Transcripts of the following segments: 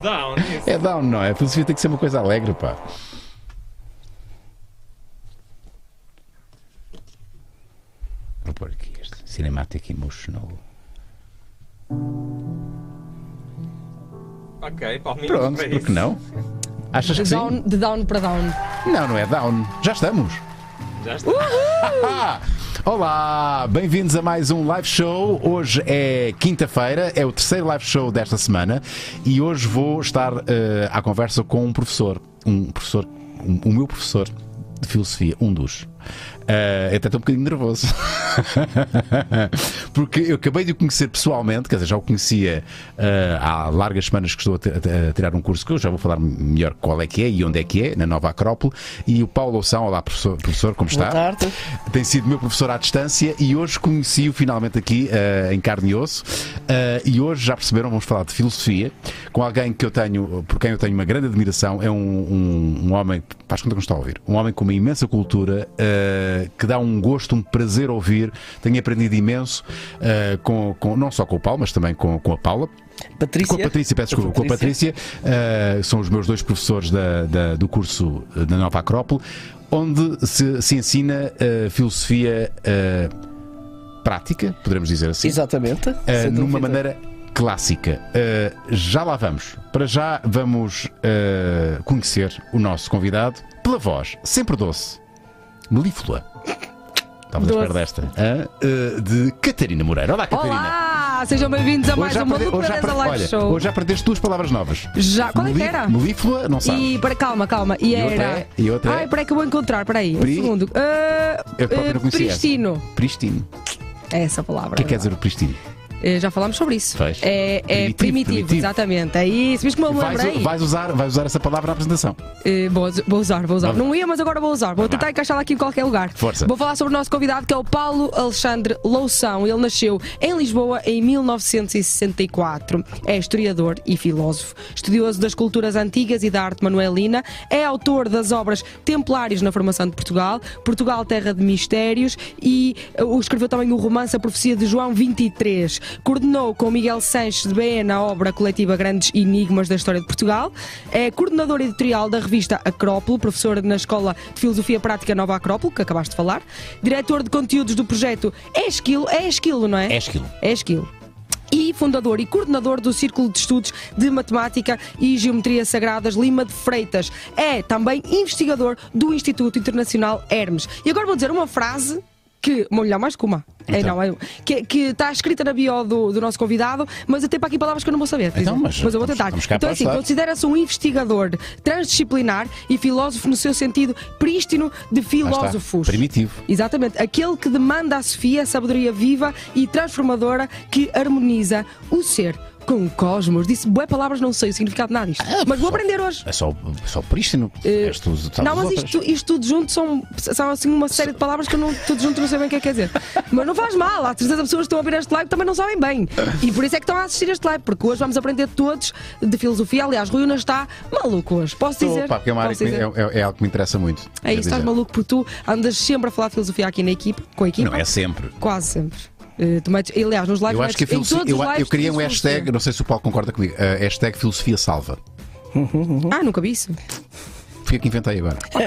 Down. isso. É down, não é? A filosofia tem que ser uma coisa alegre, pá. Vou pôr aqui este Cinematic Emotional. Ok, palminhas Pronto, para por isso. que não? Achas De que sim? down, de down para down. Não, não é down. Já estamos. Já está. Olá, bem-vindos a mais um live show. Hoje é quinta-feira, é o terceiro live show desta semana e hoje vou estar eh, à conversa com um professor, um professor, um- o meu professor de filosofia, um dos. Eu até estou um bocadinho nervoso porque eu acabei de o conhecer pessoalmente, quer dizer, já o conhecia eh, há largas semanas que estou a, a tirar um curso que eu já vou falar melhor qual é que é e onde é que é, na Nova Acrópole. E o Paulo Oução, olá professor, professor como está? Boa tarde. Tem sido meu professor à distância e hoje conheci-o finalmente aqui eh, em carne e osso. E hoje, já perceberam, vamos falar de filosofia com alguém que eu tenho, por quem eu tenho uma grande admiração. É um, um, um homem, faz conta que não está a ouvir, um homem com uma imensa cultura eh, que dá um gosto, um prazer ouvir. Tenho aprendido imenso, eh, com, com- não só com o Paulo, mas também com, com a Paula. Patrícia. Com a Patrícia, peço desculpa, com a Patrícia, uh, são os meus dois professores da- da- do curso uh, da Nova Acrópole, onde se, se ensina uh, filosofia uh, prática, poderemos dizer assim, Exatamente. uh, numa maneira clássica. Uh, já lá vamos. Para já vamos uh, conhecer o nosso convidado pela voz, sempre doce, melíflua. Estava à espera desta. hã? Uh, de Catarina Moreira. Olá, Catarina. Olá! Sejam bem-vindos a mais aprende- do hoje já Live olha, Show. hoje já aprendeste duas palavras novas. Já, qual é que era? Melíflua, não sabe. E para calma, calma. E, E outra era. é? E outra é? Ai, peraí que eu vou encontrar, peraí. Um segundo. Ah, Eu próprio não conhecia essa. pristino. Pristino. É essa a palavra. O que é que quer dizer o pristino? Eh, Já falámos sobre isso. Pois. É, é Primitivo, primitivo, primitivo. exatamente. É isso. Viste como eu Vais, lembrei? vais usar, vais usar essa palavra na apresentação. Eh, vou, vou usar, vou usar. Vamos. Não ia, mas agora vou usar. Vou Vá. tentar encaixá-la aqui em qualquer lugar. Força. Vou falar sobre o nosso convidado, que é o Paulo Alexandre Loução. Ele nasceu em Lisboa em 1964. É historiador e filósofo. Estudioso das culturas antigas e da arte manuelina. É autor das obras Templários na Formação de Portugal, Portugal Terra de Mistérios e eh, escreveu também o romance A Profecia de João 23. Coordenou com Miguel Sanches de Baena a obra coletiva Grandes Enigmas da História de Portugal. É coordenador editorial da revista Acrópole, professor na Escola de Filosofia Prática Nova Acrópole, que acabaste de falar. Diretor de conteúdos do projeto É Esquilo, é Esquilo, não é? É esquilo. É Esquilo. E fundador e coordenador do Círculo de Estudos de Matemática e Geometria Sagradas Lima de Freitas. É também investigador do Instituto Internacional Hermes. E agora vou dizer uma frase que. Vou olhar mais que uma. É, Então. não, é, que, que está escrita na bio do, do nosso convidado, mas tenho para aqui palavras que eu não vou saber. Então, exemplo. mas eu vou tentar. estamos cá então, para assim, considera-se um investigador transdisciplinar e filósofo no seu sentido prístino de filósofos. Primitivo. Exatamente, aquele que demanda à Sofia a sabedoria viva e transformadora que harmoniza o ser com o cosmos. Disse boas palavras, não sei o significado de nada disto, mas vou aprender hoje. É só, só prístino. És tu, Não, as mas isto, isto tudo junto são, são assim uma série de palavras que eu não, tudo junto não sei bem o que é que quer dizer. Mas não faz mal, há certeza pessoas que estão a ver este live que também não sabem bem. E por isso é que estão a assistir este live, porque hoje vamos aprender todos de filosofia. Aliás, Rui Unas está maluco hoje, posso dizer? é, Posso dizer? é, é- é algo que me interessa muito. É isso, estás maluco porque tu andas sempre a falar de filosofia aqui na equipe, com a equipa. Não é sempre. Quase sempre. Eh, tu metes, aliás, nos lives Eu acho que a filosofia. Eu, lives eu queria um hashtag, não sei se o Paulo concorda comigo, eh, hashtag filosofia salva. Ah, nunca vi isso. Fui eu que inventei agora. Ok.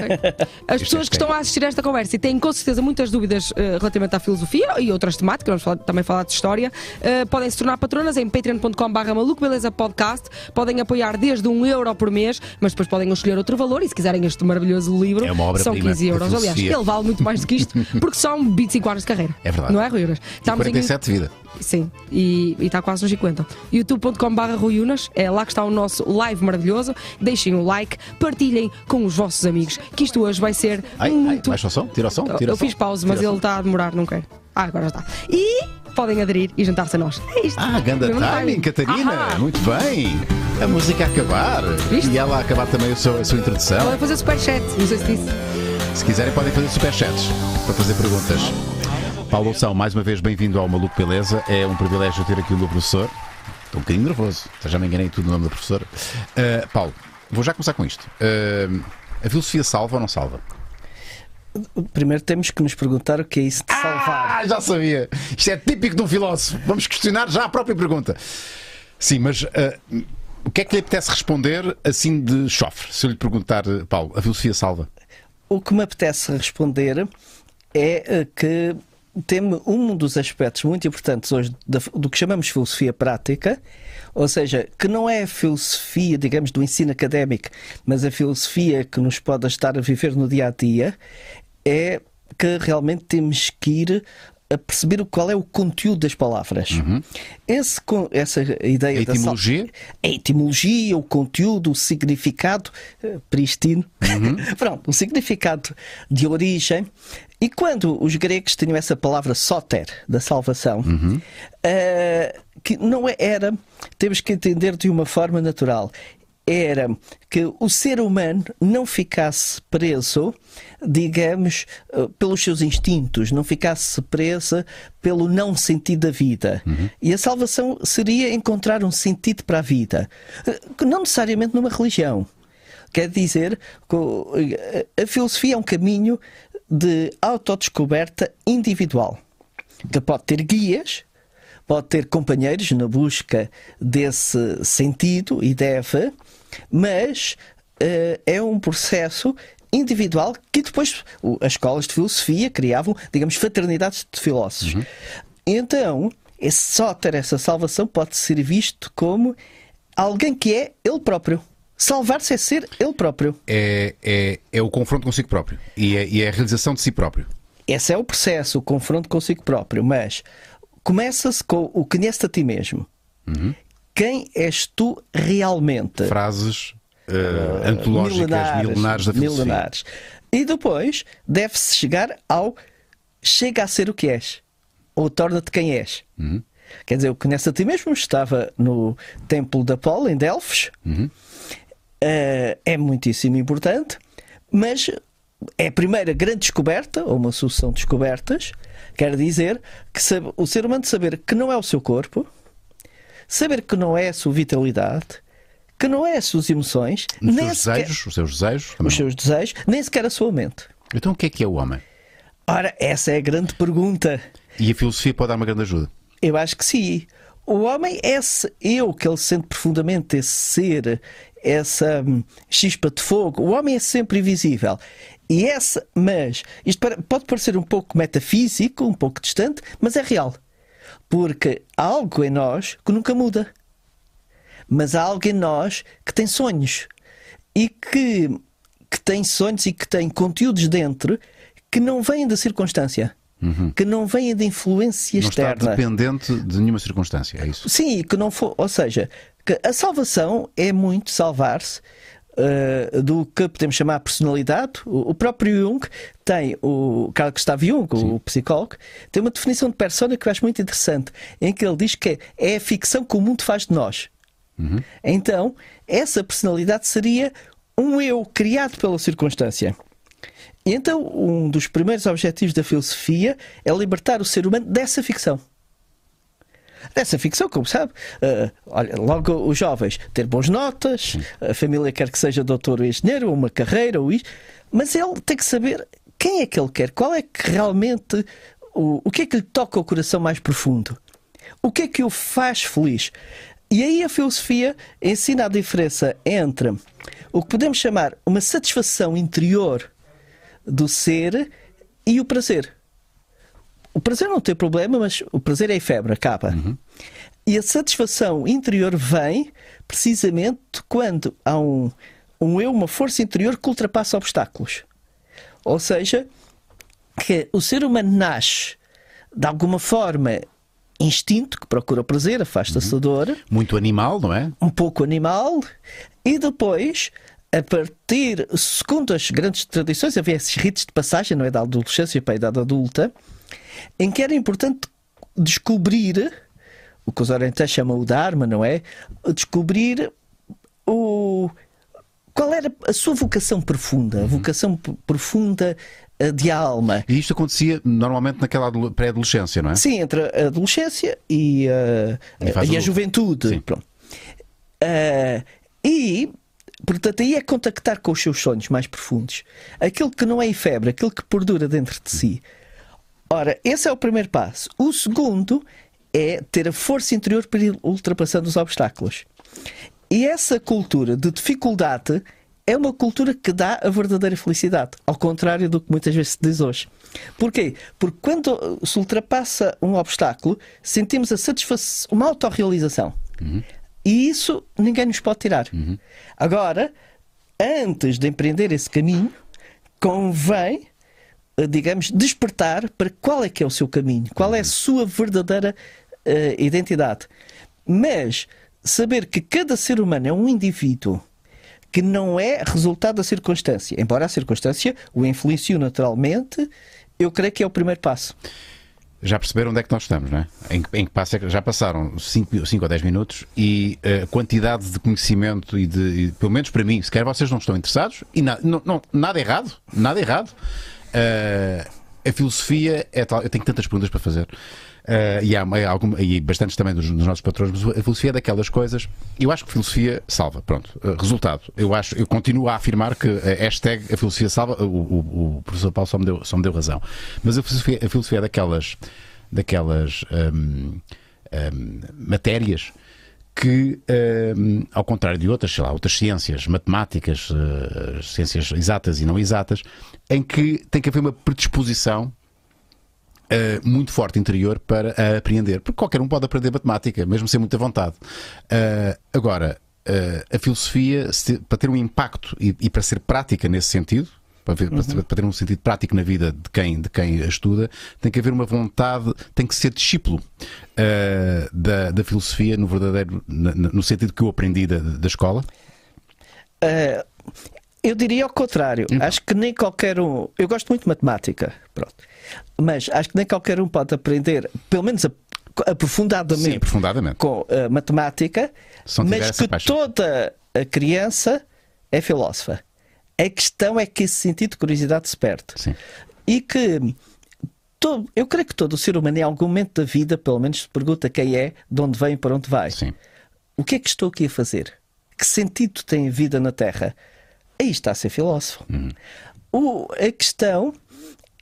As pessoas que hashtag. estão a assistir a esta conversa e têm com certeza muitas dúvidas eh, relativamente à filosofia e outras temáticas, vamos falar- também falar de história, eh, podem se tornar patronas em patreon.com.br maluco beleza podcast. Podem apoiar desde um euro por mês, mas depois podem escolher outro valor e se quiserem este maravilhoso livro, É são 15 da euros. Aliás, ele vale muito mais do que isto, porque são 25 horas de carreira. É verdade. Não é, Rui Unas? Estamos em 47 de vida. Sim, e está quase nos 50. youtube.com.br Ruiunas, é lá que está o nosso live maravilhoso. Deixem o like, partilhem com os vossos amigos, que isto hoje vai ser Ai, ai, muito. baixa o som, tira o som. Tira Eu som. fiz pausa, mas ele está a demorar, não quero. Ah, agora já está. E podem aderir e juntar-se a nós. É isto. Ah, ganda timing, Catarina. Ahá. Muito bem. A música a acabar. Viste? E ela a acabar também o seu- a sua introdução. Podem fazer superchat, não sei se disse. Se quiserem, podem fazer superchats para fazer perguntas. Paulo São, mais uma vez bem-vindo ao Maluco Beleza. É um privilégio ter aqui o meu professor. Estou um bocadinho nervoso, já me enganei tudo no nome da professora. Uh, Paulo, vou já começar com isto. Uh, a filosofia salva ou não salva? Primeiro temos que nos perguntar o que é isso de salvar. Ah, já sabia! Isto é típico de um filósofo. Vamos questionar já a própria pergunta. Sim, mas uh, O que é que lhe apetece responder assim de chofre? Se eu lhe perguntar, Paulo, a filosofia salva? O que me apetece responder é eh, que tem um dos aspectos muito importantes hoje do que chamamos filosofia prática, ou seja, que não é a filosofia, digamos, do ensino académico, mas a filosofia que nos pode estar a viver no dia a dia, é que realmente temos que ir a perceber qual é o conteúdo das palavras. Uhum. Esse, essa ideia a etimologia? Da a etimologia, o conteúdo, o significado uh, pristino. Uhum. Pronto, o significado de origem. E quando os gregos tinham essa palavra soter, da salvação, uhum. uh, que não é, era, temos que entender de uma forma natural, era que o ser humano não ficasse preso, digamos, eh, pelos seus instintos, não ficasse preso pelo não sentido da vida. Uhum. E a salvação seria encontrar um sentido para a vida, eh, não necessariamente numa religião. Quer dizer que eh, a filosofia é um caminho de autodescoberta individual, que pode ter guias, pode ter companheiros na busca desse sentido e deve, mas uh, é um processo individual que depois as escolas de filosofia criavam, digamos, fraternidades de filósofos. Uhum. Então, esse só ter essa salvação pode ser visto como alguém que é ele próprio. Salvar-se é ser ele próprio. É, é, é o confronto consigo próprio e é, e é a realização de si próprio. Esse é o processo, o confronto consigo próprio, mas começa-se com o conhece a ti mesmo. Uhum. Quem és tu realmente? Frases uh, antológicas, milenares, milenares da filosofia. Milenares. E depois deve-se chegar ao chega a ser o que és, ou torna-te quem és. Uhum. Quer dizer, o conhece a ti mesmo estava no Templo de Apolo, em Delfos. Uhum. Uh, é muitíssimo importante, mas é a primeira grande descoberta, ou uma sucessão de descobertas, Quer dizer que o ser humano saber que não é o seu corpo, saber que não é a sua vitalidade, que não é as suas emoções, os nem seus sequer... desejos, os seus desejos, os seus desejos, nem sequer a sua mente. Então o que é que é o homem? Ora, essa é a grande pergunta. E a filosofia pode dar uma grande ajuda? Eu acho que sim. O homem é esse eu que ele sente profundamente, esse ser, essa hum, chispa de fogo. O homem é sempre invisível. E essa, mas, isto pode parecer um pouco metafísico, um pouco distante, mas é real. Porque há algo em nós que nunca muda. Mas há algo em nós que tem sonhos. E que, que tem sonhos e que tem conteúdos dentro que não vêm da circunstância. Uhum. Que não vêm de influência não externa. Está dependente de nenhuma circunstância, é isso? Sim, que não for, ou seja, que a salvação é muito salvar-se uh, do que podemos chamar personalidade. O, o, próprio Jung tem, o Carl Gustav Jung, Sim. o psicólogo, tem uma definição de persona que eu acho muito interessante, em que ele diz que é a ficção que o mundo faz de nós. Uhum. Então, essa personalidade seria um eu criado pela circunstância. E então, um dos primeiros objetivos da filosofia é libertar o ser humano dessa ficção dessa ficção, como sabe. Uh, olha, logo os jovens, ter boas notas, a família quer que seja doutor ou engenheiro, ou uma carreira, ou isto, mas ele tem que saber quem é que ele quer, qual é que realmente, o, o que é que lhe toca o coração mais profundo, o que é que o faz feliz. E aí a filosofia ensina a diferença entre o que podemos chamar uma satisfação interior do ser e o prazer. O prazer não tem problema, mas o prazer é efêmero, acaba. Uhum. E a satisfação interior vem precisamente quando há um, um eu, uma força interior que ultrapassa obstáculos. Ou seja, que o ser humano nasce de alguma forma instinto, que procura o prazer, afasta-se da dor. Muito animal, não é? Um pouco animal. E depois, a partir, segundo as grandes tradições, havia esses ritos de passagem, não é? Da adolescência para a idade adulta em que era importante descobrir o que os orientais chamam o Dharma, não é? Descobrir o, qual era a sua vocação profunda, a uhum. vocação profunda eh, de alma. E isto acontecia normalmente naquela pré-adolescência, não é? Sim, entre a adolescência e, uh, e, e a juventude. Uh, e, portanto, aí é contactar com os seus sonhos mais profundos. Aquilo que não é efêmero, aquilo que perdura dentro de si. Ora, esse é o primeiro passo. O segundo é ter a força interior para ir ultrapassando os obstáculos. E essa cultura de dificuldade é uma cultura que dá a verdadeira felicidade, ao contrário do que muitas vezes se diz hoje. Porquê? Porque quando se ultrapassa um obstáculo, sentimos a satisfação, uma autorrealização. Uhum. E isso ninguém nos pode tirar. Uhum. Agora, antes de empreender esse caminho, convém, digamos, despertar para qual é que é o seu caminho, qual é a uhum. sua verdadeira uh, identidade. Mas saber que cada ser humano é um indivíduo que não é resultado da circunstância, embora a circunstância o influencie naturalmente, eu creio que é o primeiro passo. Já perceberam onde é que nós estamos, não é? Em, em que passo é que já passaram 5 ou 10 minutos e a uh, eh, quantidade de conhecimento e de, e, pelo menos para mim, sequer vocês não estão interessados e na, não, não, nada errado, nada errado. Uh, a filosofia é tal. Eu tenho tantas perguntas para fazer. Uh, e há alguma, e bastantes também dos, dos, nossos patrões, mas a filosofia é daquelas coisas. Eu acho que filosofia salva. Pronto. Uh, resultado. Eu acho, eu continuo a afirmar que a hashtag a filosofia salva. O, o, o professor Paulo só me, deu, só me deu razão. Mas a filosofia, a filosofia é daquelas, daquelas um, um, matérias que, um, ao contrário de outras, sei lá, outras ciências, matemáticas, uh, ciências exatas e não exatas, em que tem que haver uma predisposição Uh, muito forte interior para uh, apreender. Porque qualquer um pode aprender matemática, mesmo sem muita vontade. Uh, agora, a filosofia, para ter um impacto e, e, para ser prática nesse sentido, para, ver, uhum. para, para, ter um sentido prático na vida de quem, de quem a estuda, tem que haver uma vontade, tem que ser discípulo da, da filosofia no verdadeiro, no sentido que eu aprendi da, da escola. Eu diria ao contrário. Então. Acho que nem qualquer um. Eu gosto muito de matemática, pronto. Mas acho que nem qualquer um pode aprender, pelo menos aprofundadamente, Sim, aprofundadamente. com a matemática, mas que paixão. toda a criança é filósofa. A questão é que esse sentido de curiosidade se perde. Sim. E que todo, eu creio que todo o ser humano, em algum momento da vida, pelo menos se pergunta quem é, de onde vem e para onde vai. Sim. O que é que estou aqui a fazer? Que sentido tem a vida na Terra? aí está a ser filósofo. Uhum. O, a questão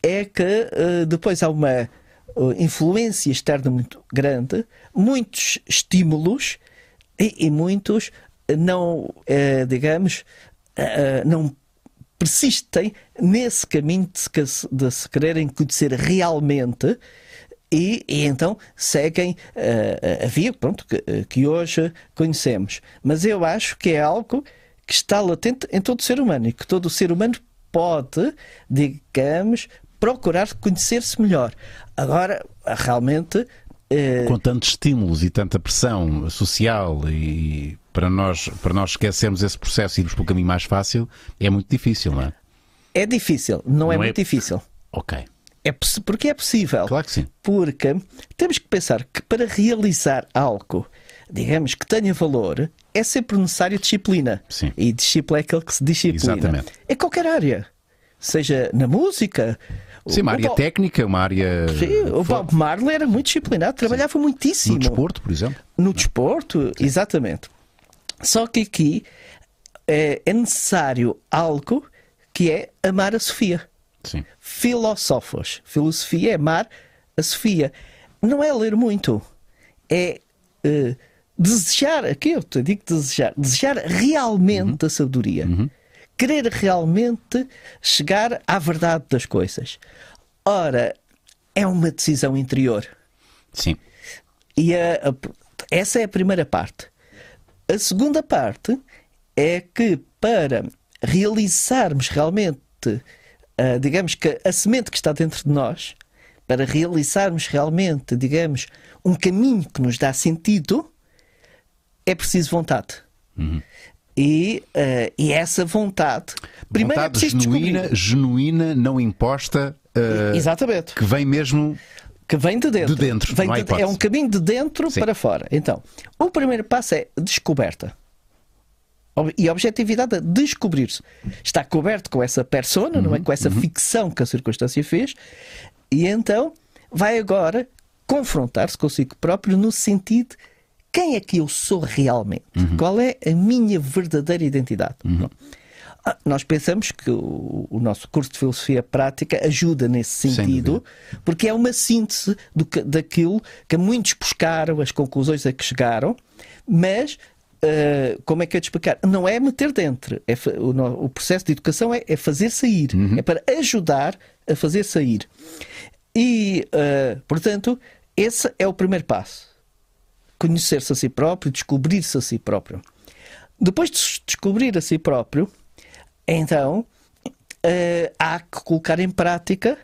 é que uh, depois há uma uh, influência externa muito grande, muitos estímulos e, e muitos não, uh, digamos, não persistem nesse caminho de se, de se quererem conhecer realmente. E, e, então seguem uh, a via pronto, que, que, hoje conhecemos. Mas eu acho que é algo que está latente em todo ser humano e que todo ser humano pode, digamos, procurar conhecer-se melhor. Agora, realmente. Eh... Com tantos estímulos e tanta pressão social e para nós, para nós esquecermos esse processo e irmos para o caminho mais fácil, é muito difícil, não é? É difícil, não, é não é, é muito difícil. Ok. É porque é possível. Claro que sim. Porque temos que pensar que para realizar algo, digamos, que tenha valor, é sempre necessário disciplina. Sim. E disciplina é aquele que se disciplina. Exatamente. Em qualquer área. Seja na música. Sim, uma área Bob... técnica, uma área. Sim, o Bob Marley era muito disciplinado, trabalhava Sim. muitíssimo. No desporto, por exemplo? No desporto, Sim. exatamente. Só que aqui é, é necessário algo que é amar a Sofia. Sim. Filósofos. Filosofia é amar a Sofia. Não é ler muito. É. Uh, desejar, aqui eu te digo desejar, desejar realmente uhum. a sabedoria. Uhum. Querer realmente chegar à verdade das coisas. Ora, é uma decisão interior. Sim. E a, a, essa é a primeira parte. A segunda parte é que para realizarmos realmente, uh, digamos que a semente que está dentro de nós, para realizarmos realmente, digamos, um caminho que nos dá sentido, é preciso vontade. Uhum. E, uh, e essa vontade, primeiro é vontade é genuína, genuína, não imposta, uh, exatamente, que vem mesmo que vem de dentro. De dentro vem de, é um caminho de dentro Sim. para fora. Então, o primeiro passo é descoberta. E a objetividade é descobrir-se. Está coberto com essa persona, uhum, não é? Uhum. Com essa uhum. ficção que a circunstância fez. E então vai agora confrontar-se consigo próprio no sentido quem é que eu sou realmente? Uhum. Qual é a minha verdadeira identidade? Uhum. Ah, nós pensamos que o, o, nosso curso de filosofia prática ajuda nesse sentido, porque é uma síntese do que, daquilo que muitos buscaram, as conclusões a que chegaram, mas uh, como é que eu te explicar? Não é meter dentro. É o, o, processo de educação é, é fazer sair. Uhum. É para ajudar a fazer sair. E, uh, portanto, esse é o primeiro passo. Conhecer-se a si próprio, descobrir-se a si próprio. Depois de descobrir a si próprio, então uh, há que colocar em prática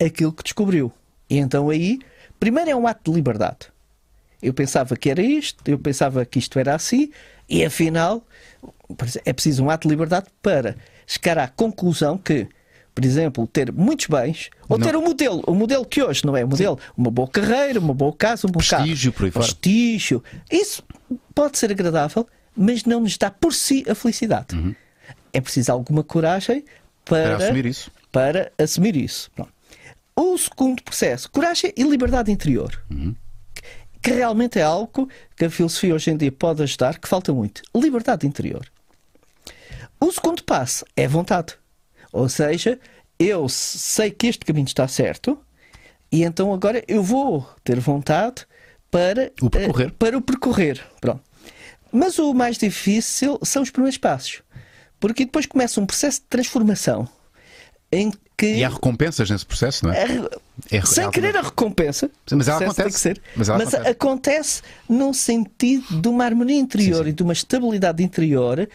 aquilo que descobriu. E então aí, primeiro é um ato de liberdade. Eu pensava que era isto, eu pensava que isto era assim, e afinal é preciso um ato de liberdade para chegar à conclusão que, por exemplo, ter muitos bens, ou não. ter um modelo, o um modelo que hoje não é um modelo, uma boa carreira, uma boa casa, um bom prestígio, carro, por aí fora. prestígio. Isso pode ser agradável, mas não nos dá por si a felicidade. Uhum. É preciso alguma coragem para, para assumir isso. Para assumir isso. O segundo processo, coragem e liberdade interior. Uhum que realmente é algo que a filosofia hoje em dia pode ajudar, que falta muito. Liberdade interior. O segundo passo é vontade. Ou seja, eu sei que este caminho está certo e então agora eu vou ter vontade para o percorrer. Uh, para o percorrer. Pronto. Mas o mais difícil são os primeiros passos. Porque depois começa um processo de transformação em que. E há recompensas nesse processo, não é? é, é sem querer a recompensa. Mas ela acontece. Mas, ela mas acontece. acontece num sentido de uma harmonia interior sim, sim. e de uma estabilidade interior é,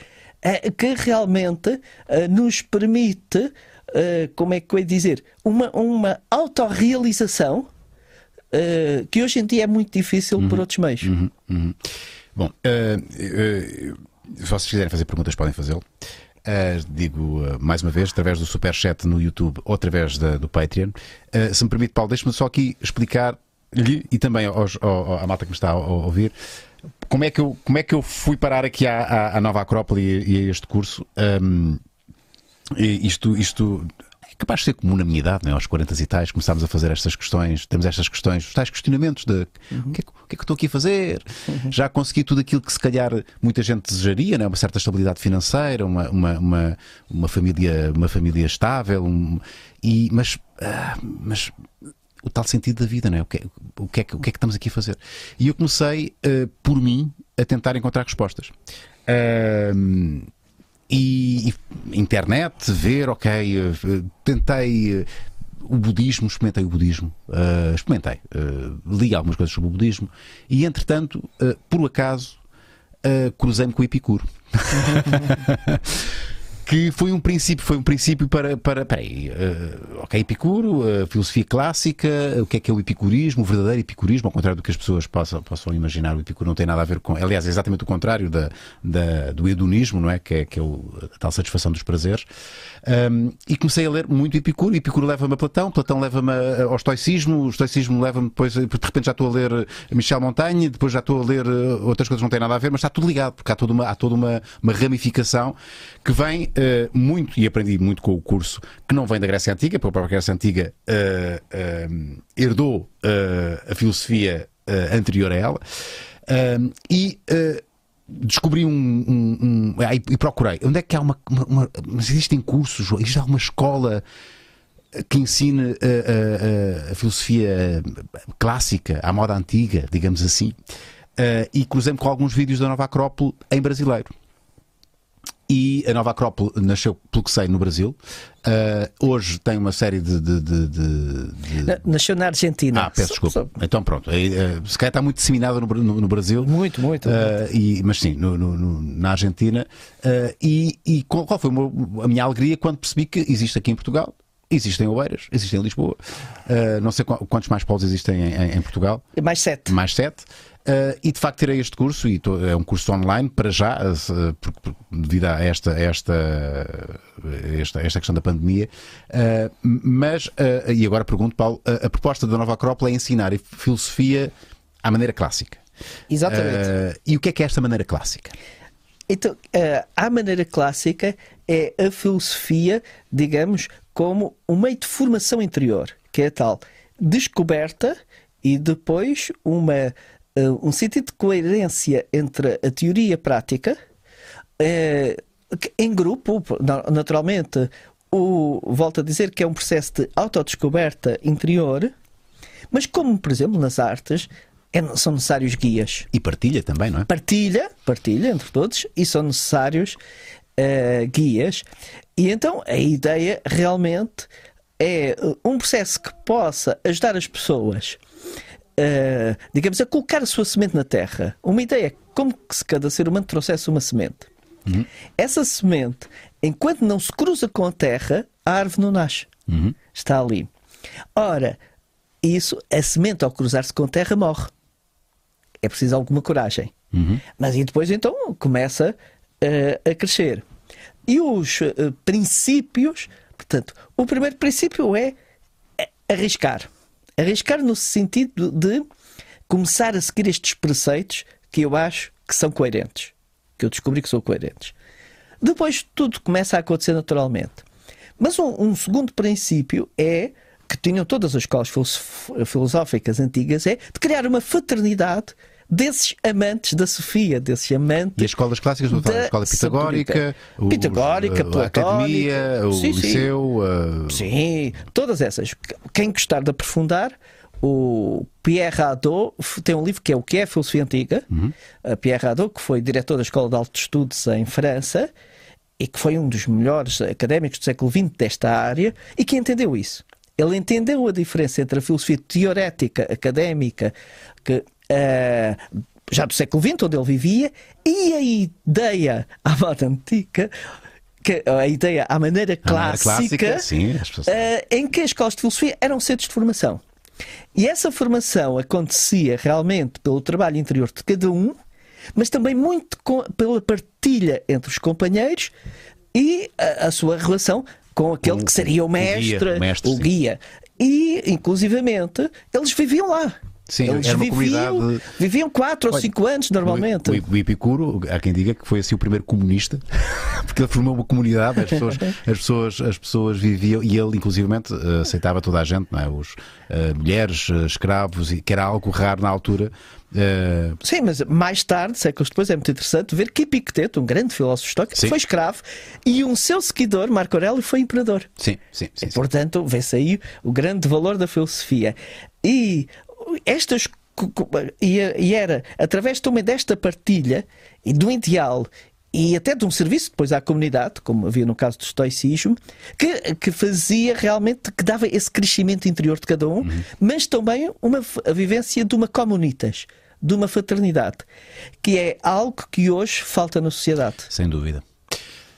que realmente é, nos permite, é, como é que eu ia dizer, uma, uma autorrealização que hoje em dia é muito difícil uhum, por outros meios. Uhum, uhum. Bom, uh, uh, se vocês quiserem fazer perguntas, podem fazê-lo. Uh, digo uh, mais uma vez, através do Superchat no YouTube ou através da, do Patreon. Uh, se me permite, Paulo, deixe-me só aqui explicar-lhe e também aos, ao, à malta que me está a, a, ouvir como é que eu, como é que eu fui parar aqui à, à, à Nova Acrópole e, e, a este curso. Um, isto, isto capaz de ser comum na minha idade, né? aos 40 e tais, começámos a fazer estas questões, temos estas questões, os tais questionamentos de uhum. o, que é, o, que é, que eu estou aqui a fazer? Uhum. Já consegui tudo aquilo que se calhar muita gente desejaria, né? uma certa estabilidade financeira, uma, uma, uma, uma família, uma família estável, um, e, mas, uh, mas o tal sentido da vida, né? o, que, o, que é, o que é que estamos aqui a fazer? E eu comecei, uh, por mim, a tentar encontrar respostas. Uh, e, e, internet, ver, ok, eh, tentei eh, o budismo, experimentei o budismo, uh, experimentei, uh, li algumas coisas sobre o budismo e, entretanto, uh, por acaso, cruzei-me com o Epicuro. que foi um princípio, foi um princípio para, para peraí, uh, ok, Epicuro, uh, filosofia clássica, o que é que é o epicurismo, o verdadeiro epicurismo, ao contrário do que as pessoas possam, possam imaginar, o Epicuro não tem nada a ver com, aliás, é exatamente o contrário da, da do hedonismo, não é? Que é, que é o, a tal satisfação dos prazeres. Um, e comecei a ler muito Epicuro, Epicuro leva-me a Platão, Platão leva-me ao estoicismo, o estoicismo leva-me depois, de repente já estou a ler Michel Montaigne, depois já estou a ler outras coisas que não têm nada a ver, mas está tudo ligado, porque há toda uma, há toda uma, uma ramificação que vem uh, muito, e aprendi muito com o curso, que não vem da Grécia Antiga, porque a própria Grécia Antiga uh, herdou a filosofia anterior a ela, e descobri um, um, um, e procurei. Onde é que há uma, uma, uma mas existem cursos existe alguma escola que ensine a, a, a, filosofia clássica à moda antiga digamos assim? Uh, e cruzei-me com alguns vídeos da Nova Acrópole em brasileiro e a Nova Acrópole nasceu, pelo que sei, no Brasil. Uh, hoje tem uma série de, de, de, de, Nasceu na Argentina. Ah, peço desculpa. Então pronto. Uh, se calhar está muito disseminada no, no, no Brasil. Muito, muito. Uh, e, mas sim, no, na Argentina. Uh, e, e qual foi a minha alegria quando percebi que existe aqui em Portugal Existem Oeiras, existem em Lisboa. Uh, não sei quantos mais polos existem em, em, Portugal. Mais sete. Mais sete. Uh, e de facto tirei este curso, e tô, é um curso online para já, uh, por, devido a esta, esta, esta, esta questão da pandemia. Uh, mas, e agora pergunto, Paulo, a proposta da Nova Acrópole é ensinar filosofia à maneira clássica. Exatamente. e o que é que é esta maneira clássica? Então, a maneira clássica é a filosofia, digamos, como um meio de formação interior, que é a tal descoberta e depois uma, uh, um sentido de coerência entre a teoria e a prática, uh, em grupo, naturalmente, o, volto a dizer que é um processo de autodescoberta interior, mas como, por exemplo, nas artes, é- são necessários guias. E partilha também, não é? Partilha, partilha entre todos, e são necessários eh, guias. E então a ideia realmente é um processo que possa ajudar as pessoas, eh, digamos, a colocar a sua semente na terra. Uma ideia é como que se cada ser humano trouxesse uma semente. Essa semente, enquanto não se cruza com a terra, a árvore não nasce. Está ali. Ora, isso, a semente ao cruzar-se com a terra morre. É preciso alguma coragem. Mas e depois então começa eh, a crescer. E os eh, princípios, portanto, o primeiro princípio é arriscar. Arriscar no sentido de começar a seguir estes preceitos que eu acho que são coerentes. Que eu descobri que são coerentes. Depois tudo começa a acontecer naturalmente. Mas um, um segundo princípio é que tinham todas as escolas filosóficas antigas é de criar uma fraternidade desses amantes da Sofia, desses amantes E as escolas clássicas, estou a falar da da escola pitagórica, os, Pitagórica, a platónica. academia, o Sim, sim. liceu. uh, Sim, todas essas. Quem gostar de aprofundar, o Pierre Hadot tem um livro que é O que é a Filosofia Antiga. A Pierre Hadot, que foi diretor da Escola de Altos Estudos em França e que foi um dos melhores académicos do século XX desta área e que entendeu isso. Ele entendeu a diferença entre a filosofia teorética, académica, que eh, já do século XX, onde ele vivia, e a ideia à moda antiga, que, a ideia à maneira à maneira clássica, clássica, sim, pessoas- eh, em que as escolas de filosofia eram centros de formação. E essa formação acontecia realmente pelo trabalho interior de cada um, mas também muito com- pela partilha entre os companheiros e a, a sua relação com aquele Com que seria o guia, mestre, o mestre, o guia. E, inclusivamente, eles viviam lá. Sim, eles era uma viviam, comunidade- viviam 4 ou Olha, 5 anos normalmente. O, o, o Epicuro, há quem diga que foi assim o primeiro comunista, porque ele formou uma comunidade, as pessoas, as pessoas, as pessoas viviam, e ele inclusivamente eh, aceitava toda a gente, não é? Os eh, mulheres, eh, escravos, e que era algo raro na altura. Eh, Sim, mas mais tarde, séculos depois, é muito interessante ver que Epicteto, um grande filósofo estoico, foi escravo e um seu seguidor, Marco Aurélio, foi imperador. sim, sim, sim. sim. Portanto, vê-se aí o grande valor da filosofia. E estas. E, era através também desta partilha e do ideal e até de um serviço depois à comunidade, como havia no caso do estoicismo, que, que fazia realmente, que dava esse crescimento interior de cada um, mas também uma, a vivência de uma comunitas, de uma fraternidade, que é algo que hoje falta na sociedade. Sem dúvida.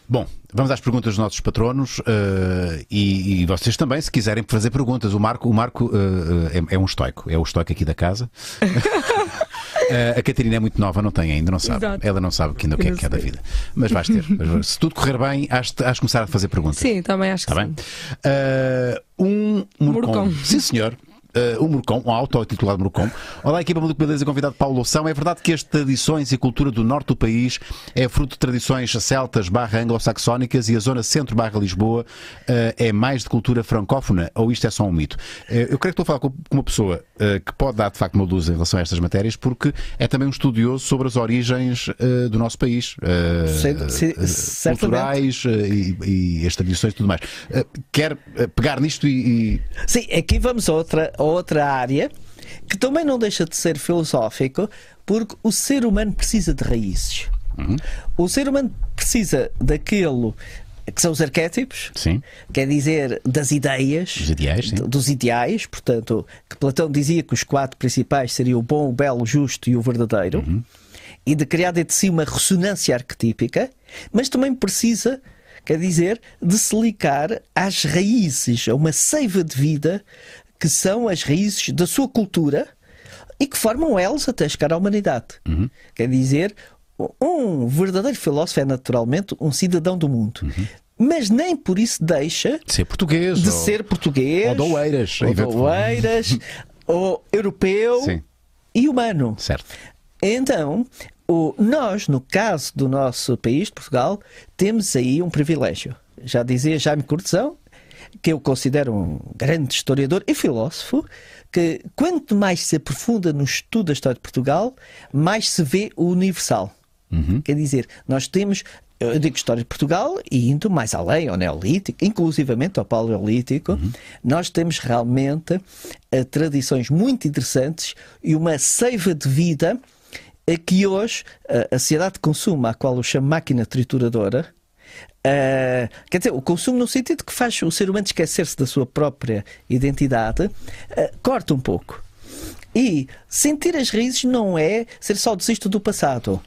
Bom, vamos às perguntas dos nossos patronos eh, e, e vocês também, se quiserem fazer perguntas. O Marco, o Marco eh, é, é um estoico, é o estoico aqui da casa. Eh, a Catarina é muito nova, não tem ainda, não sabe. Exato. Ela não sabe ainda o que é que é da vida. Mas vais ter. Se tudo correr bem, has de, has de começar a fazer perguntas. Sim, também acho que Está sim. bem? Um. Murcom. Sim, senhor. Uh, um Murcom, um auto-titulado Murcom. Olá, equipa Maluco Beleza, convidado Paulo Loução. É verdade que as tradições e cultura do norte do país é fruto de tradições celtas barra anglo-saxónicas e a zona centro barra Lisboa uh, é mais de cultura francófona ou isto é só um mito? Uh, eu creio que estou a falar com uma pessoa que pode dar de facto uma luz em relação a estas matérias porque é também um estudioso sobre as origens do nosso país. uh, culturais e, e as tradições e tudo mais. Quer pegar nisto e- e Sim, aqui vamos a outra, outra área que também não deixa de ser filosófico, porque o ser humano precisa de raízes. O ser humano precisa daquilo que são os arquétipos, Sim. quer dizer, das ideias, Dos ideais, dos ideais, portanto, que Platão dizia que os quatro principais seriam o bom, o belo, o justo e o verdadeiro, Uhum. e de criar dentro de si uma ressonância arquetípica, mas também precisa, quer dizer, de se ligar às raízes, a uma seiva de vida que são as raízes da sua cultura e que formam elas até chegar à humanidade. Uhum. Quer dizer, um verdadeiro filósofo é naturalmente um cidadão do mundo. Uhum. Mas nem por isso deixa de ser português. de ou- ser português, ou de Oeiras, ou, de. Oeiras, ou europeu Sim. e humano. Certo. Então, o- nós, no caso do nosso país, de Portugal, temos aí um privilégio. Já dizia Jaime Cortesão, que eu considero um grande historiador e filósofo, que quanto mais se aprofunda no estudo da história de Portugal, mais se vê o universal. Uhum. Quer dizer, nós temos eu digo história de Portugal e indo mais além, ao Neolítico, inclusivamente ao Paleolítico, uhum. nós temos realmente uh, tradições muito interessantes e uma seiva de vida uh, que hoje uh, a sociedade de consumo, à qual eu chamo máquina trituradora, Uh, quer dizer, o consumo no sentido que faz o ser humano esquecer-se da sua própria identidade, uh, corta um pouco. E sentir as raízes não é ser saudosista do passado.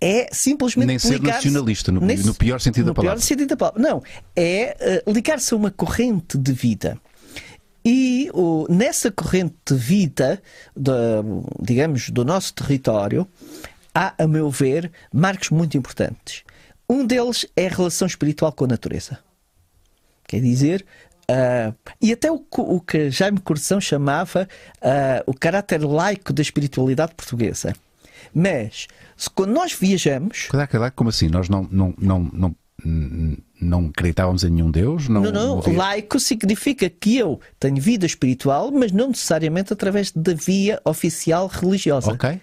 É simplesmente Nem ser nacionalista, no, no, pior sentido no da palavra. Pior sentido da palavra. Não, é uh, ligar-se a uma corrente de vida. E o, nessa corrente de vida, de, digamos, do nosso território, há, a meu ver, marcos muito importantes. Um deles é a relação espiritual com a natureza. Quer dizer, uh, e até o, o, que Jaime Curção chamava uh, o caráter laico da espiritualidade portuguesa. Mas, se, quando nós viajamos. Como assim? Nós não, não, não, não, não acreditávamos em nenhum Deus? Não, não, não. não laico significa que eu tenho vida espiritual, mas não necessariamente através da via oficial religiosa. Ok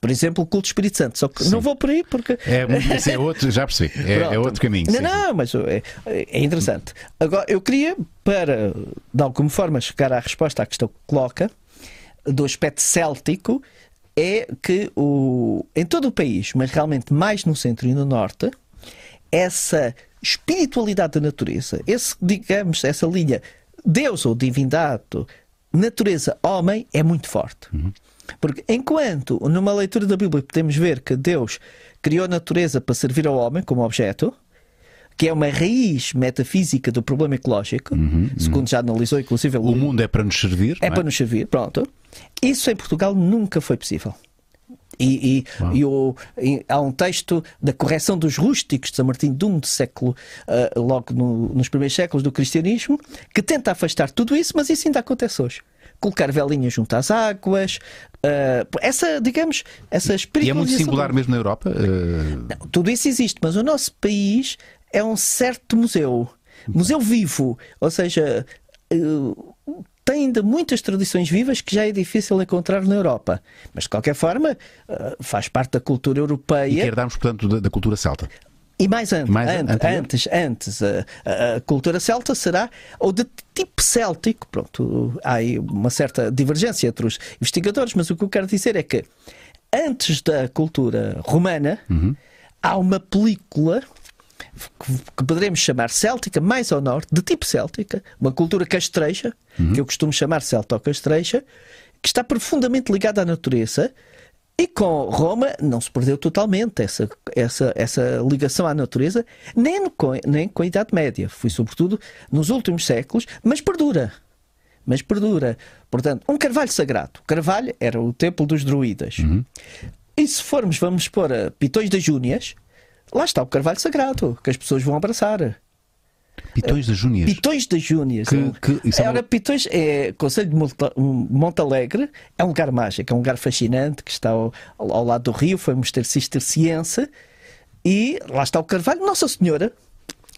por exemplo, o culto do Espírito Santo. Só que Sim. não vou por aí porque. É, esse é outro, já percebi. É, é outro caminho. Não, não, mas é, é, interessante. Agora, eu queria, para de alguma forma chegar à resposta à questão que coloca, do aspecto céltico, é que o, em todo o país, mas realmente mais no centro e no norte, essa espiritualidade da natureza, esse, digamos, essa linha Deus ou divindade, natureza, homem, é muito forte. Uhum. Porque enquanto numa leitura da Bíblia podemos ver que Deus criou a natureza para servir ao homem como objeto, que é uma raiz metafísica do problema ecológico, uhum, uhum. segundo uhum. já analisou, inclusive. O, mundo é para nos servir. É, é, para nos servir, pronto. Isso em Portugal nunca foi possível. E, e, e, o, e, há um texto da correção dos rústicos de São Martim de um século, uh, logo no, nos primeiros séculos do cristianismo, que tenta afastar tudo isso, mas isso ainda acontece hoje colocar velinhas junto às águas, uh, essa, digamos, essa espiritualização. E é muito singular mesmo na Europa? Uh... Não, tudo isso existe, mas o nosso país é um certo museu. Museu vivo, ou seja, uh, tem ainda muitas tradições vivas que já é difícil encontrar na Europa. Mas, de qualquer forma, faz parte da cultura europeia. E herdamos, portanto, da, da cultura celta. E mais, an mais an antes, antes, a, a, cultura celta será, ou de tipo céltico, pronto, há aí uma certa divergência entre os investigadores, mas o que eu quero dizer é que antes da cultura romana, uhum. há uma película que, que poderemos chamar céltica, mais ao norte, de tipo céltica, uma cultura castreja, uhum. que eu costumo chamar celto-castreja, que está profundamente ligada à natureza, e com Roma não se perdeu totalmente essa, essa, essa ligação à natureza, nem com, nem com a Idade Média. Foi sobretudo nos últimos séculos, mas perdura. Mas perdura. Portanto, um carvalho sagrado. O carvalho era o templo dos druidas. Uhum. E se formos, vamos pôr a Pitões das Júnias, lá está o carvalho sagrado, que as pessoas vão abraçar. Pitões das Júnias. Pitões das Júnias. Que, que, é Ora, Pitões é Conselho de Montalegre, é um lugar mágico, é um lugar fascinante que está ao, ao lado do rio, foi um mosteiro cisterciense e lá está o Carvalho, Nossa Senhora.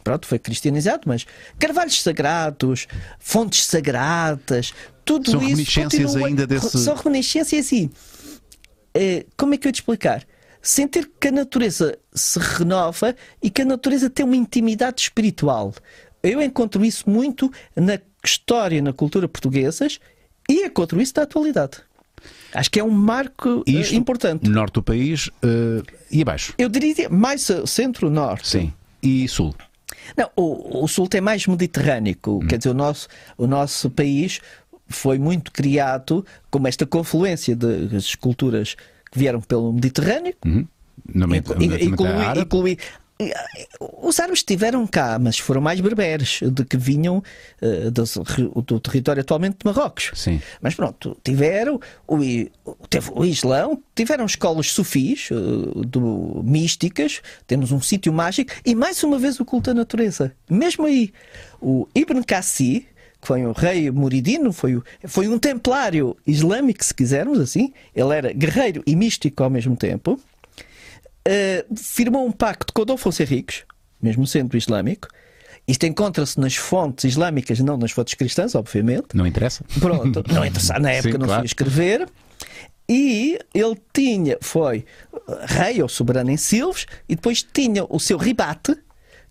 Pronto, foi cristianizado, mas carvalhos sagrados, fontes sagradas, tudo são isso. Reminiscências continua, ainda desse. São reminiscências e. Eh, como é que eu te explicar? Sentir que a natureza se renova e que a natureza tem uma intimidade espiritual. Eu encontro isso muito na história, na cultura portuguesas e encontro isso na atualidade. Acho que é um marco eh, Isto, importante. Norte do país uh, e abaixo. Eu diria mais centro-norte. Sim. E sul? Não, o, o sul tem mais mediterrâneo. Hum. Quer dizer, o nosso, o nosso país foi muito criado como esta confluência das culturas que vieram pelo Mediterrâneo. Uhum. Inclui, inclui, os árabes estiveram cá, mas foram mais berberes, de que vinham uh, do, do, território atualmente de Marrocos. Sim. Mas pronto, tiveram o, teve o Islão, tiveram escolas sufis, uh, do, místicas, temos um sítio mágico e mais uma vez o culto à natureza. Mesmo aí, o Ibn Cassi, que foi um rei muridino, foi, foi um templário islâmico, se quisermos assim. Ele era guerreiro e místico ao mesmo tempo. Uh, firmou um pacto com Adolfo Henriques, mesmo sendo islâmico. Isto encontra-se nas fontes islâmicas, não nas fontes cristãs, obviamente. Não interessa. Pronto, não interessa. Na época Sim, não claro. escrever. E ele tinha, foi rei ou soberano em Silves, e depois tinha o seu ribate.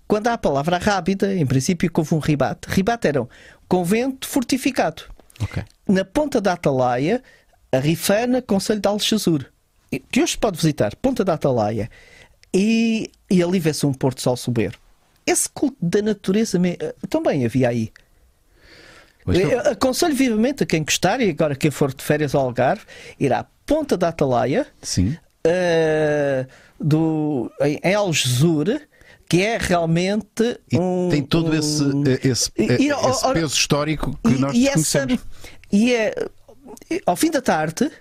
Quando há a palavra rábida, em princípio, houve um ribate. Ribate era um convento fortificado. Ok. Na ponta da Atalaia, a Rifana, Conselho de Algesur, que hoje se pode visitar, Ponta da Atalaia, e, e ali vê-se um Porto Sol soberbo. Esse culto da natureza eh, também havia aí. Mas então- Eu aconselho vivamente a quem gostar, e agora quem for de férias ao Algarve, ir à Ponta da Atalaia, Sim. eh, do, em Algesur, que é realmente E um. tem todo esse, esse, E- e- esse ora- peso histórico que e, nós e essa e é ao fim da tarde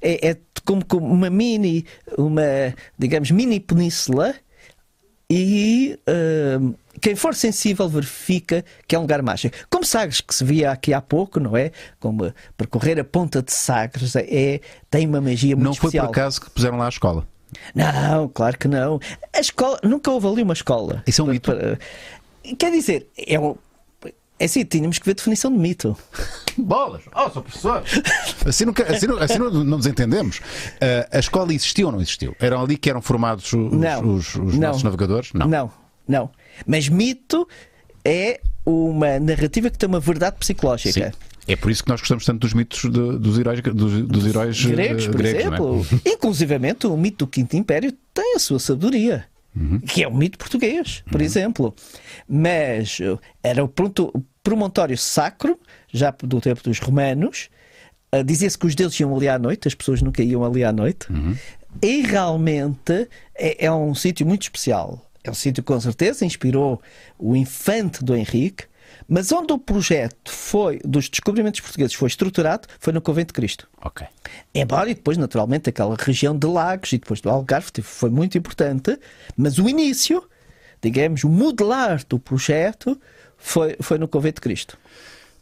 é, é como, como uma mini uma digamos mini península e hum, quem for sensível verifica que é um lugar mágico. Como Sagres, que se via aqui há pouco, não é? Como percorrer a ponta de Sagres é, tem uma magia muito Não foi especial. por acaso que puseram lá a escola. Não, claro que não. A escola, nunca houve ali uma escola. Isso é um mito. Para- Quer dizer, é um. É assim, tínhamos que ver a definição de mito. Bolas! Oh, sou professor! Assim, nunca, assim, não, assim não, não nos entendemos. Ah, a escola existiu ou não existiu? Eram ali que eram formados os, Não. os- os Não. nossos navegadores? Não. Não, não. Mas mito é uma narrativa que tem uma verdade Sim. É por isso que nós gostamos tanto dos mitos de- dos heróis, dos, dos heróis eh, Gregos, por gregos, é? exemplo. Inclusivamente, o mito do Quinto Império tem a sua sabedoria. Uhum. Que é o mito português, por exemplo. Mas uh, era o promontório sacro, já do tempo dos romanos. Uh, Dizia-se que os deuses iam ali à noite, as pessoas nunca iam ali à noite. Uhum. E realmente é, é um sítio muito especial. É um sítio que com certeza inspirou o infante do Henrique, mas onde o projeto foi dos descobrimentos portugueses foi estruturado foi no Convento de Cristo. Ok. Embora e depois, naturalmente, aquela região de Lagos e depois do Algarve foi muito importante, mas o início, digamos, o modelar do projeto foi, foi no Convento de Cristo.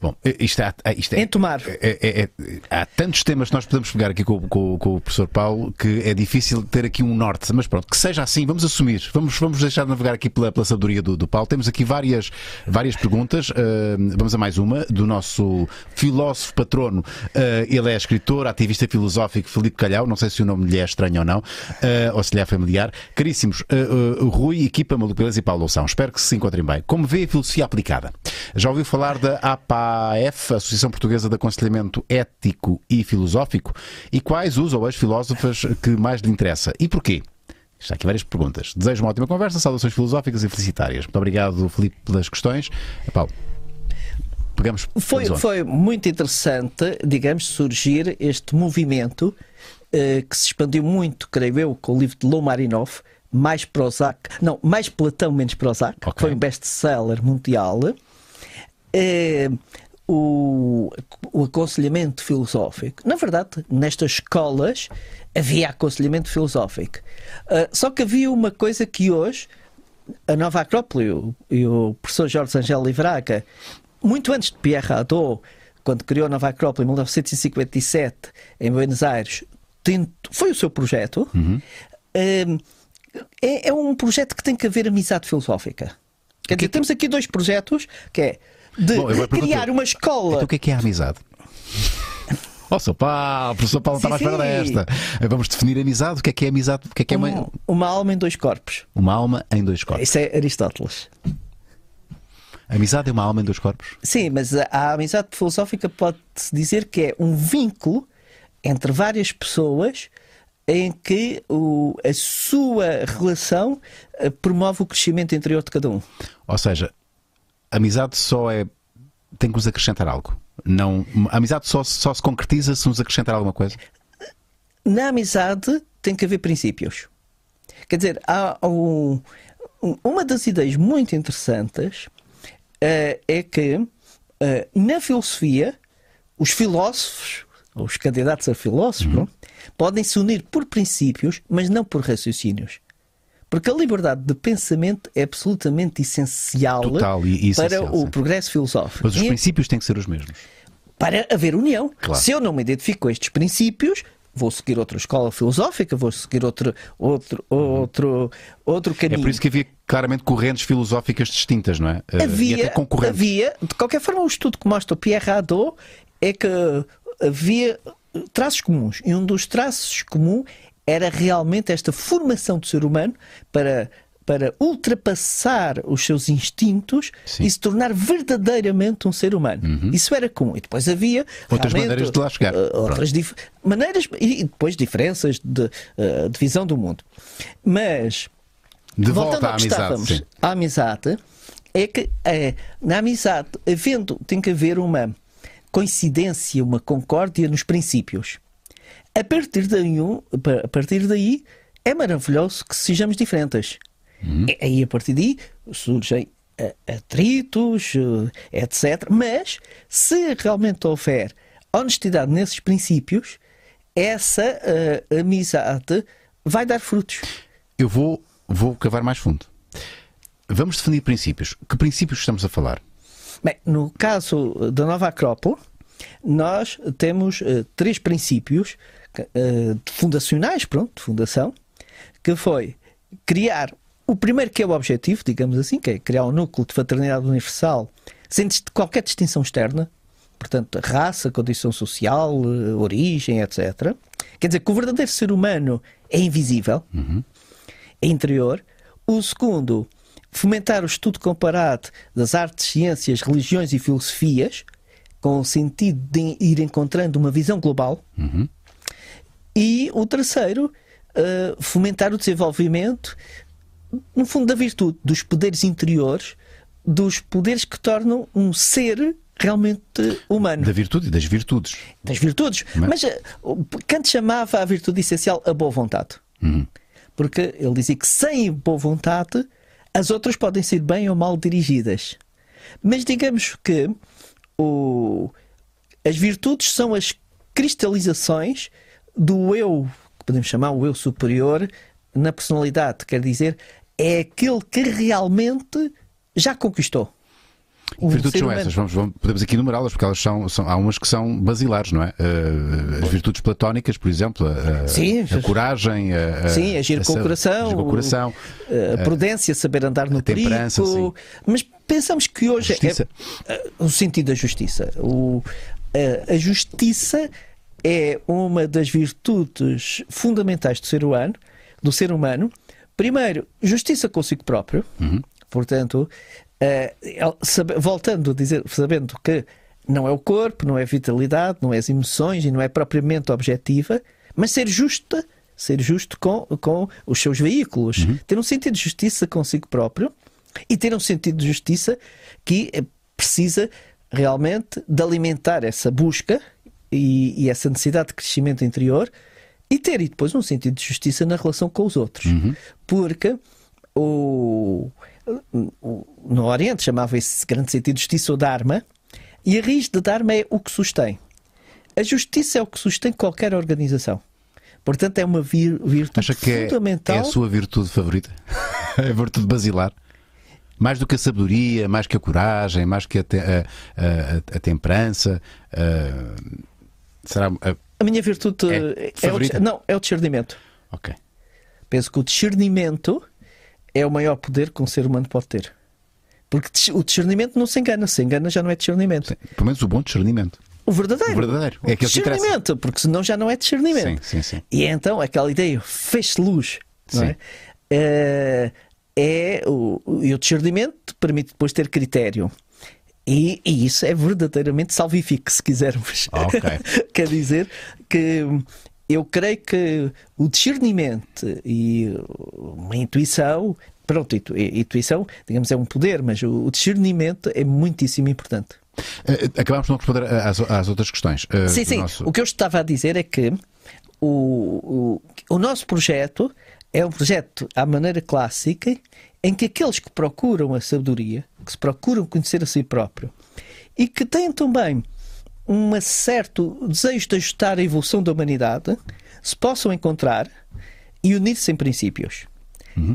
Bom, isto é, isto é, Em Tomar. é- é- é- há tantos temas que nós podemos pegar aqui com, com- com o professor Paulo que é difícil ter aqui um norte, mas pronto, que seja assim, vamos assumir, vamos, vamos deixar de navegar aqui pela, pela sabedoria do, do Paulo. Temos aqui várias, várias perguntas, ah, vamos a mais uma, do nosso filósofo patrono. Ah, ele é escritor, ativista filosófico Filipe Calhau, não sei se o nome lhe é estranho ou não, ah, ou se lhe é familiar. Caríssimos, Rui, equipa Maluco Beleza e Paulo Loução, espero que se encontrem bem. Como vê a filosofia aplicada? Já ouviu falar da APAF, Associação Portuguesa de Aconselhamento Ético e Filosófico? E quais os ou as filósofas que mais lhe interessa? E porquê? Está aqui várias perguntas. Desejo uma ótima conversa, saudações filosóficas e felicitárias. Muito obrigado, Filipe, pelas questões. Paulo, pegamos. Foi, foi muito interessante, digamos, surgir este movimento eh, que se expandiu muito, creio eu, com o livro de Lomarinov, mais Prozac, não, mais Platão, menos Prozac, Ok. que foi um best-seller mundial. Eh, o, o aconselhamento filosófico. Na verdade, nestas escolas havia aconselhamento filosófico. Ah, só que havia uma coisa que hoje a Nova Acrópole e o- e o professor Jorge Angel Livraga, muito antes de Pierre Hadot, quando criou a Nova Acrópole em 1957, em Buenos Aires, tent- foi o seu projeto. Uhum. Hum, é, é um projeto que tem que haver amizade filosófica. Quer dizer, temos aqui dois projetos que é de Bom, criar uma escola. Então o que é que é a amizade? Oh, seu Paulo, o professor Paulo Sim, estava à espera sim. desta. Vamos definir amizade. O que é que é amizade? O que é que é uma, Um- uma alma em dois corpos. uma alma em dois corpos? Isso é Aristóteles. Amizade é uma alma em dois corpos? Sim, mas a, a amizade filosófica pode-se dizer que é um vínculo entre várias pessoas em que o- a sua relação eh, promove o crescimento interior de cada um. Ou seja, amizade só é. tem que nos acrescentar algo. Não, a amizade só, só se concretiza se nos acrescentar alguma coisa. Na amizade tem que haver princípios. Quer dizer, há um- um- uma das ideias muito interessantes eh, é que eh, na filosofia os filósofos, os candidatos a filósofos, não, podem se unir por princípios, mas não por raciocínios. Porque a liberdade de pensamento é absolutamente essencial, Total e- e para essencial, o sim. progresso filosófico. Mas os E- princípios têm que ser os mesmos. para haver união. Claro. Se eu não me identifico com estes princípios, vou seguir outra escola filosófica, vou seguir outro, outro, outro, outro É caminho. por isso que havia claramente correntes filosóficas distintas, não é? Eh, e havia, até concorrentes. havia, de qualquer forma, o estudo que mostra o Pierre Hadot é que havia traços comuns. E um dos traços comuns era realmente esta formação do ser humano para para ultrapassar os seus instintos Sim. e se tornar verdadeiramente um ser humano. Isso era comum. E depois havia Outras maneiras de lá chegar. uh, outras maneiras e depois diferenças de, uh, de visão do mundo. Mas De voltando volta à ao que amizade. a amizade é que é, na amizade, havendo, tem que haver uma coincidência, uma concórdia nos princípios. A partir daí, a partir daí é maravilhoso que sejamos diferentes. E aí, a partir daí, surgem eh, atritos, eh, etc. Mas, se realmente houver honestidade nesses princípios, essa eh, amizade vai dar frutos. Eu vou, vou cavar mais fundo. Vamos definir princípios. Que princípios estamos a falar? Bem, no caso da Nova Acrópole, nós temos eh, três princípios eh, fundacionais, pronto, de fundação, que foi criar o primeiro que é o objetivo, digamos assim, que é criar um núcleo de fraternidade universal sem qualquer distinção externa, portanto, raça, condição social, eh, origem, etc. Quer dizer que o verdadeiro ser humano é invisível, é interior. O segundo, fomentar o estudo comparado das artes, ciências, religiões e filosofias, com o sentido de ir encontrando uma visão global. E o terceiro, eh, fomentar o desenvolvimento, no fundo, da virtude, dos poderes interiores, dos poderes que tornam um ser realmente humano Da virtude e das virtudes. das virtudes. Mas- Mas eh, Kant chamava a virtude essencial a boa vontade. Porque ele dizia que sem boa vontade as outras podem ser bem ou mal dirigidas. Mas digamos que o- as virtudes são as cristalizações do eu, que podemos chamar o eu superior, na personalidade. Quer dizer, é aquele que realmente já conquistou. Que virtudes são essas? Vamos, vamos- podemos aqui enumerá-las, porque elas são, são- há umas que são basilares, não é? Eh, as virtudes platónicas, por exemplo, a, a- Sim. a coragem, a, a- Sim, agir a com o sa- coração, agir com o coração, Uh, a prudência, saber andar no a temperança, perigo. Mas pensamos que hoje A é uh, o sentido da justiça. O, uh, a justiça é uma das virtudes fundamentais do ser humano, do ser humano. Primeiro, justiça consigo próprio. Portanto, uh, voltando a dizer, sabendo que não é o corpo, não é a vitalidade, não é as emoções e não é propriamente objetiva, mas ser justa, ser justo com, com os seus veículos, ter um sentido de justiça consigo próprio e ter um sentido de justiça que eh, precisa realmente de alimentar essa busca e, e essa necessidade de crescimento interior e ter e depois um sentido de justiça na relação com os outros. Porque o, o- no Oriente chamava esse grande sentido de justiça o Dharma, e a raiz de Dharma é o que sustém. A justiça é o que sustém qualquer organização. Portanto, é uma vir- virtude Acha que é, fundamental. é a sua virtude favorita? é a virtude basilar? Mais do que a sabedoria, mais que a coragem, mais que a, te- a- a- a temperança? A- será. a- A minha virtude É é, o, não, é o discernimento. ok. Penso que o discernimento é o maior poder que um ser humano pode ter. Porque o discernimento não se engana. Se engana já não é discernimento. Pelo menos o bom discernimento. O verdadeiro. O verdadeiro. É aquele que interessa. discernimento, porque senão já não é discernimento. Sim, sim, sim. E então aquela ideia, fez-se luz. Não Sim. é? Eh, é o, o- e o discernimento permite depois ter critério. E, e isso é verdadeiramente salvífico, se quisermos. Ok. Quer dizer que eu creio que o discernimento e uma intuição, pronto, intu- intuição, digamos, é um poder, mas o, discernimento é muitíssimo importante. Eh, Acabámos de não responder às, às outras questões. Eh, Sim, sim. nosso- O que eu estava a dizer é que o, o, o nosso projeto é um projeto à maneira clássica em que aqueles que procuram a sabedoria, que se procuram conhecer a si próprio e que têm também um certo desejo de ajustar a evolução da humanidade se possam encontrar e unir-se em princípios.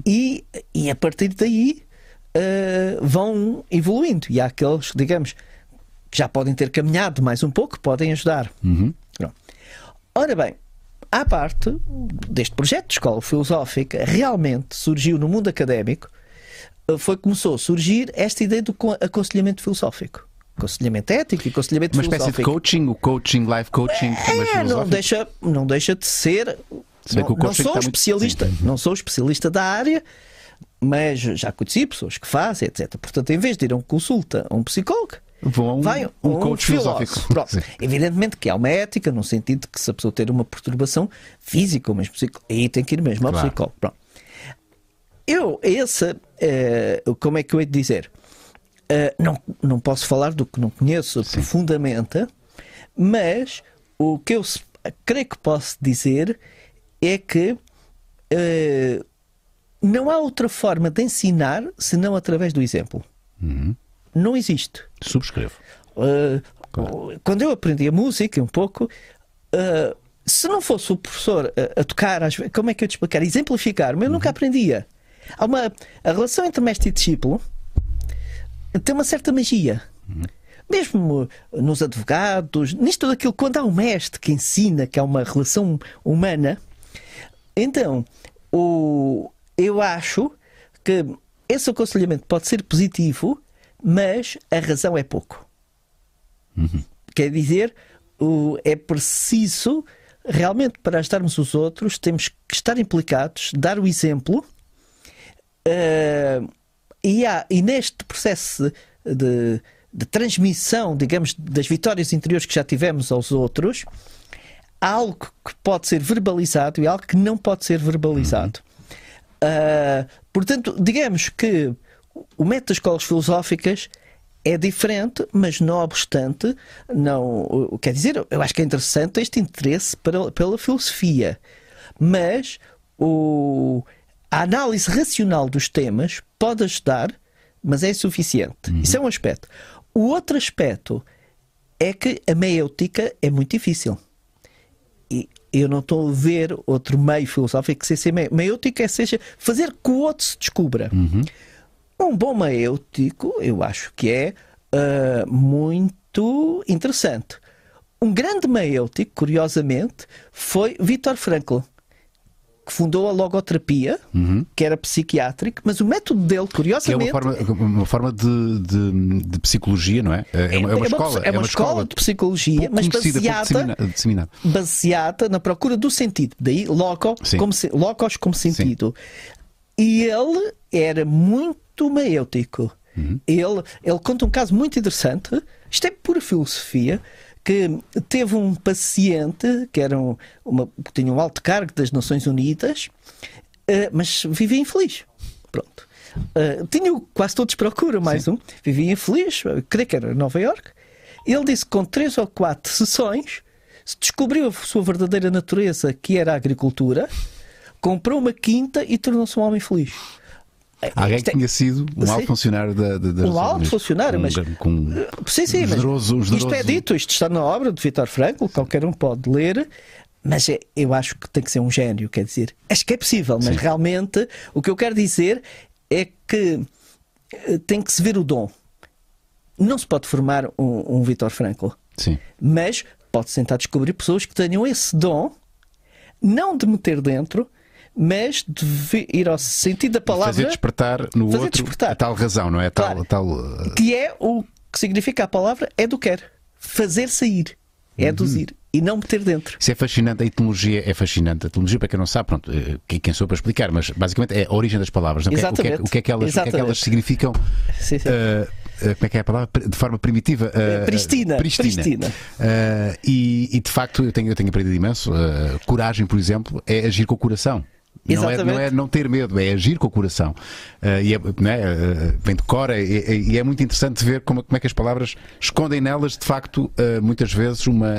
E, e a partir daí eh, vão evoluindo. E há aqueles, digamos, que já podem ter caminhado mais um pouco, podem ajudar. Pronto. Ora bem, à parte deste projeto de escola filosófica, realmente surgiu no mundo académico, foi começou a surgir esta ideia do co- aconselhamento filosófico. aconselhamento ético e aconselhamento Uma espécie de filosófico. coaching, o coaching, life coaching, É, não filosófico. deixa, não deixa de ser. Se Não, não sou muito- especialista, Sim. não sou especialista da área, mas já conheci pessoas que fazem, etc. Portanto, em vez de ir a uma consulta a um psicólogo, Vão a um, vai a um coach filosófico. Evidentemente que há uma ética, no sentido de que se a pessoa ter uma perturbação física ou mesmo psicólogo, aí tem que ir mesmo ao Claro. psicólogo. Pronto. Eu, esse, eh, como é que eu hei de dizer? Eh, não, não posso falar do que não conheço profundamente, mas o que eu creio que posso dizer é que eh, não há outra forma de ensinar senão através do exemplo. Uhum. Não existe. Subscrevo. Uh, Quando eu aprendi a música um pouco, uh, se não fosse o professor a, a tocar, como é que eu te explicar? Exemplificar, mas eu nunca aprendia. Há uma, a relação entre mestre e discípulo tem uma certa magia. Mesmo nos advogados, nisto tudo aquilo, quando há um mestre que ensina que há uma relação humana, então o, eu acho que esse aconselhamento pode ser positivo, mas a razão é pouco. Quer dizer, o- é preciso, realmente, para ajudarmos os outros, temos que estar implicados, dar o exemplo. Eh, e, há, e neste processo de, de transmissão, digamos, das vitórias interiores que já tivemos aos outros, há algo que pode ser verbalizado e algo que não pode ser verbalizado. Ah, portanto, digamos que o método das escolas filosóficas é diferente, mas não obstante, não, o- quer dizer, eu acho que é interessante este interesse para- pela filosofia, mas o, a análise racional dos temas pode ajudar, mas é insuficiente. Isso é um aspecto. O outro aspecto é que a meiêutica é muito difícil. E eu não estou a ver outro meio filosófico que seja ser meio- meiêutico, é seja fazer que o outro se descubra. Um bom meiêutico, eu acho que é ah, muito interessante. Um grande meiêutico, curiosamente, foi Viktor Frankl, que fundou a logoterapia, que era psiquiátrico, mas o método dele, Que é curiosamente, uma forma, uma forma de, de, de psicologia, não é? É uma, é uma escola. é uma escola de psicologia, mas baseada dissemina- baseada na procura do sentido. Daí logo, Sim. como, se- logos como sentido. E ele era muito maêutico. Ele, ele conta um caso muito interessante. Isto é pura filosofia. Que teve um paciente que era um, uma, que tinha um alto cargo das Nações Unidas, eh, mas vivia infeliz. Pronto. Eh, tinha quase todos procura, mais um. Vivia infeliz, eh, creio que era Nova York. Ele disse que com três ou quatro sessões se descobriu a sua verdadeira natureza, que era a agricultura, comprou uma quinta e tornou-se um homem feliz. Alguém Isto que é- tinha sido um Sim. alto funcionário da, da, das Um alto funcionário, Com- mas- Com, Sim, sim, um generoso, um isto é dito, isto está na obra de Vitor Frankl, qualquer um pode ler, mas é- eu acho que tem que ser um gênio, quer dizer, acho que é possível, mas Sim. realmente o que eu quero dizer é que eh, tem que se ver o dom. Não se pode formar um, um Vitor Frankl, Sim. mas pode-se tentar descobrir pessoas que tenham esse dom, não de meter dentro, mas de vi- ir ao sentido da Fazer palavra, despertar no Fazer outro despertar. a tal razão, não é? A Tal, Claro. tal, uh, que é o que significa a palavra educar, fazer sair, Uhum. eduzir e não meter dentro. Isso é fascinante, a etimologia é fascinante. A etimologia, para quem não sabe, pronto, eh, quem sou para explicar, mas basicamente é a origem das palavras. não é? O que é- O que, é, Exatamente. o que é que elas, o que é que Exatamente. elas significam? Sim, sim. eh, como é que é a palavra? De forma primitiva. eh, Pristina, pristina. pristina. Eh, e, e, de facto, eu tenho, eu tenho aprendido imenso. coragem, por exemplo, é agir com o coração. Não é, não é não ter medo, é agir com o coração. Eh, e é, não é, eh, vem de cor, e, e- e é muito interessante ver como, como é que as palavras escondem nelas, de facto, eh, muitas vezes, uma,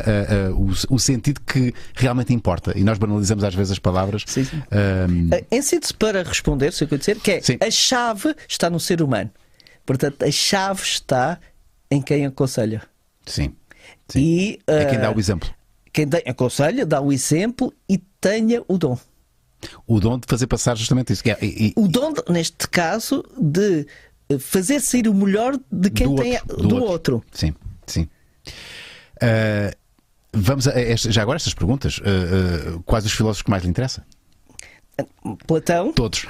o, o sentido que realmente importa. E nós banalizamos às vezes as palavras. Sim, sim. Em síntese, para responder, se eu quero dizer, que é Sim. a chave está no ser humano. Portanto, a chave está em quem aconselha. sim. Sim. E É quem dá o exemplo. quem dá- aconselha, dá o exemplo e tenha o dom. O dom de fazer passar justamente isso. é- e- e- O dom, de- neste caso, de eh, fazer sair o melhor de quem do tem outro, do, do outro. Sim, sim. Ah, vamos a esta- já agora estas perguntas. Ah, ah, quais os filósofos que mais lhe interessam? Platão, Todos.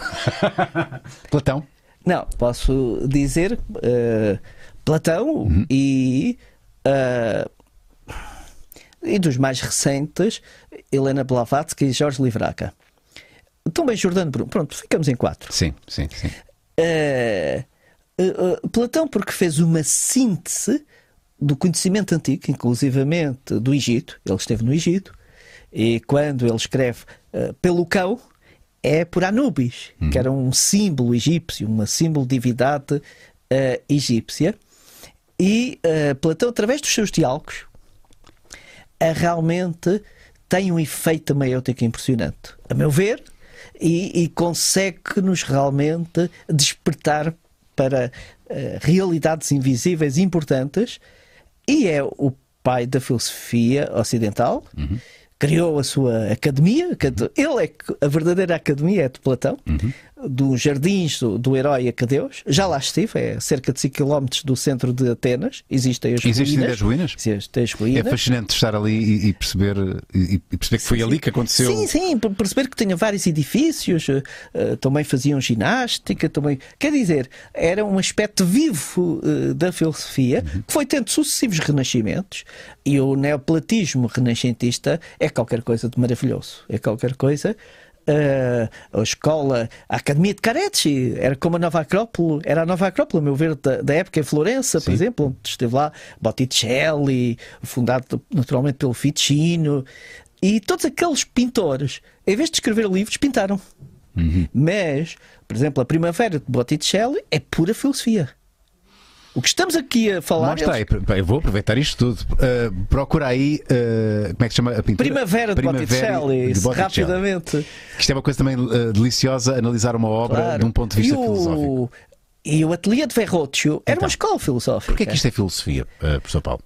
Platão. Não, posso dizer uh, Platão uhum. e. Uh, e dos mais recentes, Helena Blavatsky e Jorge Livraca. Também Jordano Bruno. Pronto, ficamos em quatro. Sim, sim, sim. Uh, uh, Platão, porque fez uma síntese do conhecimento antigo, inclusivamente do Egito. Ele esteve no Egito. E quando ele escreve uh, pelo cão, é por Anubis, uhum. que era um símbolo egípcio, uma símbolo divindade egípcia. E Platão, através dos seus diálogos, realmente tem um efeito maiútico impressionante. A meu ver, e, e consegue-nos realmente despertar para uh, realidades invisíveis importantes e é o pai da filosofia ocidental. Uhum criou a sua academia. Ele é a verdadeira academia é de Platão, uhum. Dos jardins do, do, herói Acadeus. Já lá estive, é cerca de 5 km do centro de Atenas. Existem as Existem ruínas. as ruínas? Existem as ruínas. É fascinante estar ali e, e perceber, e, e, perceber que foi sim, ali que aconteceu. Sim, sim, perceber que tinha vários edifícios, uh, também faziam ginástica, também. Quer dizer, era um aspecto vivo uh, da filosofia uhum. que foi tendo sucessivos renascimentos e o neoplatismo renascentista é qualquer coisa de maravilhoso. É qualquer coisa. Uh, a escola, a Academia de Carecci, era como a Nova Acrópole, era a Nova Acrópole, a meu ver, da, da época em Florença, Sim. por exemplo, onde esteve lá Botticelli, fundado naturalmente pelo Ficino, e todos aqueles pintores, em vez de escrever livros, pintaram. Uhum. Mas, por exemplo, a Primavera de Botticelli é pura filosofia. O que estamos aqui a falar. Mostra aí, eu vou aproveitar isto tudo. Uh, procura aí, uh, como é que se chama a pintura? Primavera de Primavera Botticelli, de Botticelli. rapidamente. Isto é uma coisa também uh, deliciosa, analisar uma obra claro. de um ponto de vista e o... filosófico. E o ateliê de Verrocchio era então, uma escola filosófica. Porquê é que isto é filosofia, uh, professor Paulo?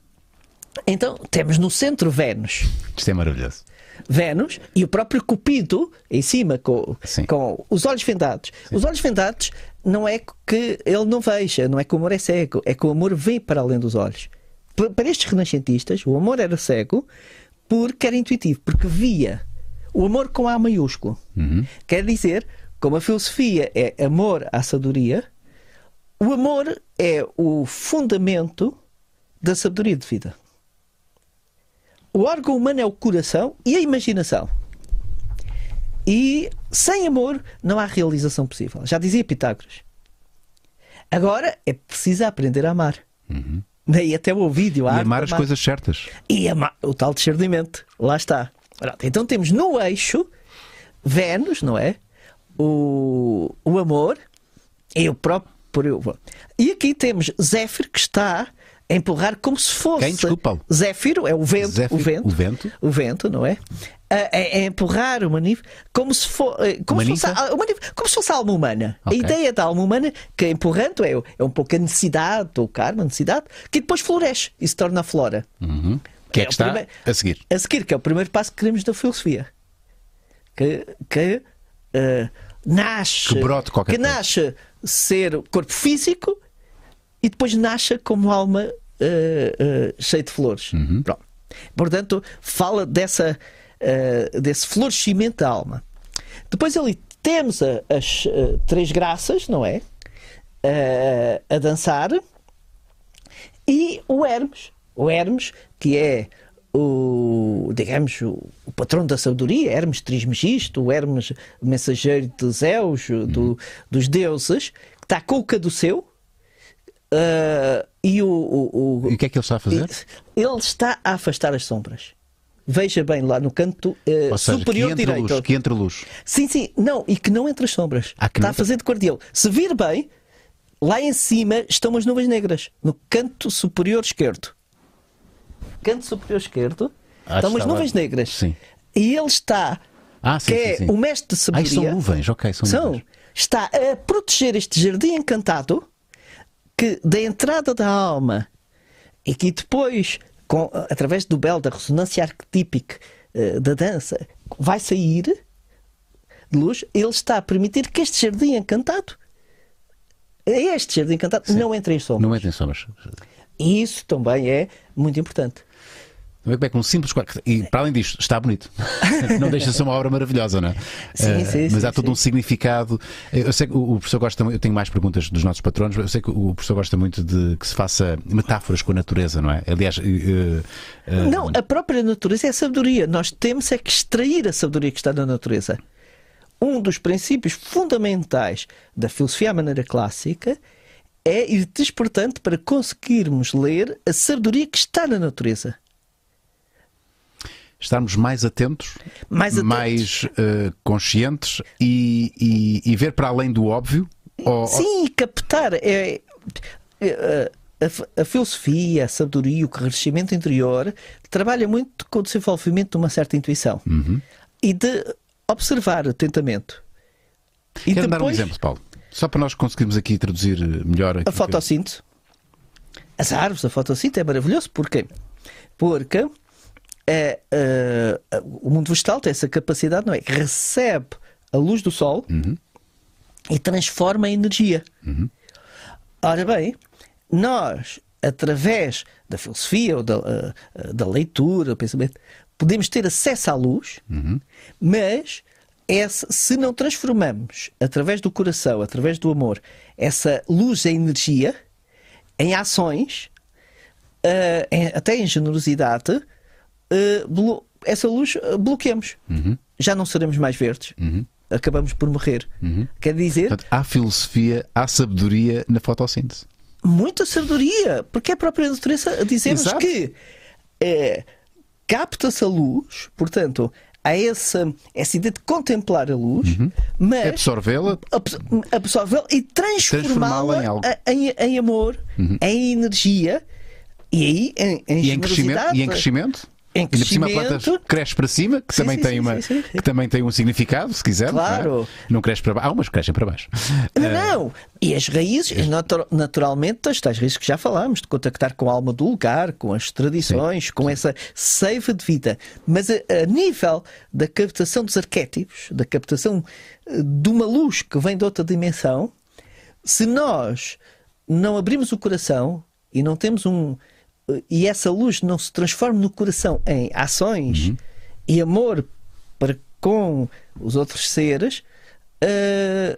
Então, temos no centro Vênus. Isto é maravilhoso. Vênus e o próprio Cupido em cima com, com os olhos vendados. Sim. Os olhos vendados não é que ele não veja, não é que o amor é cego, é que o amor vem para além dos olhos. Para estes renascentistas, o amor era cego porque era intuitivo, porque via o amor com A maiúsculo. Uhum. Quer dizer, como a filosofia é amor à sabedoria, o amor é o fundamento da sabedoria de vida. O órgão humano é o coração e a imaginação. E sem amor não há realização possível. Já dizia Pitágoras. Agora é preciso aprender a amar. Uhum. Daí até o vídeo. E amar as amar. coisas certas. E amar o tal discernimento. Lá está. Então temos no eixo Vênus, não é? O, o amor e o próprio. E aqui temos Zéfiro que está empurrar como se fosse. Quem? Desculpa. Zéfiro é o vento, Zéfiro, o vento. O vento. O vento, não é? A, a, empurrar o manife como se, for, eh, como, se fosse, a, como se fosse a alma humana. Okay. A ideia da alma humana, que empurrando é, é um pouco a necessidade, ou o karma, a necessidade, que depois floresce e se torna a flora. Uhum. Que é, é que está primeiro, a seguir? A seguir, que é o primeiro passo que queremos da filosofia. Que, que uh, nasce. Que Que nasce ser corpo físico e depois nasce como alma uh, uh, cheia de flores. Uhum. Portanto, fala dessa, uh, desse florescimento da alma. Depois ali temos a, as três graças, não é? a dançar. E o Hermes. O Hermes, que é o, digamos, o, o, patrão da sabedoria, Hermes Trismegisto, o Hermes mensageiro de Zeus, do, uhum. dos deuses, que está com o caduceu, Uh, e, o, o, o, e o que é que ele está a fazer? Ele está a afastar as sombras. Veja bem lá no canto uh, seja, superior que direito. Luz, que entre luz. Sim, sim, não, e que não entre as sombras. Ah, está a fazer de guardião. Se vir bem, lá em cima estão as nuvens negras, no canto superior esquerdo. Canto superior esquerdo ah, estão as nuvens lá. negras. Sim. E ele está, ah, sim, que sim, é sim. o mestre de sabedoria. Ah, são nuvens, ok, são, são nuvens. Está a proteger este jardim encantado que da entrada da alma e que depois, com, através do belo, da ressonância arquetípica uh, da dança, vai sair de luz, ele está a permitir que este jardim encantado, este jardim encantado, Sim. não entre em sombras. Não entre em sombras. E isso também é muito importante. Como é que um simples quadro. E para além disto, está bonito. não deixa de ser uma obra maravilhosa, não é? Sim, Uh, sim, mas sim, há todo sim. um significado. Eu sei que o o professor gosta. Eu tenho mais perguntas dos nossos patronos. Eu sei que o professor gosta muito de que se faça metáforas com a natureza, não é? Aliás, uh, uh, Não, a própria natureza é a sabedoria. Nós temos é que extrair a sabedoria que está na natureza. Um dos princípios fundamentais da filosofia à maneira clássica é ir despertante para conseguirmos ler a sabedoria que está na natureza. Estarmos mais atentos, Mais atentos. mais, uh, conscientes e, e- e ver para além do óbvio. ou- Sim, e captar. É, é, a, a filosofia, a sabedoria, o crescimento interior trabalha muito com o desenvolvimento de uma certa intuição Uhum. e de observar atentamente. E Quero dar um depois, exemplo, Paulo. Só para nós conseguirmos aqui traduzir melhor a fotossíntese. As árvores, a fotossíntese é maravilhoso. Porquê? Porque é, eh, o mundo vegetal tem essa capacidade, não é? Que recebe a luz do sol Uhum. e transforma em energia. Ora bem, nós, através da filosofia ou da, eh, da leitura, do pensamento, podemos ter acesso à luz, mas essa, se não transformamos através do coração, através do amor, essa luz em energia, em ações, eh, em- até em generosidade, eh, essa luz eh, bloqueamos. Já não seremos mais verdes. Acabamos por morrer. Quer dizer, Portanto, há filosofia, há sabedoria na fotossíntese. muita sabedoria, porque é a própria natureza a dizer-nos Exato. que é, capta-se a luz, portanto, há essa, essa ideia de contemplar a luz, mas Absorvê-la, abs- absorvê-la e Transformá-la em em, em amor, em energia e aí em, em e em crescimento, e em crescimento. Em Ainda por cima a planta crescimento. cresce para cima, que, Sim, também, sim, tem sim, uma, que também tem um significado, se quiser. Claro. Não, é? não cresce para baixo. Há umas que crescem para baixo. Não, não. E as raízes, natu- naturalmente, as tais raízes que já falámos, de contactar com a alma do lugar, com as tradições, com essa seiva de vida. Mas a, a nível da captação dos arquétipos, da captação eh, de uma luz que vem de outra dimensão, se nós não abrimos o coração e não temos um. E essa luz não se transforma no coração em ações e amor para com os outros seres,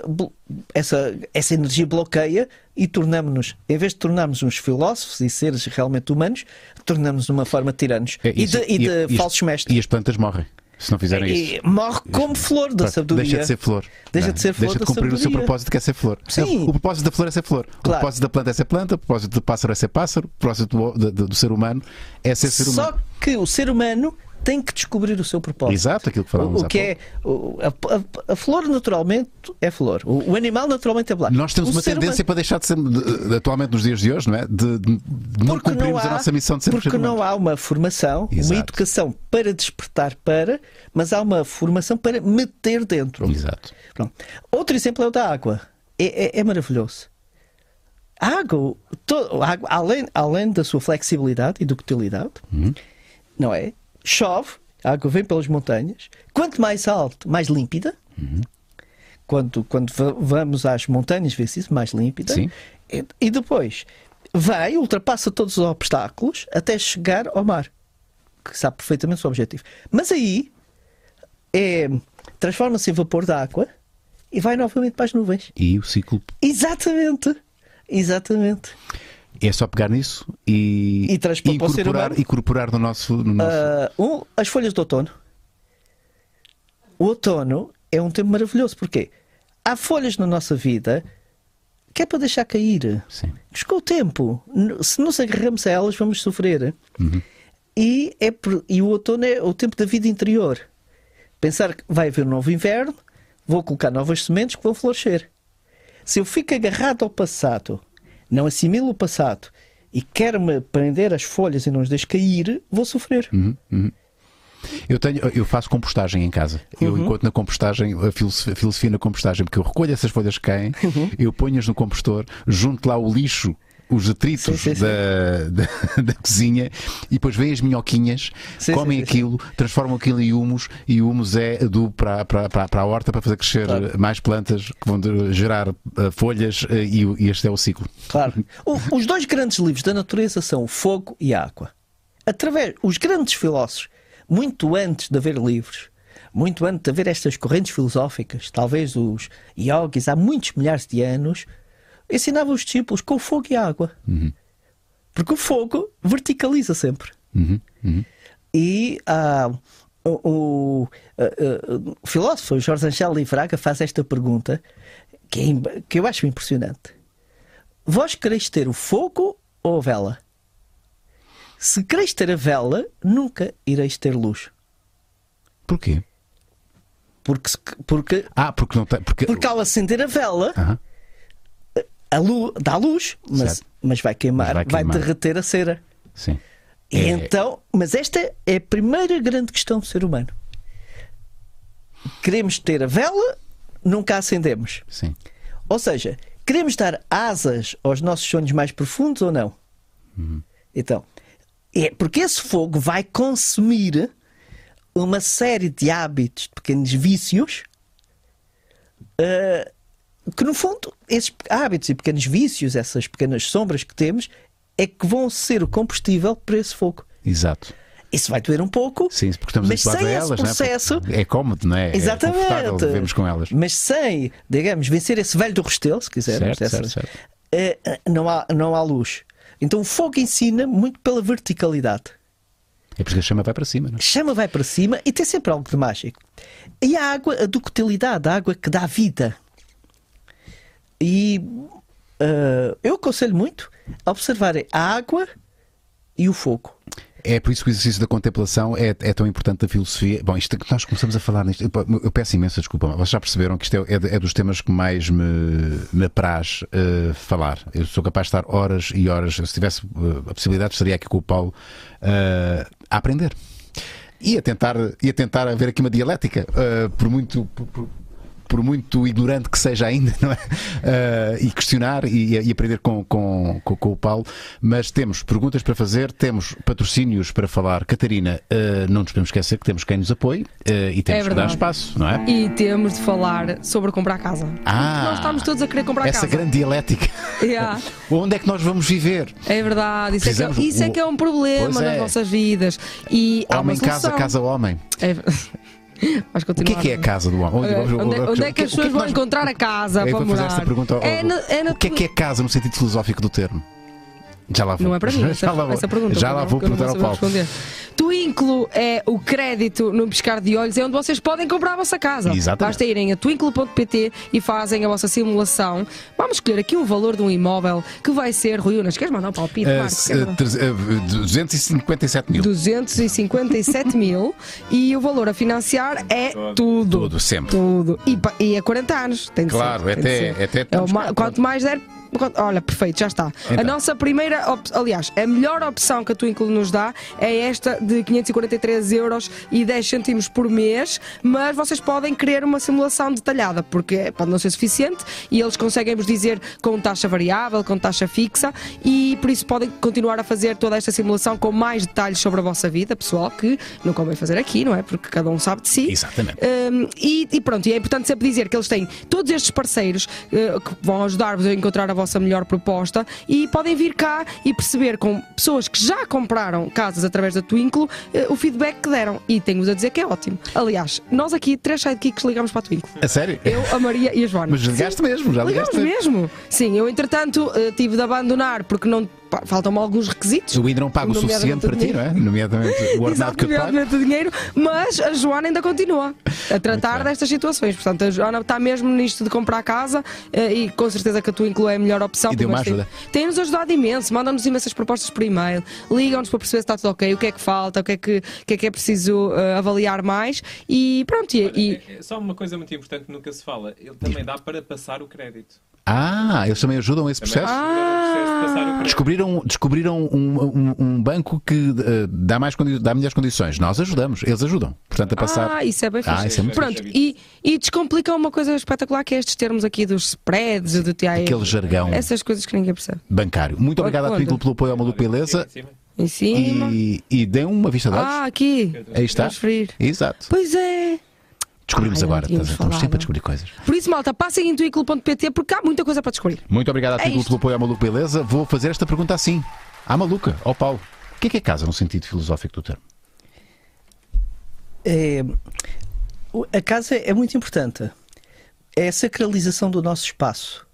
blo- essa, essa energia bloqueia e tornamos-nos, em vez de tornarmos uns filósofos e seres realmente humanos, tornamos-nos uma forma de tiranos É e de, e de e falsos mestres. E as plantas morrem, se não fizerem isso. E morre como flor da Pronto, sabedoria. Deixa de ser flor. Deixa não é? de ser flor Deixa de cumprir o seu propósito que é ser flor. Sim. O propósito da flor é ser flor. O Claro. propósito da planta é ser planta, o propósito do pássaro é ser pássaro, o propósito do, do- do ser humano é ser ser Só humano. que o ser humano tem que descobrir o seu propósito. Exato, aquilo que falávamos O, o que é o- a, a- flor naturalmente é flor. O, o animal naturalmente é branco. Nós temos uma tendência para deixar de ser, de- atualmente nos dias de hoje, não é? De, de- não Porque cumprirmos não há, a nossa missão de ser porque não humano. há uma formação, Exato. uma educação para despertar para, mas há uma formação para meter dentro. Exato. Pronto. Outro exemplo é o da água. É, é- é maravilhoso. A água, to- a água, além, além da sua flexibilidade e ductilidade, Uhum. não é? Chove, a água vem pelas montanhas. Quanto mais alto, mais límpida. Uhum. Quando, quando va- vamos às montanhas, vê-se isso, mais límpida. Sim. E, e depois vai, ultrapassa todos os obstáculos até chegar ao mar, que sabe perfeitamente o seu objetivo. Mas aí é, transforma-se em vapor de água e vai novamente para as nuvens. E o ciclo Exatamente. Exatamente. É só pegar nisso e, E ser incorporar, humano. incorporar no nosso. No nosso... Ah, um, as folhas do outono. O outono é um tempo maravilhoso. Porquê? Há folhas na nossa vida que é para deixar cair. Sim. Com o tempo, se nos agarramos a elas, vamos sofrer. Uhum. E, é, e o outono é o tempo da vida interior. Pensar que vai haver um novo inverno, vou colocar novas sementes que vão florescer. Se eu fico agarrado ao passado, não assimilo o passado e quero-me prender as folhas e não as deixo cair, vou sofrer. Eu, tenho, eu faço compostagem em casa. Eu Uhum. encontro na compostagem, a filosofia, a filosofia na compostagem, porque eu recolho essas folhas que caem, Uhum. eu ponho-as no compostor, junto lá o lixo, os detritos Sim, sim, sim. Da, da, da cozinha, e depois vêm as minhoquinhas, comem aquilo, transformam aquilo em humus, e o humus é adubo para, para, para, para a horta para fazer crescer Claro. mais plantas que vão gerar eh, folhas, eh, e, e este é o ciclo. Claro. O- os dois grandes livros da natureza são o fogo e a água. através, os grandes filósofos, muito antes de haver livros, muito antes de haver estas correntes filosóficas, talvez os yogis, há muitos milhares de anos, ensinavam os discípulos com fogo e água. Porque o fogo verticaliza sempre. Uhum, uhum. E ah, o, o, ah, ah, o filósofo Jorge Angel Livraga faz esta pergunta que, é que eu acho impressionante. Vós quereis ter o fogo ou a vela? Se quereis ter a vela, nunca ireis ter luz. Porquê? Porque, porque, Ah, porque não tem. Porque... porque ao acender a vela. A luz, dá luz, mas, mas vai queimar, Mas vai vai, queimar. derreter a cera. Sim. E É- então, mas esta é a primeira grande questão do ser humano. Queremos ter a vela, nunca a acendemos. Sim. Ou seja, queremos dar asas aos nossos sonhos mais profundos ou não? Então, é porque esse fogo vai consumir uma série de hábitos, de pequenos vícios, eh, que no fundo, esses hábitos e pequenos vícios, essas pequenas sombras que temos, é que vão ser o combustível para esse fogo. Exato. Isso vai doer um pouco, Sim, porque estamos mas sem a esse elas, processo, não é? Porque É cómodo, não é? É Exatamente. confortável vivemos com elas. Mas sem, digamos, vencer esse velho do restelo, se quisermos, Certo, certo, certo. eh, não, há, não há luz. Então o fogo ensina muito pela verticalidade. É por isso que a chama vai para cima, não é? Chama vai para cima e tem sempre algo de mágico. E a água, a ductilidade, a água que dá vida. E eh, eu aconselho muito a observarem a água e o fogo. É por isso que o exercício da contemplação é, é tão importante da filosofia. Bom, isto nós começamos a falar nisto. Eu, peço imensa desculpa, vocês já perceberam que isto é, é é dos temas que mais me, me apraz eh, falar. Eu sou capaz de estar horas e horas. Se tivesse eh, a possibilidade, estaria aqui com o Paulo eh, a aprender. E a tentar, e a tentar haver aqui uma dialética, por muito. por- por- por muito ignorante que seja ainda, não é? Eh, e questionar e, e aprender com, com, com, com o Paulo. Mas temos perguntas para fazer, temos patrocínios para falar. Catarina, eh, não nos podemos esquecer que temos quem nos apoie eh, e temos É que dar espaço, não é? E temos de falar sobre comprar casa. Ah, Nós estamos todos a querer comprar Essa casa. grande dialética. Yeah. Onde é que nós vamos viver? É verdade, isso, é que, Precisamos- isso é que é um problema Pois nas é. nossas vidas. E Homem casa, casa homem. É... Vais O que é que é a casa do homem? Onde, onde é- onde é que as pessoas vão encontrar a casa É, para morar? esta pergunta É na- é na o que é que é casa no sentido filosófico do termo? Já lá vou. Não é para mim essa, já lá vou, essa pergunta. Já lá porque vou eu não perguntar ao Paulo. Twinklo é o crédito no piscar de olhos, é onde vocês podem comprar a vossa casa. Exatamente. Basta irem a twinklo.pt e fazem a vossa simulação. Vamos escolher aqui o valor de um imóvel que vai ser, Rui Unas, queres mandar o palpite, Uh, Marco? se- Quer uh, uh, 257 mil. 257 mil e o valor a financiar é tudo. Tudo, sempre. Tudo. E, e a 40 anos. Tem de Claro, ser, de até- ser. até É o quanto mais der. Olha, perfeito, já está. Então. A nossa primeira, op- aliás, a melhor opção que a Twinkle nos dá é esta de 543 euros e 10 cêntimos por mês, mas vocês podem querer uma simulação detalhada, porque pode não ser suficiente e eles conseguem vos dizer com taxa variável, com taxa fixa e por isso podem continuar a fazer toda esta simulação com mais detalhes sobre a vossa vida pessoal, que não convém fazer aqui, não é? Porque cada um sabe de si. Exatamente. Um, e, e pronto, e é importante sempre dizer que eles têm todos estes parceiros uh, que vão ajudar-vos a encontrar a vossa melhor proposta e podem vir cá e perceber com pessoas que já compraram casas através da Twinklo uh, o feedback que deram. E tenho-vos a dizer que é ótimo. Aliás, nós aqui, três sidekicks, ligamos para a Twinklo. A sério? Eu, a Maria e a Joana. Mas ligaste mesmo, já Ligamos ligaste mesmo. Sim, eu entretanto uh, tive de abandonar porque não faltam-me alguns requisitos. Eu ainda não pago o suficiente Nomeadamente o para ti, não é? Nomeadamente o ordenado que eu te pago. Exatamente o dinheiro, mas a Joana ainda continua a tratar destas situações. Portanto, a Joana está mesmo nisto de comprar casa eh, e com certeza que a tua inclui é a melhor opção. E Mas tem- ajuda. Tem-nos ajudado imenso, mandam-nos imensas propostas por e-mail, ligam-nos para perceber se está tudo ok, o que é que falta, o que é que, o que, é, que é preciso eh, avaliar mais e pronto. E, e- É- é Só uma coisa muito importante que nunca se fala: ele também dá para passar o crédito. Ah, eles também ajudam esse Também processo? ajuda o processo de passar o crédito. Descobriram, descobriram um, um- um banco que eh, dá, mais dá melhores condições. Nós ajudamos, eles ajudam. Portanto, a passar. Ah, isso é bem Ah, fixe. é muito Pronto, e, e descomplicam uma coisa espetacular que é estes termos aqui dos spreads, do TIA. Aquele jargão Essas coisas que ninguém percebe. bancário. Muito obrigado à Onde? Twinkle pelo apoio ao Maluco Beleza. Em cima. Em cima. E, e dêem uma vista de olhos. Ah, aqui. Aí está. Exato. Pois é. Descobrimos agora. tínhamos Estamos falado. sempre a descobrir coisas. Por isso, malta, passem em twinkle.pt porque há muita coisa para descobrir. Muito obrigado à É isto. pelo apoio ao Maluco Beleza. Vou fazer esta pergunta assim. À maluca, ao Paulo. O que é que é casa no sentido filosófico do termo? É, a casa é muito importante. É a sacralização do nosso espaço.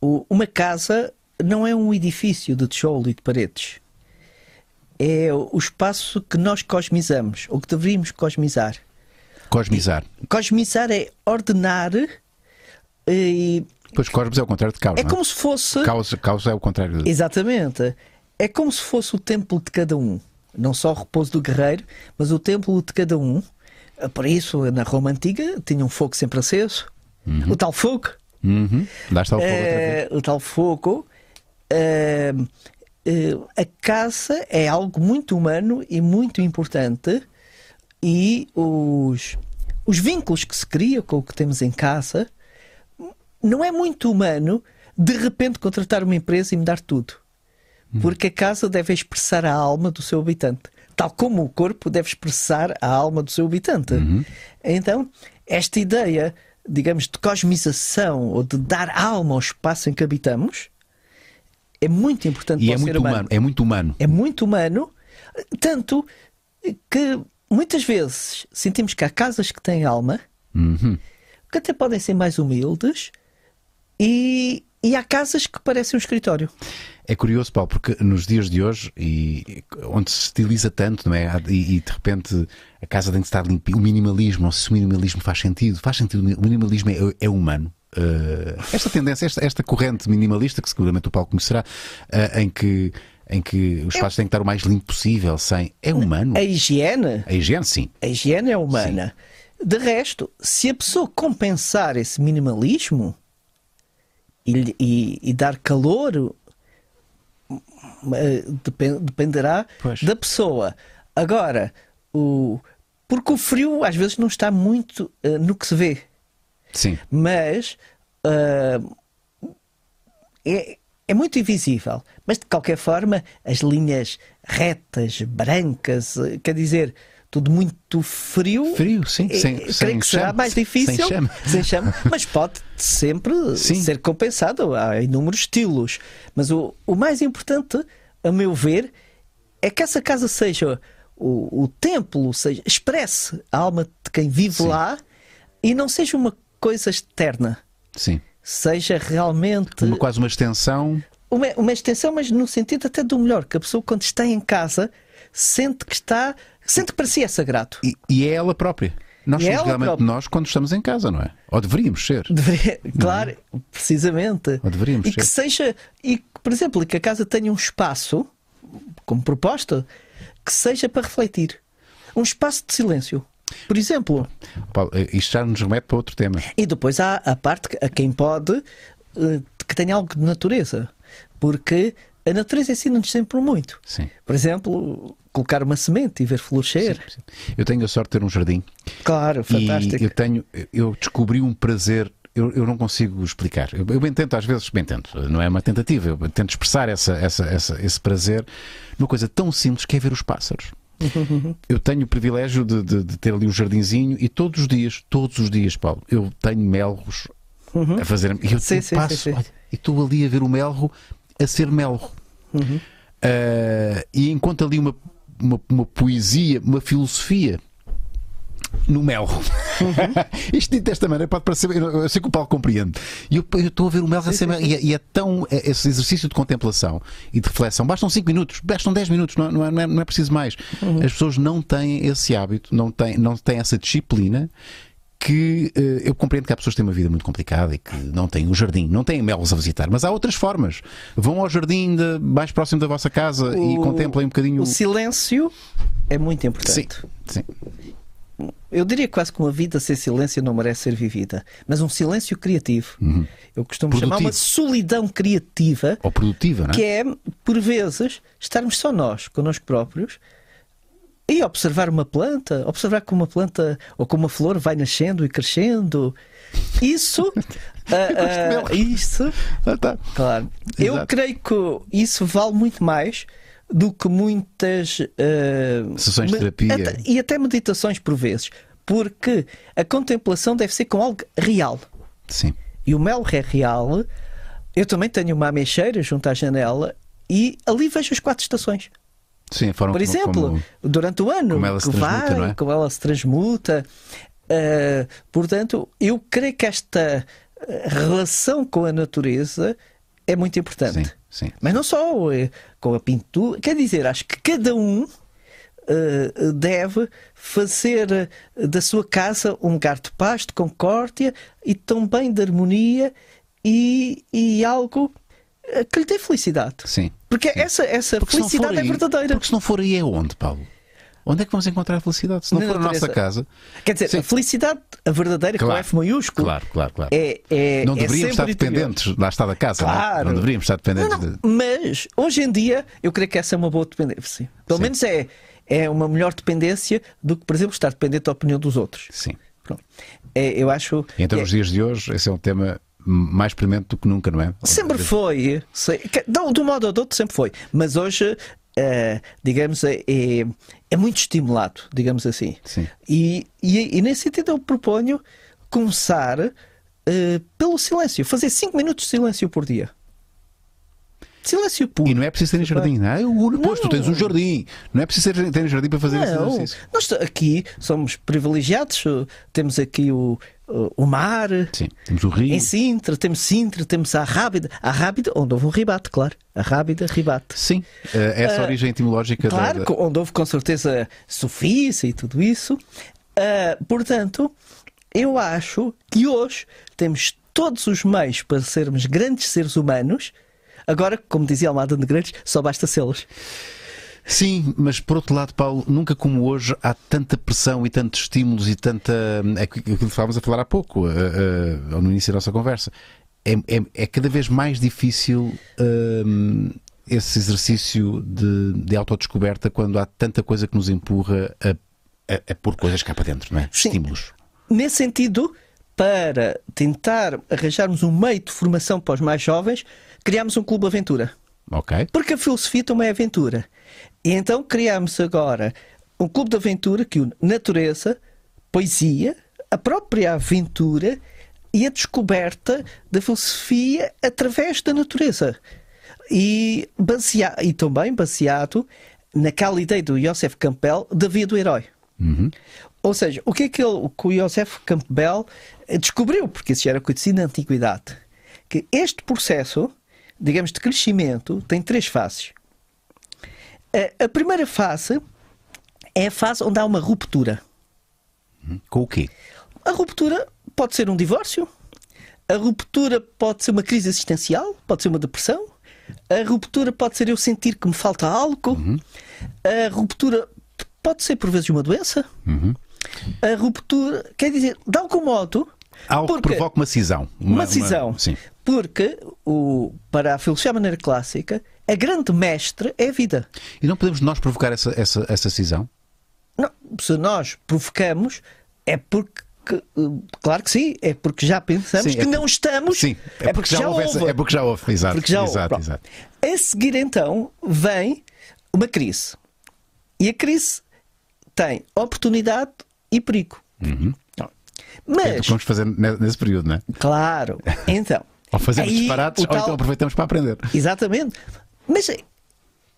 O- uma casa não é um edifício de tijolo e de paredes. É o espaço que nós cosmizamos, ou que deveríamos cosmizar. Cosmizar. Cosmizar é ordenar e Pois cosmos é o contrário de caos. é não como se fosse. Caos, caos é o contrário de. Exatamente. É como se fosse o templo de cada um. Não só o repouso do guerreiro, mas o templo de cada um. Por isso, na Roma Antiga, tinha um fogo sempre aceso. O tal fogo. Uhum. Lá está o fogo. Eh, o tal fogo. eh, eh, a casa é algo muito humano e muito importante. E os, os vínculos que se criam com o que temos em casa não é muito humano de repente contratar uma empresa e mudar tudo. Porque a casa deve expressar a alma do seu habitante. Tal como o corpo deve expressar a alma do seu habitante. Então, esta ideia, digamos, de cosmização ou de dar alma ao espaço em que habitamos é muito importante E para é o muito humano. humano. É muito humano. É muito humano, tanto que muitas vezes sentimos que há casas que têm alma, Uhum. que até podem ser mais humildes, e, e há casas que parecem um escritório. É curioso, Paulo, porque nos dias de hoje, e, onde se estiliza tanto, não é? E, e, de repente a casa tem que estar limpa. O minimalismo, sei se o minimalismo faz sentido. Faz sentido, o minimalismo é, é humano. Uh, esta tendência, esta, esta corrente minimalista, que seguramente o Paulo conhecerá, uh, em que em que os espaços têm que estar o mais limpo possível, sem. É humano. A higiene, A higiene, sim. a higiene é humana. De resto, se a pessoa compensar esse minimalismo e, e- e dar calor, eh, depen- dependerá Pois. da pessoa. Agora, o, porque o frio às vezes não está muito eh, no que se vê. Sim. mas é, é muito invisível. Mas de qualquer forma, as linhas retas, brancas, eh, quer dizer, tudo muito frio. Frio, sim, eh, sem- creio sem que será chama, mais sem difícil, chama. sem chama, mas pode sempre Sim. ser compensado. Há inúmeros estilos. Mas o, o mais importante, a meu ver, é que essa casa seja o, o templo, seja, expresse a alma de quem vive Sim. lá e não seja uma coisa externa. Sim. Seja realmente Uma, quase uma extensão. uma, uma extensão, mas no sentido até do melhor, que a pessoa quando está em casa sente que está, sente que para si é sagrado. E, e é ela própria. Nós E é somos ela realmente própria. nós quando estamos em casa, não é? Ou deveríamos ser. Deveria- claro, precisamente. Ou deveríamos e que ser. seja, e que, por exemplo, que a casa tenha um espaço, como proposta, que seja para refletir. Um espaço de silêncio. Por exemplo, eh, isto já nos remete para outro tema. E depois há a parte que- a quem pode eh, que tenha algo de natureza. Porque a natureza ensina-nos sempre muito. Sim. Por exemplo, colocar uma semente e ver florescer. Sim. Eu tenho a sorte de ter um jardim Claro, fantástico. e eu tenho, eu descobri um prazer. Eu, eu não consigo explicar. Eu, eu bem tento, às vezes, bem tento, não é uma tentativa, eu tento expressar essa, essa, essa- esse prazer numa coisa tão simples que é ver os pássaros. Eu tenho o privilégio de, de- de ter ali um jardinzinho e todos os dias, todos os dias, Paulo, eu tenho melros a fazer. E eu, Sim, sim, passo, sim, olha, e estou ali a ver o melro a ser melro. Ah, e encontro ali uma, uma, uma poesia, uma filosofia no melro. Isto dito desta maneira pode parecer. Eu, eu sei que o Paulo compreende. E eu eu estou a ver o ser melro. E, é- e é tão. é- esse exercício de contemplação e de reflexão. Bastam 5 minutos, bastam 10 minutos, não, não é, não é- não é preciso mais. As pessoas não têm esse hábito, não têm, não têm essa disciplina. Que eh, eu compreendo que há pessoas que têm uma vida muito complicada e que não têm o jardim, não têm melros a visitar, mas há outras formas. Vão ao jardim de- mais próximo da vossa casa e O- contemplem um bocadinho. O silêncio é muito Sim, importante. sim. Eu diria quase que uma vida sem silêncio não merece ser vivida. Mas um silêncio criativo. Eu costumo chamar uma Produtivo. solidão criativa. Ou produtiva, não é? que é, por vezes, estarmos só nós, connosco próprios, e observar uma planta, observar como uma planta ou como uma flor vai nascendo e crescendo. Isso. ah, ah, isso. Ah, tá. Claro. Eu Exato. creio que isso vale muito mais do que muitas ah, Sessões de terapia. até- e até meditações por vezes. Porque a contemplação deve ser com algo real Sim. e o mel é real. Eu também tenho uma ameixeira junto à janela e ali vejo as quatro estações. Sim, a forma Por como- exemplo, como- durante o ano, como ela se transmuta, vai, é? como ela se transmuta. Uh, portanto, eu creio que esta uh, relação com a natureza é muito importante. Sim, sim. Mas não só eh, com a pintura, quer dizer, acho que cada um eh, deve fazer eh, da sua casa um lugar de paz, de concórdia e também de harmonia e, e algo eh, que lhe dê felicidade. Sim. Porque essa, essa Porque não felicidade for é verdadeira. Porque se não for aí é onde, Paulo? Onde é que vamos encontrar a felicidade? Se não Na for na nossa casa. Quer dizer, Sim. a felicidade, a verdadeira, com Claro, F maiúsculo, Claro, claro, claro. é, é, não é deveríamos estar sempre interior. dependentes, lá está da casa. não é? Claro. Não, deveríamos estar dependentes Não, de. não, Mas hoje em dia eu creio que essa é uma boa dependência. Pelo Sim. menos é, é uma melhor dependência do que, por exemplo, estar dependente da opinião dos outros. Sim. Pronto. É, eu acho. Então, é- nos dias de hoje, esse é um tema mais premente do que nunca, não é? Sempre foi. sei- de de um modo ou de outro, sempre foi. Mas hoje, eh, digamos, é, é, muito estimulado, digamos assim. Sim. E, e, e nesse sentido eu proponho começar eh, pelo silêncio. Fazer 5 minutos de silêncio por dia. Silêncio puro. E não é preciso ter jardim, não é? Eu- Pois, tu tens um jardim. Não é preciso ter, jardim para fazer esse Não, exercício. nós aqui somos privilegiados, temos aqui o, o- mar, Sim, temos o rio. em Sintra, temos Sintra, temos a Rábida, a Rábida, onde houve um ribate, claro, a Rábida, ribate. Sim, eh, essa Ah, origem etimológica Claro, da, onde houve com certeza sofícia e tudo isso. Ah, portanto, eu acho que hoje temos todos os meios para sermos grandes seres humanos. Agora, como dizia Almada de Grandes, só basta sê-los. Sim, mas por outro lado, Paulo, nunca como hoje há tanta pressão e tantos estímulos e tanta. É aquilo que estávamos a falar há pouco, eh, eh, no início da nossa conversa. É, é- é cada vez mais difícil hum, esse exercício de, de autodescoberta quando há tanta coisa que nos empurra a, a, a pôr coisas cá para dentro, não é? Sim. Estímulos. Nesse sentido, para tentar arranjarmos um meio de formação para os mais jovens, criámos um clube aventura. Ok? Porque a filosofia também é aventura. E então criámos agora um clube de aventura que une natureza, poesia, a própria aventura e a descoberta da filosofia através da natureza. E, e também baseado naquela ideia do Joseph Campbell da via do herói. Ou seja, o que é que, ele, o que o Joseph Campbell descobriu, porque isso já era conhecido na antiguidade, que este processo, digamos, de crescimento tem três fases. A- primeira fase é a fase onde há uma ruptura. Com o quê? A ruptura pode ser um divórcio, a ruptura pode ser uma crise existencial, pode ser uma depressão, a ruptura pode ser eu sentir que me falta algo, a ruptura pode ser por vezes uma doença, a ruptura, quer dizer, de algum modo. Algo que porque- provoca uma cisão. uma, cisão. Sim. Porque o, para a filosofia à maneira clássica, a grande mestre é a vida. E não podemos nós provocar essa, essa, essa cisão? Não, se nós provocamos, é porque. que, Claro que sim, é porque já pensamos Sim, que é não estamos. Sim, é, porque, já houve. essa- houve. é porque já houve. Exato. Porque já houve. exato, Pronto. exato. A seguir, então, vem uma crise. E a crise tem oportunidade e perigo. Uhum. Não. É o que Mas, vamos fazer ne- nesse período, não é? claro, então. Ou fazemos aí disparates, o ou tal- então aproveitamos para aprender. Exatamente. Mas é,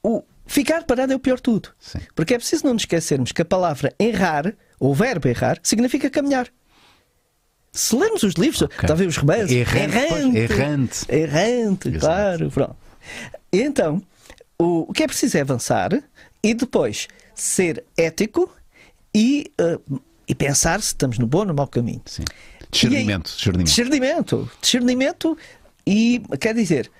o ficar parado é o pior de tudo. Sim. Porque é preciso não nos esquecermos que a palavra errar, ou o verbo errar, significa caminhar. Se lermos os livros, talvez os romances, Errante, errante. errante, Exato. claro, pronto. Então, o, que é preciso é avançar e depois ser ético e, eh, e pensar se estamos no bom ou no mau caminho. Sim. Discernimento. discernimento. Discernimento. Discernimento e, quer dizer,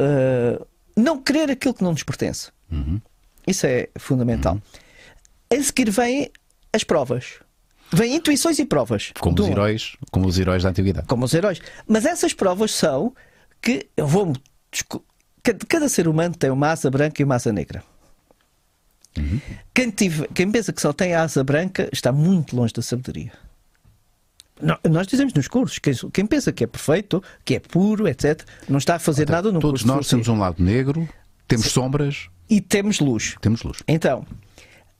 uh, não querer aquilo que não nos pertence. Uhum. Isso é fundamental. A seguir vêm as provas. Vêm intuições e provas. Como os heróis, como os heróis da antiguidade. Como os heróis. Mas essas provas são que eu vou. Cada ser humano tem uma asa branca e uma asa negra. Quem, tive- quem pensa que só tem a asa branca está muito longe da sabedoria. Nós dizemos nos cursos, quem, quem pensa que é perfeito, que é puro, etc., não está a fazer nada no Todos curso nós temos um lado negro, temos sombras, E temos luz. temos luz. Então,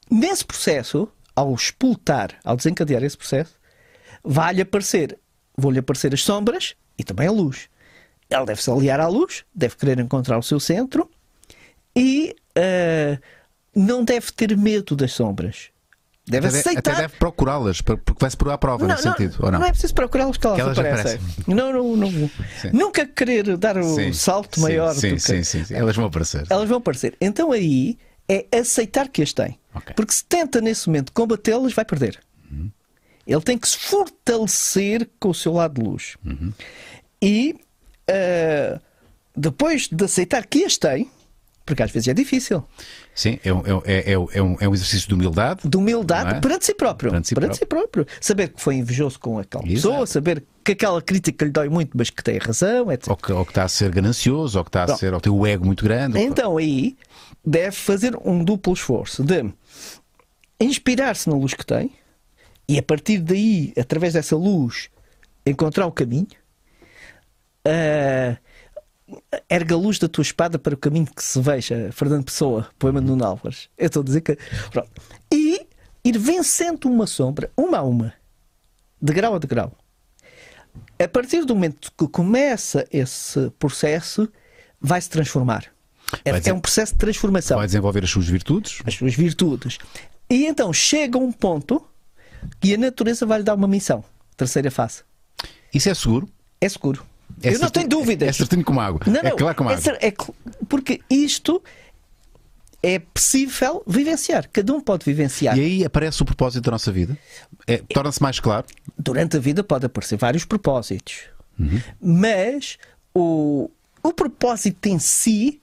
nesse processo, ao expultar, ao desencadear esse processo, vai-lhe aparecer, vão-lhe aparecer as sombras e também a luz. Ele deve se aliar à luz, deve querer encontrar o seu centro e, eh, não deve ter medo das sombras. Deve Até, aceitar. até deve procurá-las, porque vai-se pôr à prova nesse sentido, ou não? é preciso procurá-las que elas, aparecem. Não, não, não. Sim. Nunca querer dar o Sim, salto sim, maior Sim, do que sim, sim, sim. Elas vão aparecer. elas vão aparecer. Então aí é aceitar que as tem. Ok. Porque se tenta nesse momento combatê-las, vai perder. Ele tem que se fortalecer com o seu lado de luz. E ah, depois de aceitar que as tem, porque às vezes é difícil, Sim, é, um- é, é, é um- é um, é um exercício de humildade. de humildade é? perante si próprio. Perante si si próprio. Saber que foi invejoso com aquela Exato. pessoa, saber que aquela crítica lhe dói muito, mas que tem razão, etc. Ou que, ou que está a ser ganancioso, ou que está a Pronto. ser, ou tem o ego muito grande. Então aí deve fazer um duplo esforço de inspirar-se na luz que tem e a partir daí, através dessa luz, encontrar o caminho. Ah, erga a luz da tua espada para o caminho que se veja. Fernando Pessoa, poema de Nuno Álvares. Eu estou a dizer que. Pronto. E ir vencendo uma sombra, uma a uma, de grau a degrau. A partir do momento que começa esse processo, vai se transformar. É, Vai é um processo de transformação Vai desenvolver as suas virtudes. as suas virtudes. E então chega um ponto que a natureza vai lhe dar uma missão. Terceira fase. Isso é seguro. É seguro. É Eu não tenho dúvidas. É certinho como água. Não, é não, claro como é água. é porque isto é possível vivenciar. Cada um pode vivenciar. E aí aparece o propósito da nossa vida. É, Torna-se mais claro. Durante a vida pode aparecer vários propósitos. Uhum. Mas o, o propósito em si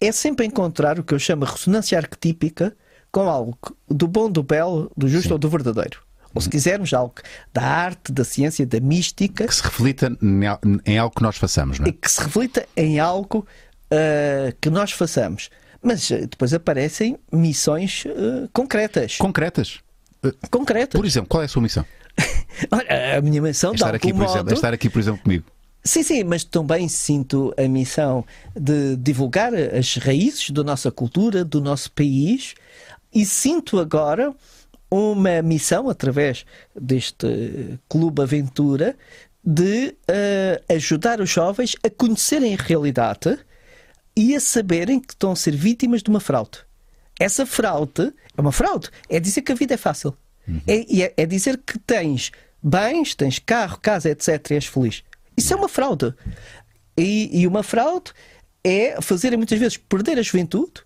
é sempre encontrar o que eu chamo de ressonância arquetípica com algo do bom, do belo, do justo ou do verdadeiro. Ou se quisermos, algo da arte, da ciência, da mística, Que se reflita em al- em algo que nós façamos, não e é? que se reflita em algo ah, que nós façamos. Mas ah, depois aparecem missões ah, concretas. Concretas. Eh, concretas. Por exemplo, qual é a sua missão? A minha missão, É estar, aqui, exemplo, modo... é estar aqui, por exemplo, comigo. Sim, sim, mas também sinto a missão de divulgar as raízes da nossa cultura, do nosso país, e sinto agora uma missão, através deste Clube Aventura, de eh, ajudar os jovens a conhecerem a realidade e a saberem que estão a ser vítimas de uma fraude. Essa fraude é uma fraude. É dizer que a vida é fácil. É, e é, é dizer que tens bens, tens carro, casa, etc. e és feliz. Isso é uma fraude. E, e uma fraude é fazerem muitas vezes perder a juventude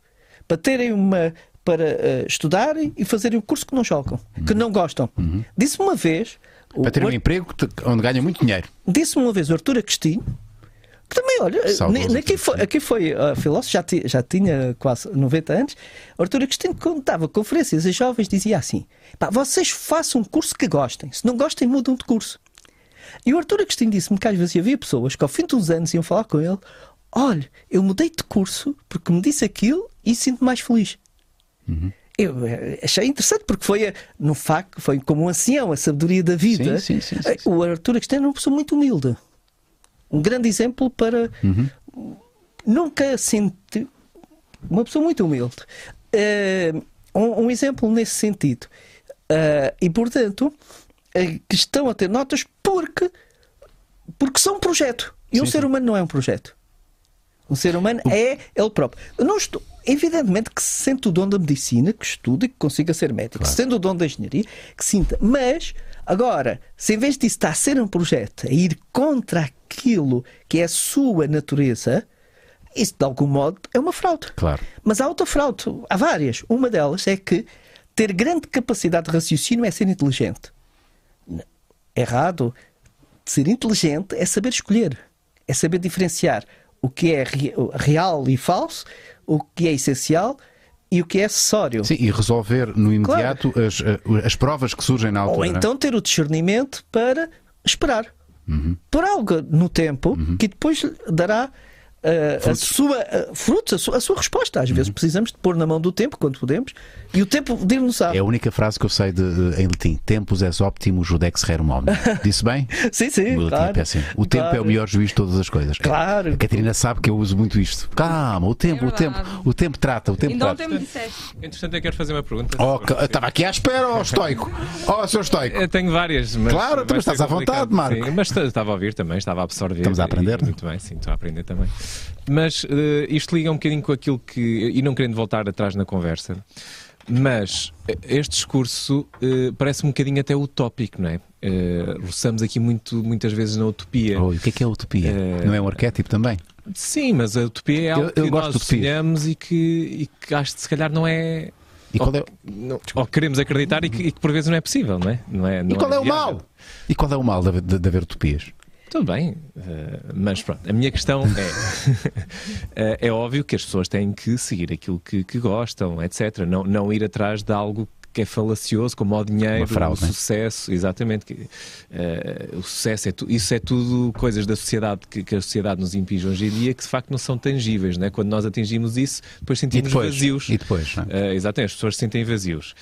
para terem uma para eh, estudarem e fazerem um curso que não jogam, que não gostam. Disse uma vez o- Para ter um o- emprego onde ganha muito dinheiro. Disse-me uma vez o Artur Agostinho, que também, olha, ne- aqui foi, aqui foi uh, filósofo, já, ti- já tinha quase 90 anos. O Artur Agostinho, quando dava conferências a jovens, dizia assim: vocês façam um curso que gostem, se não gostem, mudam de curso. E o Artur Agostinho disse-me que às vezes havia pessoas que ao fim dos anos iam falar com ele: olha, eu mudei de curso porque me disse aquilo e sinto-me mais feliz. Eu eh, achei interessante porque foi, no facto, foi como um ancião, a sabedoria da vida. Sim, sim, sim, Eh, O Artur Agostinho era uma pessoa muito humilde. Um grande exemplo para. Nunca senti. Uma pessoa muito humilde. Eh, um, um exemplo nesse sentido. Eh, e, portanto, que estão a ter notas porque, porque são um projeto. E um ser humano não é um projeto. Um ser humano é ele próprio. Eu não estou, evidentemente que se sente o dom da medicina, que estude e que consiga ser médico. Se sente o dom da engenharia, que sinta. Mas, agora, se em vez disso está a ser um projeto, a ir contra aquilo que é a sua natureza, isso de algum modo é uma fraude. Claro. Mas há outra fraude, há várias. Uma delas é que ter grande capacidade de raciocínio é ser inteligente. Errado. Ser inteligente é saber escolher, é saber diferenciar o que é re- real e falso, o que é essencial e o que é acessório. Sim, e resolver no imediato as, eh, as provas que surgem na altura. Ou é? então ter o discernimento para esperar Uhum. por algo no tempo que depois lhe dará uh, a sua uh, frutos, a sua, a sua resposta. Às Uhum. vezes precisamos de pôr na mão do tempo quando podemos e o tempo dir-nos É a única frase que eu sei de, de- em latim. Tempus es optimus judex rerum omni. Disse bem? Sim, sim, O é claro. péssimo. O tempo é o Claro. melhor juiz de todas as coisas. Claro. A Catarina sabe que eu uso muito isto. Calma, o tempo, É o tempo, o tempo trata, o tempo Ainda trata. me disseste. Entretanto, eu quero fazer uma pergunta. Oh, estava aqui à espera, ó estoico. Ó, seu estoico. Eu tenho várias, mas. Claro, ser estás à vontade, Marco. Sim, mas estava a ouvir também, estava a absorver. Estamos a aprender, e- não é? Muito bem, sim, estou a aprender também. Mas eh, isto liga um bocadinho com aquilo que. E não querendo voltar atrás na conversa, mas eh, este discurso eh, parece um bocadinho até utópico, não é? Uh, roçamos aqui muito, muitas vezes na utopia. Oh, e o que é que é a utopia? Eh, Não é um arquétipo também? Sim, mas a utopia é algo Eu- eu que nós sonhamos e que, e que acho que se calhar não é. E qual é, Não, ou queremos acreditar e que, e que por vezes não é possível, não é? Não é e não qual é o viável. mal? E qual é o mal de, de, de haver utopias? Tudo bem, eh, mas pronto, a minha questão é: eh, é óbvio que as pessoas têm que seguir aquilo que, que gostam, etc. Não, não ir atrás de algo que é falacioso, como o dinheiro, fraude, o né? sucesso, exatamente. que, eh, o sucesso, é tu- isso é tudo coisas da sociedade que, que a sociedade nos impinge hoje em dia que de facto não são tangíveis, né? Quando nós atingimos isso, depois E sentimos depois? vazios. E depois? é? Uh, exatamente, as pessoas se sentem vazios.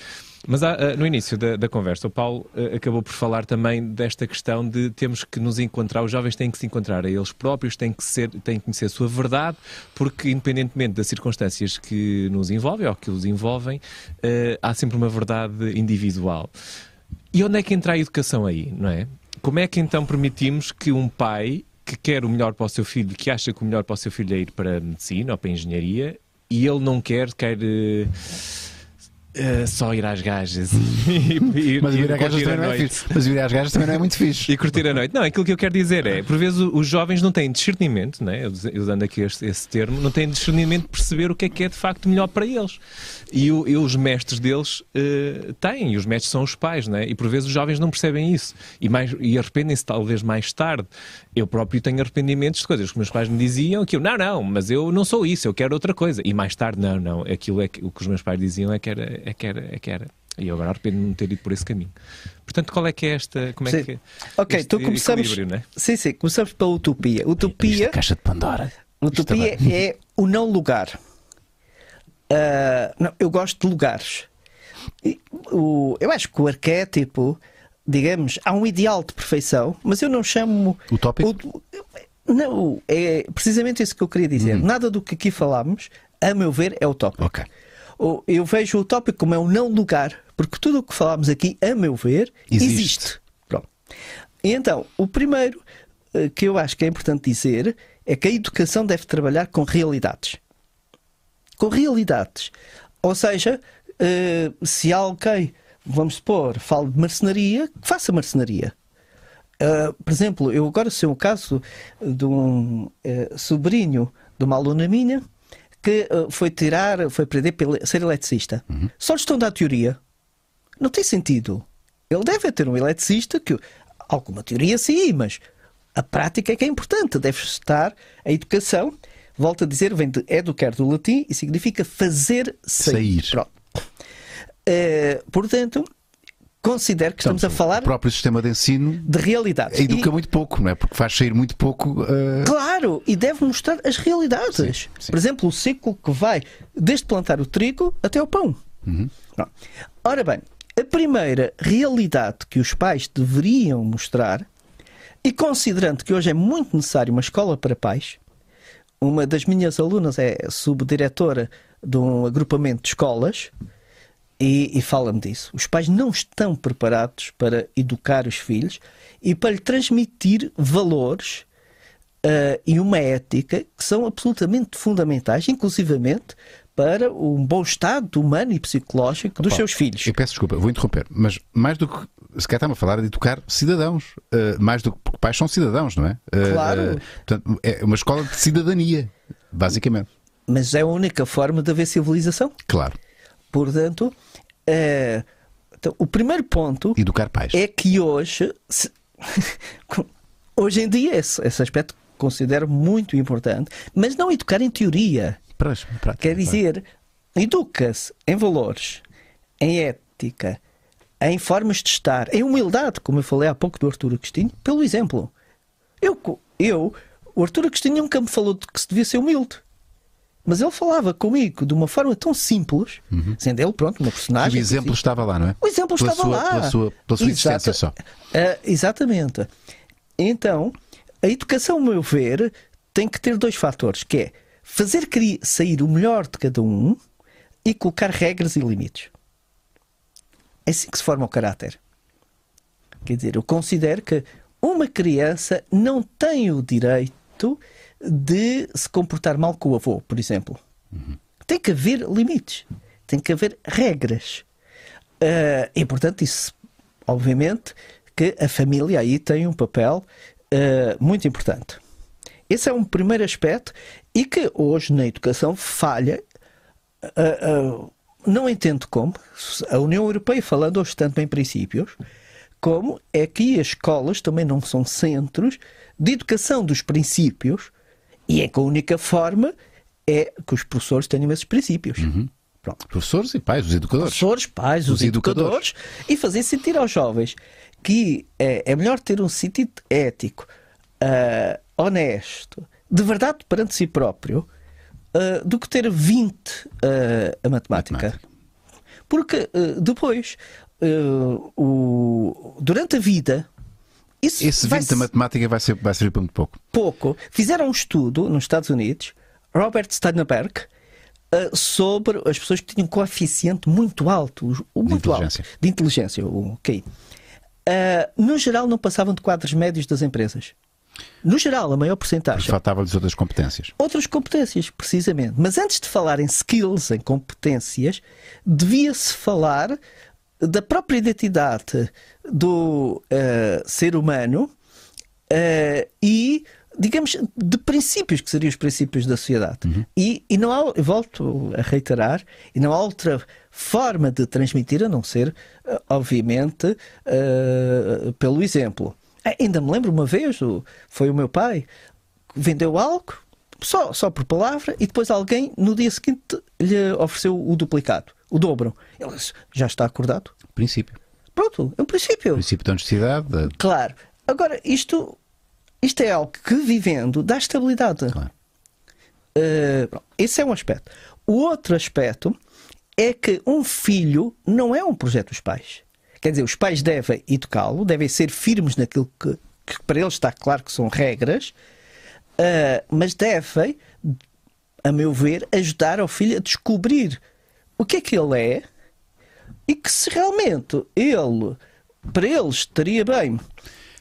Mas há, uh, no início da, da conversa, o Paulo uh, acabou por falar também desta questão de temos que nos encontrar, os jovens têm que se encontrar a eles próprios, têm que, ser, têm que conhecer a sua verdade, porque independentemente das circunstâncias que nos envolvem ou que os envolvem, uh, há sempre uma verdade individual. E onde é que entra a educação aí, não é? Como é que então permitimos que um pai que quer o melhor para o seu filho, que acha que o melhor para o seu filho é ir para a medicina ou para a engenharia, e ele não quer, quer eh, só ir às gajas e, e, Mas às gajas a não é. Mas às gajas também não é muito fixe. E curtir a noite. Não, aquilo que eu quero dizer é, por vezes os jovens não têm discernimento, né? usando aqui este, esse termo, não têm discernimento de perceber o que é que é de facto melhor para eles. E, o- e os mestres deles eh, têm, e os mestres são os pais, né? e por vezes os jovens não percebem isso. E, mais, e arrependem-se talvez mais tarde. Eu próprio tenho arrependimentos de coisas que meus pais me diziam, que eu, não, não, mas eu não sou isso, eu quero outra coisa. E mais tarde, não, não, aquilo é que, o que os meus pais diziam é que era, é que era, é que era. E eu agora arrependo-me de não ter ido por esse caminho. Portanto, qual é que é esta. Como é Sim. que Ok, este então começamos. equilíbrio, não é? Sim, sim, começamos pela utopia. Utopia, é caixa de Pandora. utopia Isto é o não lugar. Ah, não, eu gosto de lugares. E o- eu acho que o arquétipo, digamos, há um ideal de perfeição, mas eu não chamo. Utópico? o- não, é precisamente isso que eu queria dizer. Nada do que aqui falámos, a meu ver, é utópico. Ok. O- Eu vejo o utópico como é um não lugar, porque tudo o que falámos aqui, a meu ver, Existe. existe. Pronto. E então, o primeiro eh, que eu acho que é importante dizer é que a educação deve trabalhar com realidades. Com realidades. Ou seja, eh, se alguém, vamos supor, fala de marcenaria, que faça marcenaria. Uh, por exemplo, eu agora sei um caso de um sobrinho de uma aluna minha que uh, foi tirar, foi aprender para ser eletricista. Só lhe estão a dar teoria. Não tem sentido. Ele deve ter um eletricista que alguma teoria sim, mas a prática é que é importante. Deve estar a educação. Volto a dizer, vem de educar do latim e significa fazer sair. Sair. Pronto. Uh, portanto, considero que estamos a falar O próprio sistema de ensino de realidades. educa E- muito pouco, não é? Porque faz sair muito pouco. eh, Claro, e deve mostrar as realidades. Sim, sim. Por exemplo, o ciclo que vai desde plantar o trigo até o pão. Uhum. Ora bem, a primeira realidade que os pais deveriam mostrar, e considerando que hoje é muito necessário uma escola para pais, uma das minhas alunas é subdiretora de um agrupamento de escolas e, e fala-me disso. Os pais não estão preparados para educar os filhos e para lhe transmitir valores ah, e uma ética que são absolutamente fundamentais, inclusivamente para um bom estado humano e psicológico dos Opa, seus filhos. Eu peço desculpa, vou interromper, mas mais do que. Se calhar está-me a falar de educar cidadãos. eh, mais do que. Porque pais são cidadãos, não é? Eh, Claro. eh, portanto, é uma escola de cidadania, basicamente. Mas é a única forma de haver civilização. Claro. Portanto, eh, então, o primeiro ponto Educar pais. é que hoje, se- hoje em dia, esse, esse aspecto considero muito importante, mas não educar em teoria. Para, para, Quer dizer, educa-se em valores, em ética, em formas de estar, em humildade, como eu falei há pouco do Arturo Agostinho, pelo exemplo. Eu, eu o Arturo Agostinho nunca me falou de que se devia ser humilde. Mas ele falava comigo de uma forma tão simples, sendo ele, pronto, uma O personagem. exemplo estava lá, não é? O exemplo Pela estava sua- lá. Pela sua, pela sua Exata- existência só. Ah, exatamente. Então, a educação, ao meu ver, tem que ter dois fatores, que é fazer sair o melhor de cada um e colocar regras e limites. É assim que se forma o caráter. Quer dizer, eu considero que uma criança não tem o direito de se comportar mal com o avô, por exemplo. Tem que haver limites, tem que haver regras. Uh, e, portanto, isso, obviamente, que a família aí tem um papel uh, muito importante. Esse é um primeiro aspecto e que hoje na educação falha. Uh, não entendo como. A União Europeia, falando hoje tanto em princípios, como é que as escolas também não são centros de educação dos princípios e é que a única forma é que os professores tenham esses princípios. Uhum. Pronto. Professores e pais, os educadores. Professores, pais, os, os educadores, educadores, e fazer sentir aos jovens que é, é melhor ter um sentido ético, uh, honesto, de verdade perante si próprio, uh, do que ter 20 uh, a matemática. matemática. Porque depois, o, durante a vida, isso Esse 20 da matemática vai, ser, vai servir para muito pouco. Pouco. Fizeram um estudo nos Estados Unidos, Robert Steinberg, uh, sobre as pessoas que tinham um coeficiente muito alto, muito alto de inteligência, ok. Uh, no geral, não passavam de quadros médios das empresas. No geral, a maior porcentagem. Faltava-lhes outras competências. Outras competências, precisamente. Mas antes de falar em skills, em competências, devia-se falar da própria identidade do uh, ser humano uh, e digamos, de princípios que seriam os princípios da sociedade. Uhum. E, e não há, volto a reiterar, e não há outra forma de transmitir a não ser, uh, obviamente, uh, pelo exemplo. Ainda me lembro uma vez, foi o meu pai, vendeu algo, só, só por palavra, e depois alguém, no dia seguinte, lhe ofereceu o duplicado, o dobro. Ele disse, já está acordado? Princípio. Pronto, é um princípio. princípio da honestidade. Claro. Agora, isto isto é algo que, vivendo, dá estabilidade. Claro. Uh, esse é um aspecto. O outro aspecto é que um filho não é um projeto dos pais. Quer dizer, os pais devem educá-lo, devem ser firmes naquilo que, que, para eles está claro que são regras, uh, mas devem, a meu ver, ajudar ao filho a descobrir o que é que ele é e que se realmente ele, para ele, estaria bem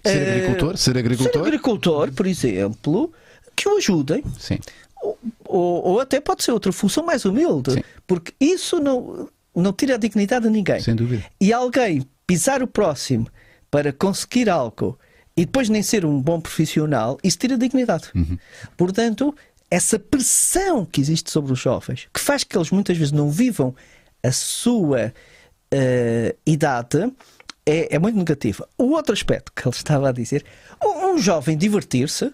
Ser eh, agricultor? Ser agricultor? Ser agricultor, por exemplo, que o ajudem. Sim. Ou, ou, ou até pode ser outra função mais humilde, Sim. porque isso não, não tira a dignidade a ninguém. Sem dúvida. E alguém pisar o próximo para conseguir algo e depois nem ser um bom profissional, isso tira a dignidade. Uhum. Portanto, essa pressão que existe sobre os jovens, que faz que eles muitas vezes não vivam a sua uh, idade, é, é muito negativa. O outro aspecto que ele estava a dizer, um, um jovem divertir-se,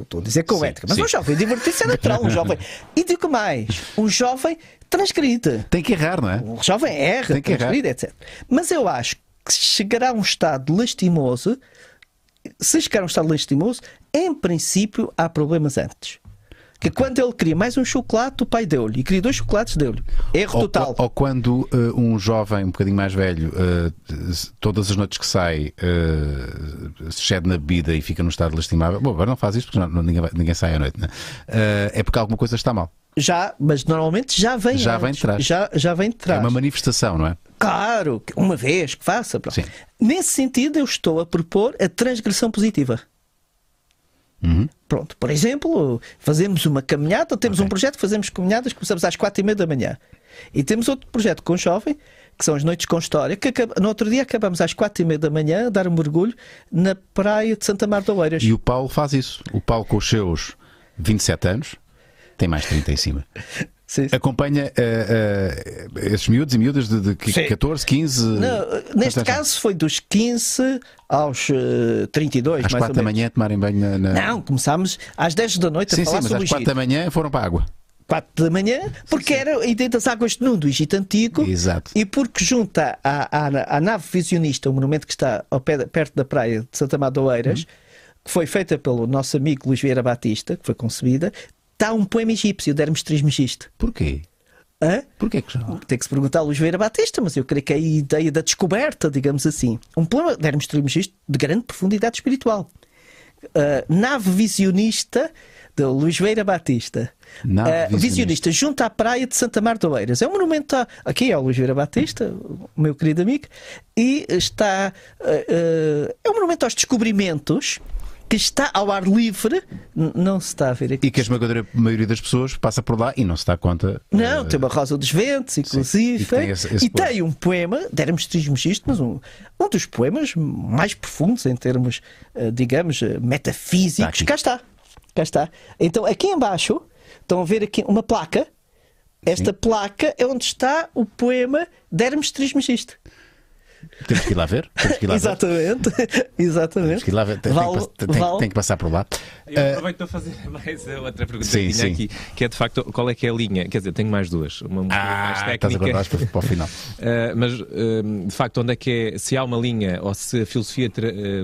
estou a dizer com sim, ética, mas sim. um jovem divertir-se é natural, um jovem. E digo mais, um jovem transgride. Tem que errar, não é? Um jovem erra, Tem que transgride, errar. etc. Mas eu acho que chegará a um estado lastimoso, se chegar a um estado lastimoso, em princípio há problemas antes que quando ele queria mais um chocolate, o pai deu-lhe. E queria dois chocolates, deu-lhe. Erro ou, total. Ou, quando uh, um jovem um bocadinho mais velho, uh, todas as noites que sai, uh, se cede na bebida e fica num estado lastimável. Bom, agora não faz isto porque não, ninguém, ninguém sai à noite, né? é porque alguma coisa está mal. Já, mas normalmente já vem Já antes. vem de trás. Já, já vem de trás. É uma manifestação, não é? Claro, uma vez que faça. Nesse sentido, eu estou a propor a transgressão positiva. Uhum. Pronto, por exemplo, fazemos uma caminhada, temos okay. um projeto, fazemos caminhadas, começamos às quatro e meia da manhã. E temos outro projeto com jovem, que são as noites com história, que acaba, no outro dia acabamos às quatro e meia da manhã a dar um mergulho na praia de Santa Marta de Oeiras. E o Paulo faz isso. O Paulo com os seus 27 anos, tem mais 30 em cima. Sim. Acompanha uh, uh, esses miúdos e miúdas de, de 14, 15. Não, neste caso foi dos 15 aos uh, 32. Às 4 da manhã tomarem banho na, na, Não, começámos às 10 da noite sim, a falar sim, mas às 4 da manhã foram para a água. 4 da manhã, porque sim, sim. era a das águas de Nuno, do Egito Antigo, Exato. e porque junta à, à, à nave visionista, o um monumento que está ao pé, perto da praia de Santa Madoeiras, uhum. que foi feita pelo nosso amigo Luís Vieira Batista, que foi concebida, está um poema egípcio de Hermes Trismegisto. Porquê? Hã? Porquê que já? Tem que se perguntar a Luís Vieira Batista, mas eu creio que é a ideia da descoberta, digamos assim. Um poema de Hermes Trismegisto de grande profundidade espiritual. Uh, nave visionista de Luís Vieira Batista. Nave uh, visionista. visionista junto à praia de Santa Marta Oeiras. É um monumento. A... Aqui é o Luís Vieira Batista, o meu querido amigo, e está. Uh, é um monumento aos descobrimentos que está ao ar livre, não se está a ver aqui. E que a esmagadora maioria das pessoas passa por lá e não se dá conta. Não, eh, tem uma Rosa dos Ventos, inclusive. e tem esse- esse e tem um poema, déramos isto, mas um, um dos poemas mais profundos em termos, eh, digamos, eh, Está metafísicos. aqui. Cá está. Cá está. Então, aqui embaixo, estão a ver aqui uma placa. Esta placa é onde está o poema Dermos Trismegisto. Temos que ir lá ver. Temos que ir lá ver. Exatamente. Exatamente. Temos que ir lá ver. Tem, tem Vale- tem- vale- tem que passar por lá. Eu Eh, aproveito para fazer mais outra pergunta Sim, que tinha sim. aqui, que é de facto qual é que é a linha? Quer dizer, tenho mais duas. Uma um bocadinho mais ah, estás a técnica. guardar para, para o final. Uh, mas uh, de facto, onde é que é, se há uma linha ou se a filosofia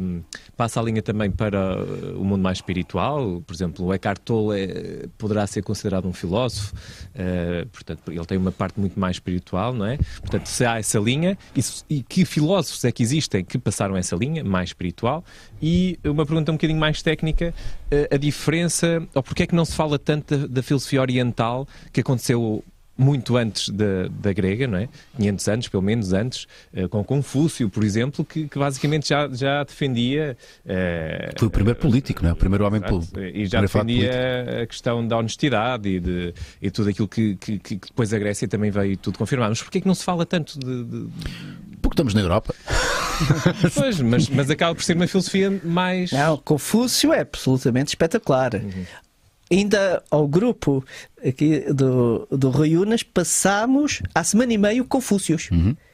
um, passa a linha também para uh, o mundo mais espiritual, por exemplo, o Eckhart Tolle é- poderá ser considerado um filósofo, uh, portanto, ele tem uma parte muito mais espiritual, não é? Portanto, se há essa linha e, se- e que filósofos é que existem que passaram essa linha mais espiritual? E uma pergunta um bocadinho mais técnica, uh, a diferença, ou porque é que não se fala tanto da, da filosofia oriental que aconteceu muito antes da, da grega, não é? 500 anos, pelo menos antes, eh, com Confúcio, por exemplo, que, que basicamente já, já defendia. eh, Foi o primeiro político, não é? O primeiro homem político. E já defendia a questão da honestidade e, de, e tudo aquilo que, que- que depois a Grécia também veio tudo confirmar. Mas porquê é que não se fala tanto de. de- Porque estamos na Europa. Pois, mas, mas acaba por ser uma filosofia mais. Não, Confúcio é absolutamente espetacular. Ainda ao grupo aqui do, do Rui Unas passámos há semana e meia o Confúcios.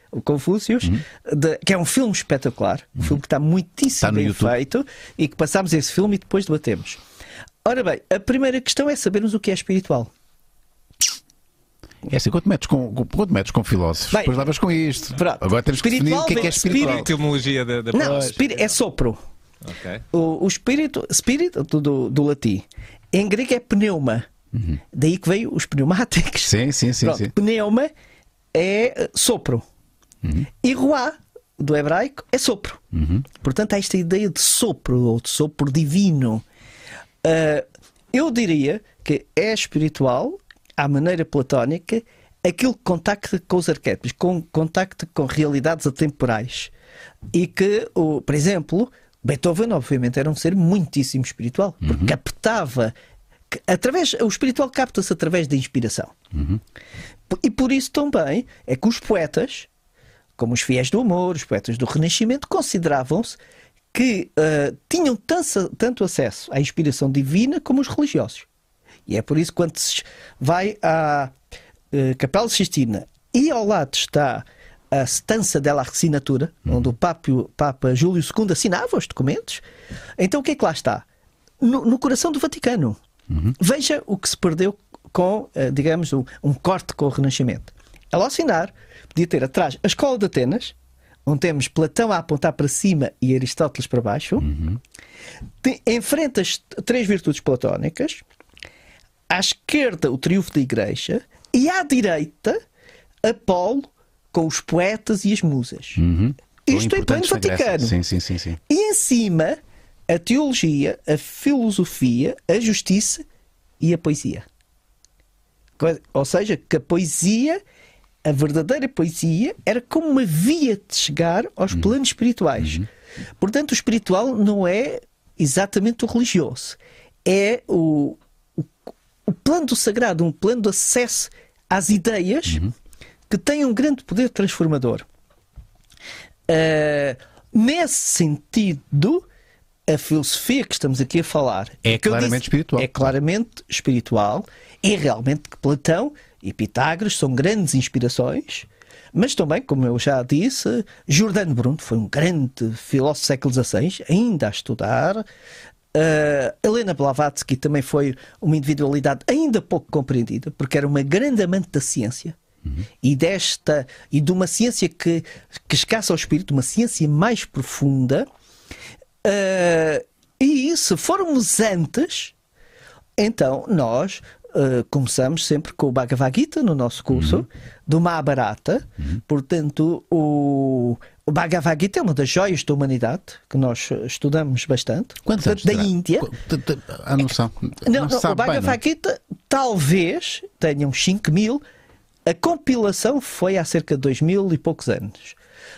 O Confúcios, de- que é um filme espetacular, um filme que está muitíssimo Está bem YouTube. feito e que passámos esse filme e depois debatemos. Ora bem, a primeira questão é sabermos o que é espiritual. É assim, quando metes com, quando metes com filósofos, Bem, depois levas com isto. pronto. Agora temos que definir o que é que é espiritual. a etimologia da, da Não, é sopro. Ok. O, o espírito, espírito do, do, do latim, em grego é pneuma. Daí que veio os pneumáticos. Sim, sim, sim. Pronto, sim. pneuma é sopro. E ruá, do hebraico, é sopro. Portanto, há esta ideia de sopro, ou de sopro divino. Ah, eu diria que é espiritual, à maneira platónica, aquilo que contacta com os arquétipos, com, contacta com realidades atemporais. E que, o, por exemplo, Beethoven, obviamente, era um ser muitíssimo espiritual, porque captava. que- Através, o espiritual capta-se através da inspiração. E por isso também é que os poetas, como os fiéis do amor, os poetas do Renascimento, consideravam-se que ah, tinham tanto, tanto acesso à inspiração divina como os religiosos. E é por isso que quando se vai à eh, Capela Sistina e ao lado está a Stanza della Assinatura, onde o Papa, Papa Júlio II assinava os documentos, então o que é que lá está? No, no coração do Vaticano. Veja o que se perdeu com, eh, digamos, um, um corte com o Renascimento. Ao assinar, podia ter atrás a Escola de Atenas, onde temos Platão a apontar para cima e Aristóteles para baixo. Tem, em frente as três virtudes platónicas, à esquerda o triunfo da Igreja e à direita Apolo com os poetas e as musas. Tão Isto em pleno. Vaticano. Sim, sim, sim, sim. E em cima a teologia, a filosofia, a justiça e a poesia. Ou seja, que a poesia, a verdadeira poesia, era como uma via de chegar aos planos espirituais. Portanto, o espiritual não é exatamente o religioso. É o, o, plano do sagrado, um plano de acesso às ideias que tem um grande poder transformador. Uh, nesse sentido, a filosofia que estamos aqui a falar É claramente espiritual. É claramente espiritual. É realmente que Platão e Pitágoras são grandes inspirações. Mas também, como eu já disse, Giordano Bruno foi um grande filósofo do século XVI, ainda a estudar. Uh, Helena Blavatsky também foi uma individualidade ainda pouco compreendida, porque era uma grande amante da ciência e desta e de uma ciência que, que escassa ao espírito, uma ciência mais profunda. Uh, e se formos antes, então nós uh, começamos sempre com o Bhagavad Gita no nosso curso, do Mahabharata. Portanto, o, o Bhagavad Gita é uma das joias da humanidade que nós uh, estudamos bastante. Quantos Portanto, anos da? Índia. A noção. Não, não, se o não é? Bhagavad Gita talvez tenha uns 5 mil. A compilação foi há cerca de 2 mil e poucos anos.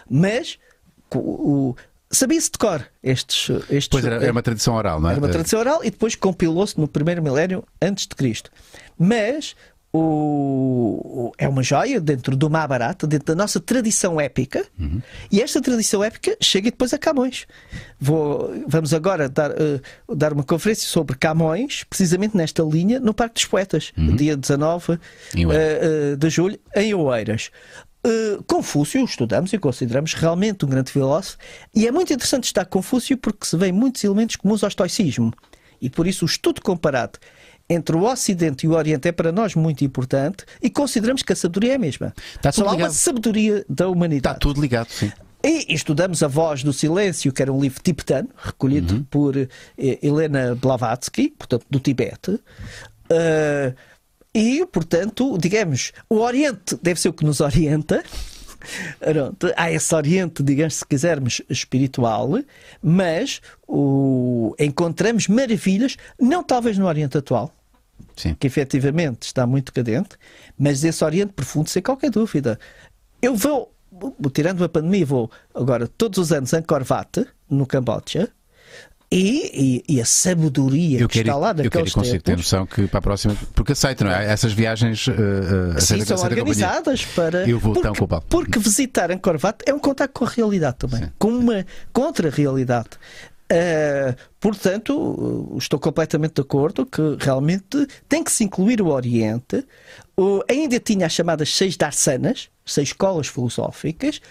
Mas o, o- sabia-se de cor estes. estes Pois era, era uma tradição oral, não é? era uma tradição oral e depois compilou-se no primeiro milénio antes de Cristo. Mas o, é uma joia dentro do Mahabharata, dentro da nossa tradição épica, Uhum. e esta tradição épica chega depois a Camões. Vou, vamos agora dar, eh, dar uma conferência sobre Camões, precisamente nesta linha, no Parque dos Poetas, dia 19 Uhum. Em Oeiras. eh, eh, de julho, em Oeiras. Uh, Confúcio estudamos e consideramos realmente um grande filósofo, e é muito interessante estar Confúcio porque se vê muitos elementos comuns ao estoicismo, e por isso o estudo comparado entre o Ocidente e o Oriente é para nós muito importante e consideramos que a sabedoria é a mesma. Está Só há uma ligado. sabedoria da Está humanidade. tudo ligado, sim. E estudamos A Voz do Silêncio, que era um livro tibetano, recolhido Uhum. por eh, Helena Blavatsky, portanto, do Tibete. Uh, e, portanto, digamos, o Oriente deve ser o que nos orienta. Há esse Oriente, digamos, se quisermos, espiritual, mas o... encontramos maravilhas, não talvez no Oriente atual, sim. que efetivamente está muito cadente, mas esse Oriente profundo, sem qualquer dúvida. Eu vou, tirando a pandemia, vou agora todos os anos a Angkor Wat, no Camboja, e, e- e a sabedoria Eu que quero, está lá ir- eu quero daqueles ter tempos. noção que para a próxima. Porque aceito, não é? Essas viagens. Uh, uh, Sim, são organizadas para. Eu vou porque, tão com o Paulo. Porque visitar Angkor Wat é um contato com a realidade também, Sim. com uma contra-realidade. Ah, portanto, uh, estou completamente de acordo que realmente tem que se incluir o Oriente. O- ainda tinha as chamadas seis darsanas, seis escolas filosóficas,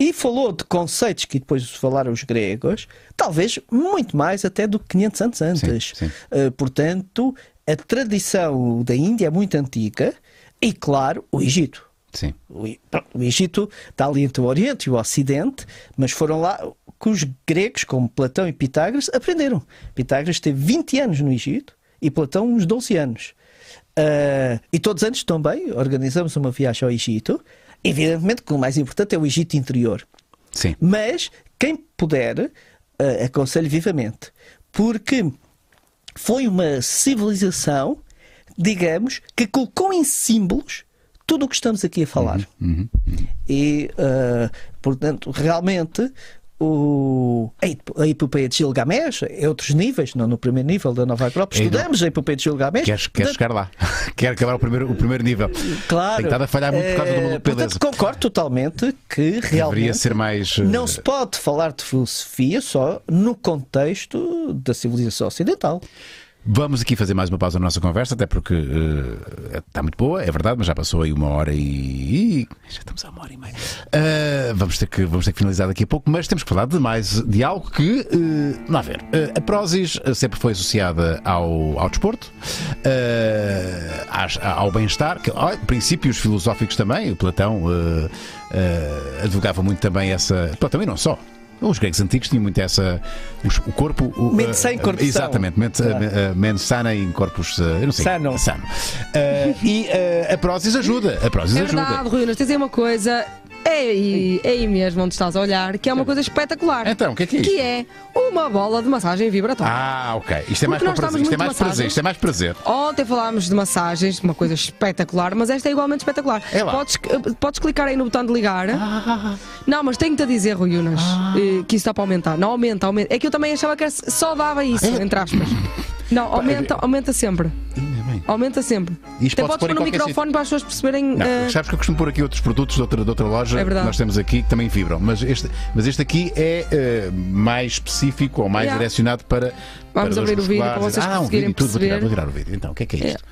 e falou de conceitos que depois falaram os gregos, talvez muito mais até do que 500 anos antes. sim. Uh, portanto, a tradição da Índia é muito antiga e, claro, o Egito. Sim. O, pronto, o Egito está ali entre o Oriente e o Ocidente, mas foram lá que os gregos, como Platão e Pitágoras, aprenderam. Pitágoras teve 20 anos no Egito e Platão uns 12 anos. Ah, e todos antes também organizamos uma viagem ao Egito. Evidentemente que o mais importante é o Egito interior. Sim. Mas quem puder, eh, aconselho vivamente, porque foi uma civilização, digamos, que colocou em símbolos tudo o que estamos aqui a falar. E, eh, portanto, realmente. O... A ep- a epopeia de Gilgamesh é outros níveis, não no primeiro nível da Nova Europa. Ei, não. Estudamos a epopeia de Gilgamesh. Queres, queres Portanto, chegar lá? Quero acabar o primeiro, o primeiro nível. Claro. Tem estado a falhar muito por causa Eh, beleza. Portanto, concordo totalmente que realmente Deveria ser mais. uh, não se pode falar de filosofia só no contexto da civilização ocidental. Vamos aqui fazer mais uma pausa na nossa conversa, até porque eh, está muito boa, é verdade, mas já passou aí uma hora e. Já estamos a uma hora e meia. Eh, vamos, ter que, vamos ter que finalizar daqui a pouco, mas temos que falar de mais de algo que. eh, não a ver. eh, a Prozis sempre foi associada ao, ao desporto, ao bem-estar, princípios filosóficos também. O Platão advogava muito também essa. Platão e não só. Os gregos antigos tinham muito essa. os- o corpo. o- Mente sã em corpo. Exatamente, mente, Claro. eh, mente sana em corpos. eh, eu não sei. Sano. Sano. Eh, e eh, a Prozis ajuda. A Prozis É ajuda. verdade, Rui, nós tens aí uma coisa. É aí, é aí mesmo onde estás a olhar, que é uma coisa espetacular. Então, o que é que é isto? Que é uma bola de massagem vibratória. Ah, ok. Isto é mais, Porque nós para prazer. estamos Isto é muito mais prazer. massagens. Isto é mais prazer. Ontem falámos de massagens, uma coisa espetacular, mas esta é igualmente espetacular. É lá. Podes, podes clicar aí no botão de ligar. Ah. Não, mas tenho-te a dizer, Rui Unas, eh, que isso está para aumentar. Não aumenta, aumenta. É que eu também achava que era- só dava isso, É. entre aspas. Não, aumenta, aumenta sempre. Aumenta sempre. Isto Até podes pôr no microfone para as pessoas perceberem. Não, eh, sabes que eu costumo pôr aqui outros produtos de outra, de outra loja É que nós temos aqui que também vibram, mas este, mas este aqui é eh, mais específico ou mais Yeah. direcionado para. Vamos para abrir o vídeo para vocês ah, um conseguirem vídeo, tudo, vou tirar, perceber. vou tirar o vídeo. Então, o que é que é isto?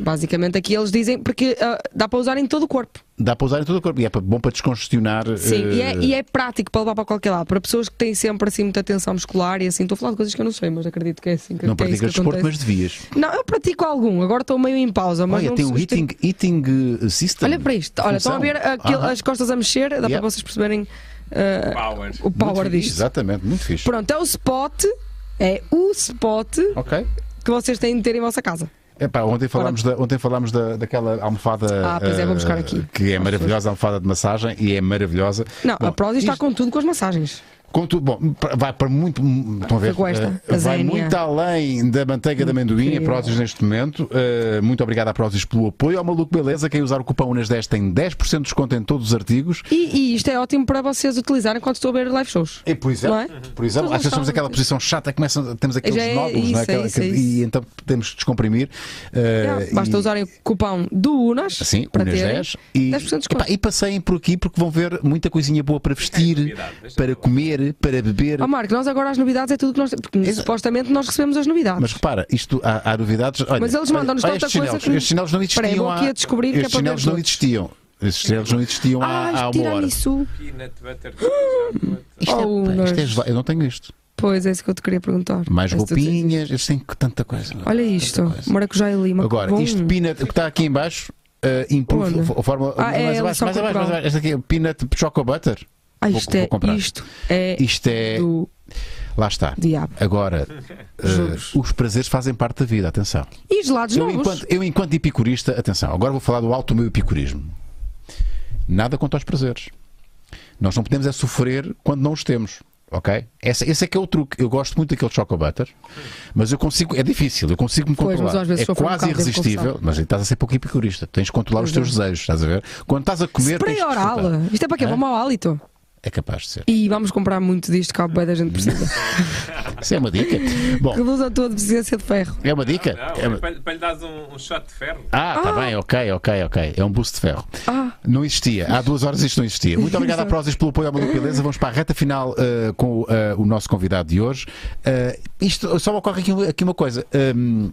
Basicamente aqui eles dizem, porque ah, dá para usar em todo o corpo. Dá para usar em todo o corpo e é bom para descongestionar. Sim, e, é, eh, e é prático para levar para qualquer lado. Para pessoas que têm sempre assim muita tensão muscular e assim. Estou a falar de coisas que eu não sei, mas acredito que é assim que, Não que é praticas que desporto, mas devias. Não, eu pratico algum. Agora estou meio em pausa. Mas Olha, não tem o eating, eating eh, system. Olha para isto. Olha, estão a ver Aham. as costas a mexer. Dá Yeah. para vocês perceberem Power. o power Muito fixe, disto. Exatamente, muito fixe. Pronto, é o spot. É o spot Ok. que vocês têm de ter em vossa casa. Epá, ontem falámos, da, ontem falámos da, daquela almofada Ah, é, eh, que é Às maravilhosa, a almofada de massagem e é maravilhosa. Não, Bom, a Prozis está isto- com tudo com as massagens. Contudo, bom, vai para muito. Estão a ver? com esta, eh, a vai Zénia. muito além da manteiga de amendoim, a. Prozis neste momento. Eh, muito obrigado à Prozis pelo apoio. Ao Maluco Beleza, quem usar o cupom UNAS10 tem 10% de desconto em todos os artigos. E, e isto é ótimo para vocês utilizarem quando estou a ver live shows. E, por exemplo, é? por exemplo às vezes estamos são- naquela posição chata, começam, temos aqueles é nódulos, não é? isso, é Aquela- isso, é e então temos que descomprimir. Já, basta e- usarem o cupom do Unas Sim, para Unas terem 10 e, 10% de desconto. epá, e passeiem por aqui porque vão ver muita coisinha boa para vestir, deixa para eu- comer, para beber. Ó Marco, nós agora as novidades é tudo que nós porque supostamente nós recebemos as novidades. Mas repara, isto há, há novidades. Olha, Mas eles mandam-nos olha tanta estes coisa chinelos, que- Estes chinelos não Espera existiam aqui há. a descobrir que é estes para chinelos os não existiam. Estes chinelos não existiam há, ah, há uma tira hora. isso. Isto é, Oh, isto é eu não tenho isto. Pois é isso que eu te queria perguntar. Mais É roupinhas, eles têm tanta coisa. Olha Tanta isto, coisa. maracujá e lima. Agora, Bom. isto peanut, o que está aqui em baixo, uh, improve Onde? a forma. Ah, é mais a abaixo, mais abaixo, mais cultural. abaixo. Este aqui é peanut choco butter. Ah, vou- isto, vou é, comprar. isto é Isto é. do Lá está. diabo. Agora, uh, os prazeres fazem parte da vida, atenção. E gelados Eu novos. enquanto, eu, enquanto epicurista, atenção, agora vou falar do alto meu epicurismo. Nada quanto aos prazeres. Nós não podemos é sofrer quando não os temos. Ok? Esse, esse é que é o truque. Eu gosto muito daquele choco butter, mas eu consigo. É difícil, eu consigo me Pois, mas controlar. às vezes é um quase devo irresistível, mas estás a ser pouco epicurista. Tens de controlar os Pois teus é. desejos, estás a ver? Quando estás a comer. Spray oral. Isto é para quê? Hã? Para o mau hálito. É capaz de ser. E vamos comprar muito disto que a bué da gente precisa. Isso é uma dica. Bom, Reduz a tua deficiência de ferro. é uma dica. Não, É uma- é para, para lhe dares um, um shot de ferro. Ah, está bem, ok, ok, ok. É um boost de ferro. Ah, Não existia. Há duas horas isto não existia. Muito obrigado à Prozis pelo apoio à Maluca Beleza. Vamos para a reta final uh, com uh, o nosso convidado de hoje. Uh, isto só me ocorre aqui, aqui uma coisa. Um,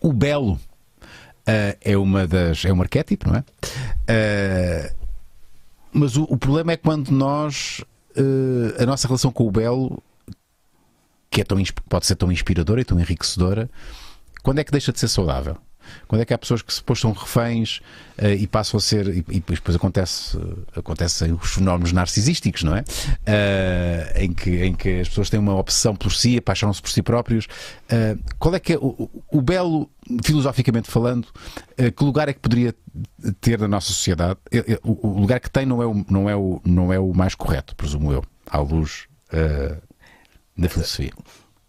o belo uh, é uma das. é um arquétipo, não é? Mas o, o problema é quando nós. uh, a nossa relação com o belo, que é tão, pode ser tão inspiradora e tão enriquecedora, quando é que deixa de ser saudável? Quando é que há pessoas que se postam reféns eh, e passam a ser. E, e depois acontece, eh, acontecem os fenómenos narcisísticos, não é? Eh, em, que, em que as pessoas têm uma obsessão por si, apaixonam-se por si próprios. Eh, qual é que é o, o- belo, filosoficamente falando, que lugar é que poderia ter na nossa sociedade? O, o lugar que tem não é o, não, é o, não é o mais correto, presumo eu, à luz da filosofia.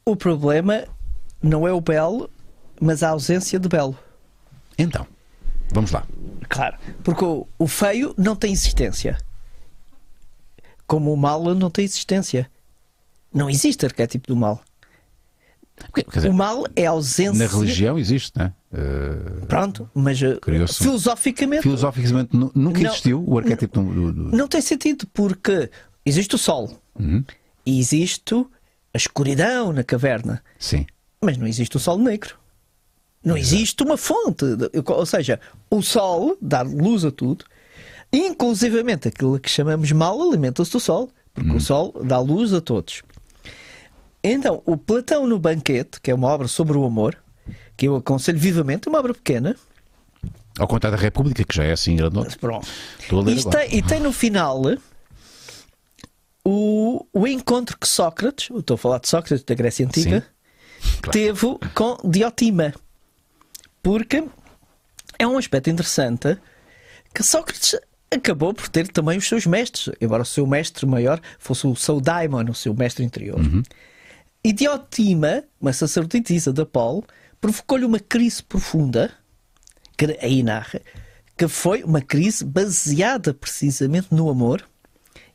O problema não é o belo, mas a ausência de belo. Então, vamos lá. Claro. Porque o, o feio não tem existência. Como o mal não tem existência. Não existe arquétipo do mal. Dizer, O mal é a ausência. na religião existe, não é? Eh, Pronto, mas uh, um- filosoficamente Filosoficamente nu- nunca Não. existiu o arquétipo do, do- do- não tem sentido, porque existe o sol Uhum. e existe a escuridão na caverna, Sim. mas não existe o sol negro. Não existe uma fonte. Ou seja, o sol dá luz a tudo, inclusivamente aquilo que chamamos mal alimenta-se do sol, porque o sol dá luz a todos. Então, o Platão no Banquete, que é uma obra sobre o amor, que eu aconselho vivamente, é uma obra pequena, Ao contrário da República, que já é assim grande. mas pronto. E tem, e tem no final o, o encontro que Sócrates, estou a falar de Sócrates da Grécia Antiga, Claro. teve com Diotima. Porque é um aspecto interessante que Sócrates acabou por ter também os seus mestres, embora o seu mestre maior fosse o seu daimon, o seu mestre interior. E Diotima, uma sacerdotisa de Apolo, provocou-lhe uma crise profunda, que aí narra, que foi uma crise baseada precisamente no amor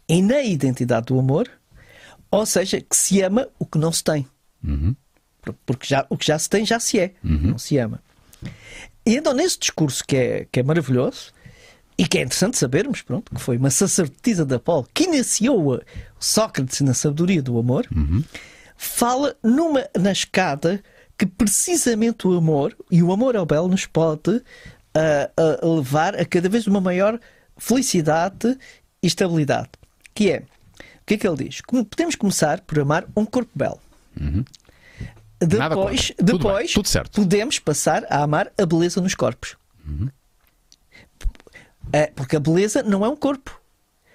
e na identidade do amor, ou seja, que se ama o que não se tem. Por- Porque já, o que já se tem já se é, não se ama. E então, nesse discurso que é, que é maravilhoso e que é interessante sabermos, pronto, que foi uma sacerdotisa de Apolo que iniciou a- Sócrates na sabedoria do amor, fala numa, na escada que precisamente o amor e o amor ao belo nos pode ah, levar a cada vez uma maior felicidade e estabilidade. Que é, o que é que ele diz? Como Podemos começar por amar um corpo belo. Nada Depois. Tudo bem, depois tudo certo. podemos passar a amar a beleza nos corpos. É, porque a beleza não é um corpo.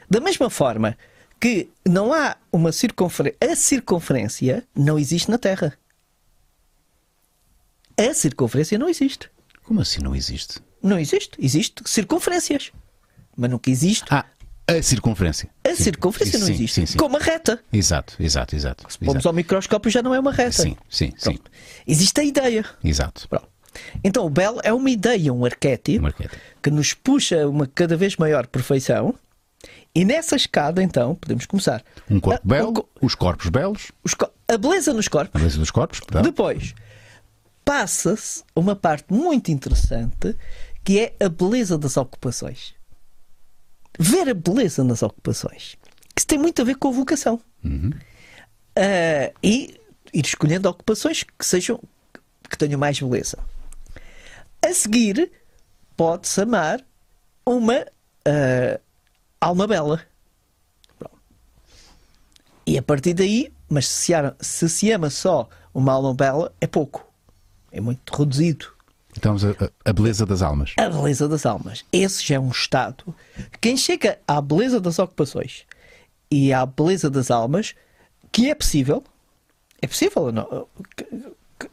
Da mesma forma que não há uma circunferência. A circunferência não existe na Terra. A circunferência não existe. Como assim não existe? Não existe. Existe circunferências. Mas nunca existe Ah, a circunferência. A circunferência não Sim, existe. sim, sim. Como a reta. Exato, exato, exato. Vamos exato. ao microscópio já não é uma reta. Sim, sim, sim. Pronto. Existe a ideia. Exato. Pronto. Então o belo é uma ideia, um arquétipo Um arquétipo. que nos puxa a uma cada vez maior perfeição. E nessa escada, então, podemos começar. Um corpo Ah, belo, um co- os corpos belos, os co- a beleza nos a corpos. beleza dos corpos, perdão. Depois, passa-se uma parte muito interessante que é a beleza das ocupações. Ver a beleza nas ocupações. Que tem muito a ver com a vocação. Ah, e ir escolhendo ocupações que sejam que tenham mais beleza. A seguir, pode-se amar uma ah, alma bela. Pronto. E a partir daí, mas se se ama só uma alma bela, é pouco. É muito reduzido. Então, a, a beleza das almas. A beleza das almas. Esse já é um estado. Quem chega à beleza das ocupações e à beleza das almas, que é possível, é possível, não,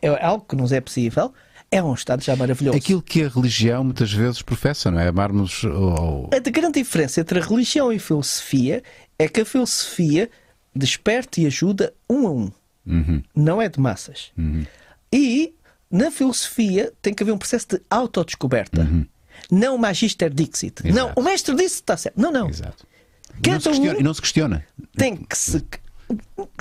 é algo que nos é possível, é um estado já maravilhoso. Aquilo que a religião muitas vezes professa, não é? Amarmos o. A de grande diferença entre a religião e a filosofia é que a filosofia desperta e ajuda um a um. Uhum. Não é de massas. E na filosofia tem que haver um processo de autodescoberta. Não magister dixit. Uhum. Exato. Não, o mestre disse está certo. Não, não. Exato. Não, se um questiona, e não se questiona. tem que se.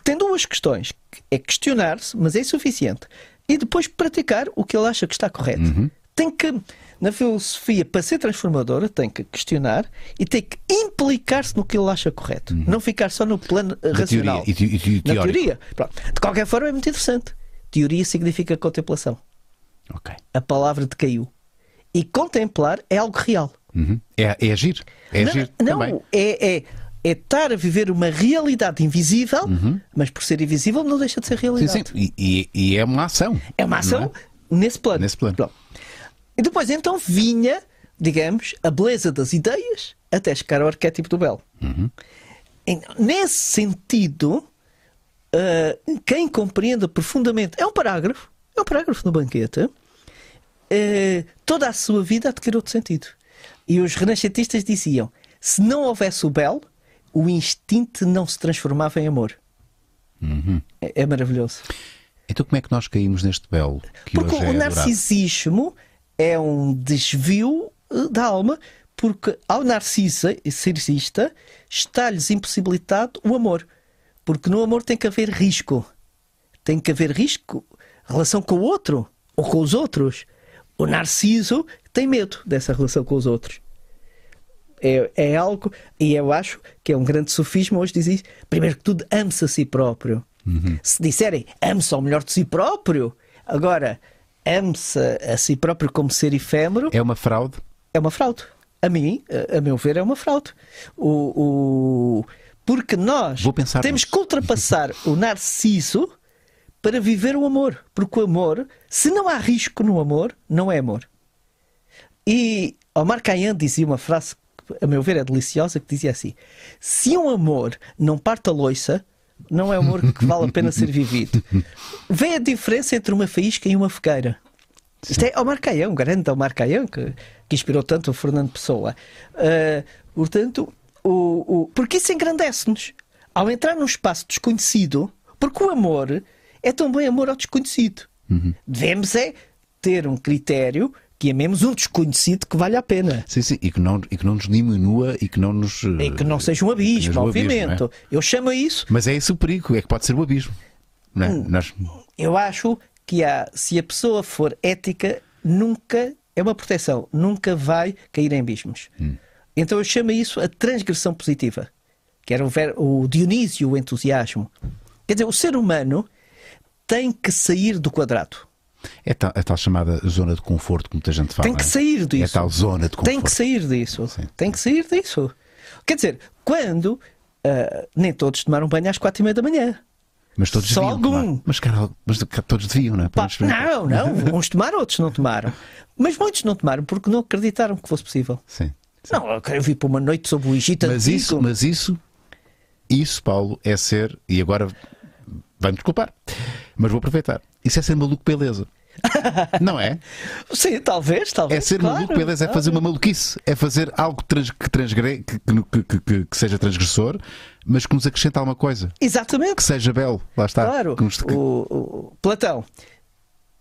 Tem duas questões. É questionar-se, mas é insuficiente. E depois praticar o que ele acha que está correto. Uhum. Tem que, na filosofia, para ser transformadora, tem que questionar e tem que implicar-se no que ele acha correto. Não ficar só no plano eh, Da racional. Uhum. teoria e, e Na teoria. Pronto. De qualquer forma, é muito interessante. Teoria significa contemplação. Ok. A palavra decaiu. E contemplar é algo real. Uhum. É, é agir. É agir não, também. não é, é, é estar a viver uma realidade invisível, mas por ser invisível não deixa de ser Sim, realidade. sim. E, e- e é uma ação. É uma ação não nesse plano. Nesse plano. Pronto. E depois então vinha, digamos, a beleza das ideias até chegar ao arquétipo do belo. Uhum. Nesse sentido, ah, quem compreenda profundamente, é um parágrafo, é um parágrafo no banquete, ah, toda a sua vida adquiriu outro sentido. E os renascentistas diziam: se não houvesse o belo, o instinto não se transformava em amor. Uhum. É, é maravilhoso. Então, como é que nós caímos neste belo que Porque é o adorado? narcisismo é um desvio eh, da alma, porque ao narcisa, narcisista está-lhes impossibilitado o amor. Porque no amor tem que haver risco. Tem que haver risco, relação com o outro ou com os outros. O narciso tem medo dessa relação com os outros. É, é algo, e eu acho que é um grande sofisma hoje dizer. Primeiro que tudo, ame-se a si próprio. Se disserem ame-se ao melhor de si próprio, agora ame-se a, a si próprio como ser efêmero, É uma fraude? é uma fraude. A mim, a, a meu ver, é uma fraude. O, o- Porque nós temos nisso. que ultrapassar o narciso para viver o amor. Porque o amor, se não há risco no amor, não é amor. E Omar Khayyam dizia uma frase que, a meu ver, é deliciosa, que dizia assim: Se um amor não parte a loiça, não é amor que vale a pena ser vivido. Vê a diferença entre uma faísca e uma fogueira. Isto é Omar um grande Omar Khayyam, que, que inspirou tanto o Fernando Pessoa. Ah, portanto, o, o- porque isso engrandece-nos. Ao entrar num espaço desconhecido, porque o amor é também amor ao desconhecido. Devemos é ter um critério que amemos um desconhecido que vale a pena. Sim, sim. E que não, e que não nos diminua e que não nos. E que não seja um abismo, seja um abismo, obviamente. é? Eu chamo a isso Mas é esse o perigo, é que pode ser o abismo. Não é? Hum. Nós- Eu acho que há, se a pessoa for ética, nunca é uma proteção, nunca vai cair em abismos. Então eu chamo isso a transgressão positiva, que era o, ver- o Dionísio, o entusiasmo. Quer dizer, o ser humano tem que sair do quadrado. É tal, a tal chamada zona de conforto que muita gente fala. Tem que é? sair disso. É tal zona de conforto. Tem que sair disso. Sim. Tem que sair disso. Quer dizer, quando ah, nem todos tomaram banho às quatro e meia da manhã. Mas todos Só deviam. algum. Mas, cara, mas todos deviam, não é? Pá, não, não. Uns tomaram, outros não tomaram. Mas muitos não tomaram porque não acreditaram que fosse possível. Sim. Não, eu quero vir para uma noite sobre o Egito Mas antigo. isso, mas isso, isso, Paulo, é ser. E agora vai-me desculpar, mas vou aproveitar. Isso é ser maluco beleza. Não é? Sim, talvez, É talvez. ser claro, maluco, beleza, é claro. fazer uma maluquice, é fazer algo trans- que, transgre- que, que- que- que- seja transgressor, mas que nos acrescente alguma coisa, Exatamente. que seja belo, lá está. Claro. Nos- O, o- Platão.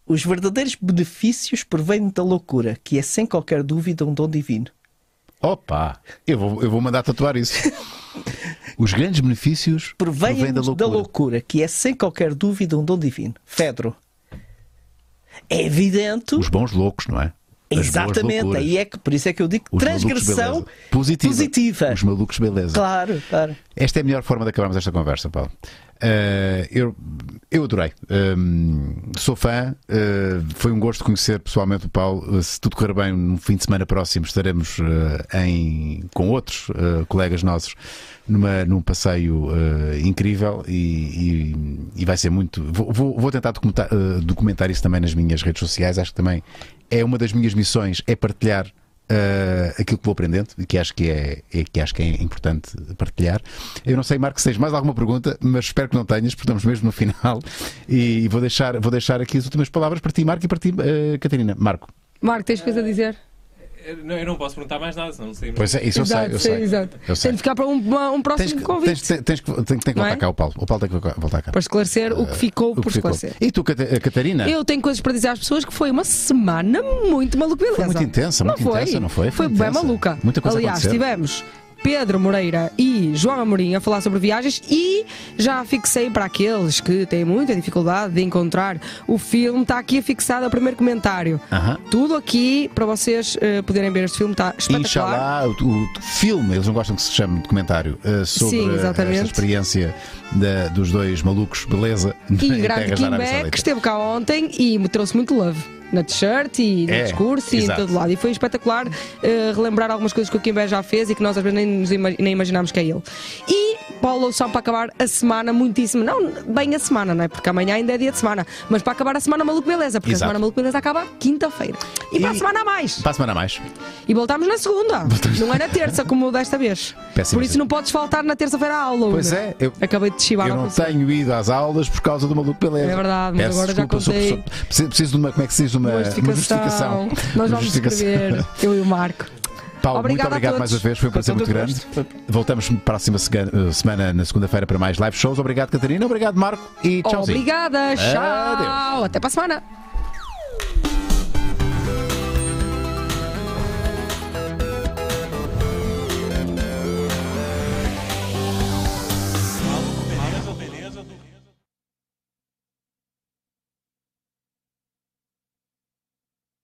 Os verdadeiros benefícios provêm da loucura, que é sem qualquer dúvida um dom divino. Opa, eu vou, eu vou mandar tatuar isso. Os grandes benefícios provêm da loucura. que é sem qualquer dúvida um dom divino. Fedro. É evidente. Os bons loucos, não é? As Exatamente. Aí é que, por isso é que eu digo Os transgressão positiva. positiva. Os malucos, beleza. Claro, claro. Esta é a melhor forma de acabarmos esta conversa, Paulo. Eh, eu, eu adorei. Hum, sou fã. eh, foi um gosto conhecer pessoalmente o Paulo. Eh, se tudo correr bem, no fim de semana próximo estaremos eh, em, com outros colegas nossos numa, num passeio incrível e, e- e vai ser muito. Vou, vou- tentar documentar, documentar isso também nas minhas redes sociais. Acho que também é uma das minhas missões é partilhar uh, aquilo que vou aprendendo e que acho que é, é- que acho que é importante partilhar. Eu não sei, Marco, se tens mais alguma pergunta, mas espero que não tenhas, porque estamos mesmo no final. E vou deixar, vou deixar aqui as últimas palavras para ti, Marco, e para ti, uh, Catarina. Marco. Marco, tens coisa a dizer? Não, eu não posso perguntar mais nada, senão não sei. Pois é, isso eu sei, eu sim, sei. exato. Eu sei. Tem de ficar para um, um próximo Tens que, convite. tens, tens, tens que, tem, tem que voltar é? cá o Paulo. O Paulo tem que voltar cá. Para esclarecer o que ficou O que por ficou. esclarecer. E tu, Cata- Catarina? Eu tenho coisas para dizer às pessoas que foi uma semana muito maluca, beleza? Foi muito intensa, muito não foi? intensa, não foi? Foi Foi bem intensa. maluca. Muita coisa Aliás, acontecer. tivemos Pedro Moreira e João Amorim a falar sobre viagens e já fixei para aqueles que têm muita dificuldade de encontrar o filme, está aqui fixado o primeiro comentário. Aham. Tudo aqui para vocês eh, poderem ver este filme, está espetacular. Inxalá, o, o filme, eles não gostam que se chame documentário, uh, sobre Sim, uh, esta experiência da- dos dois malucos, beleza, E em grande terras da Arábia Kim Beck Saudita. esteve cá ontem e me trouxe muito love. Na t-shirt e no É, discurso e em exato. todo lado. E foi espetacular eh, relembrar algumas coisas que o Kim Beck já fez e que nós às vezes nem, nos ima- nem imaginámos que é ele. E Paulo só para acabar a semana muitíssimo. Não, bem a semana, não é? Porque amanhã ainda é dia de semana. Mas para acabar a semana Maluco Beleza. Porque Exato. a semana Maluco Beleza acaba quinta-feira. E, para a E- semana a mais. Para a semana a mais. E voltamos na segunda. Não é na terça, como desta vez. Péssimo Por isso exemplo. não podes faltar na terça-feira à aula. Pois é, eu, Acabei de eu não tenho ido às aulas por causa do maluco beleza. É verdade, mas Peço agora já desculpa, sou contei. Preciso, preciso de uma, como é que se diz, uma, Uma justificação. Nós vamos escrever, eu e o Marco. Paulo, Obrigada muito obrigado mais uma vez, foi um prazer muito grande. gosto. Voltamos na próxima uh, semana, na segunda-feira, para mais live shows. Obrigado, Catarina. Obrigado, Marco. E tchauzinho. Obrigada, Adeus. tchau. Até para a semana.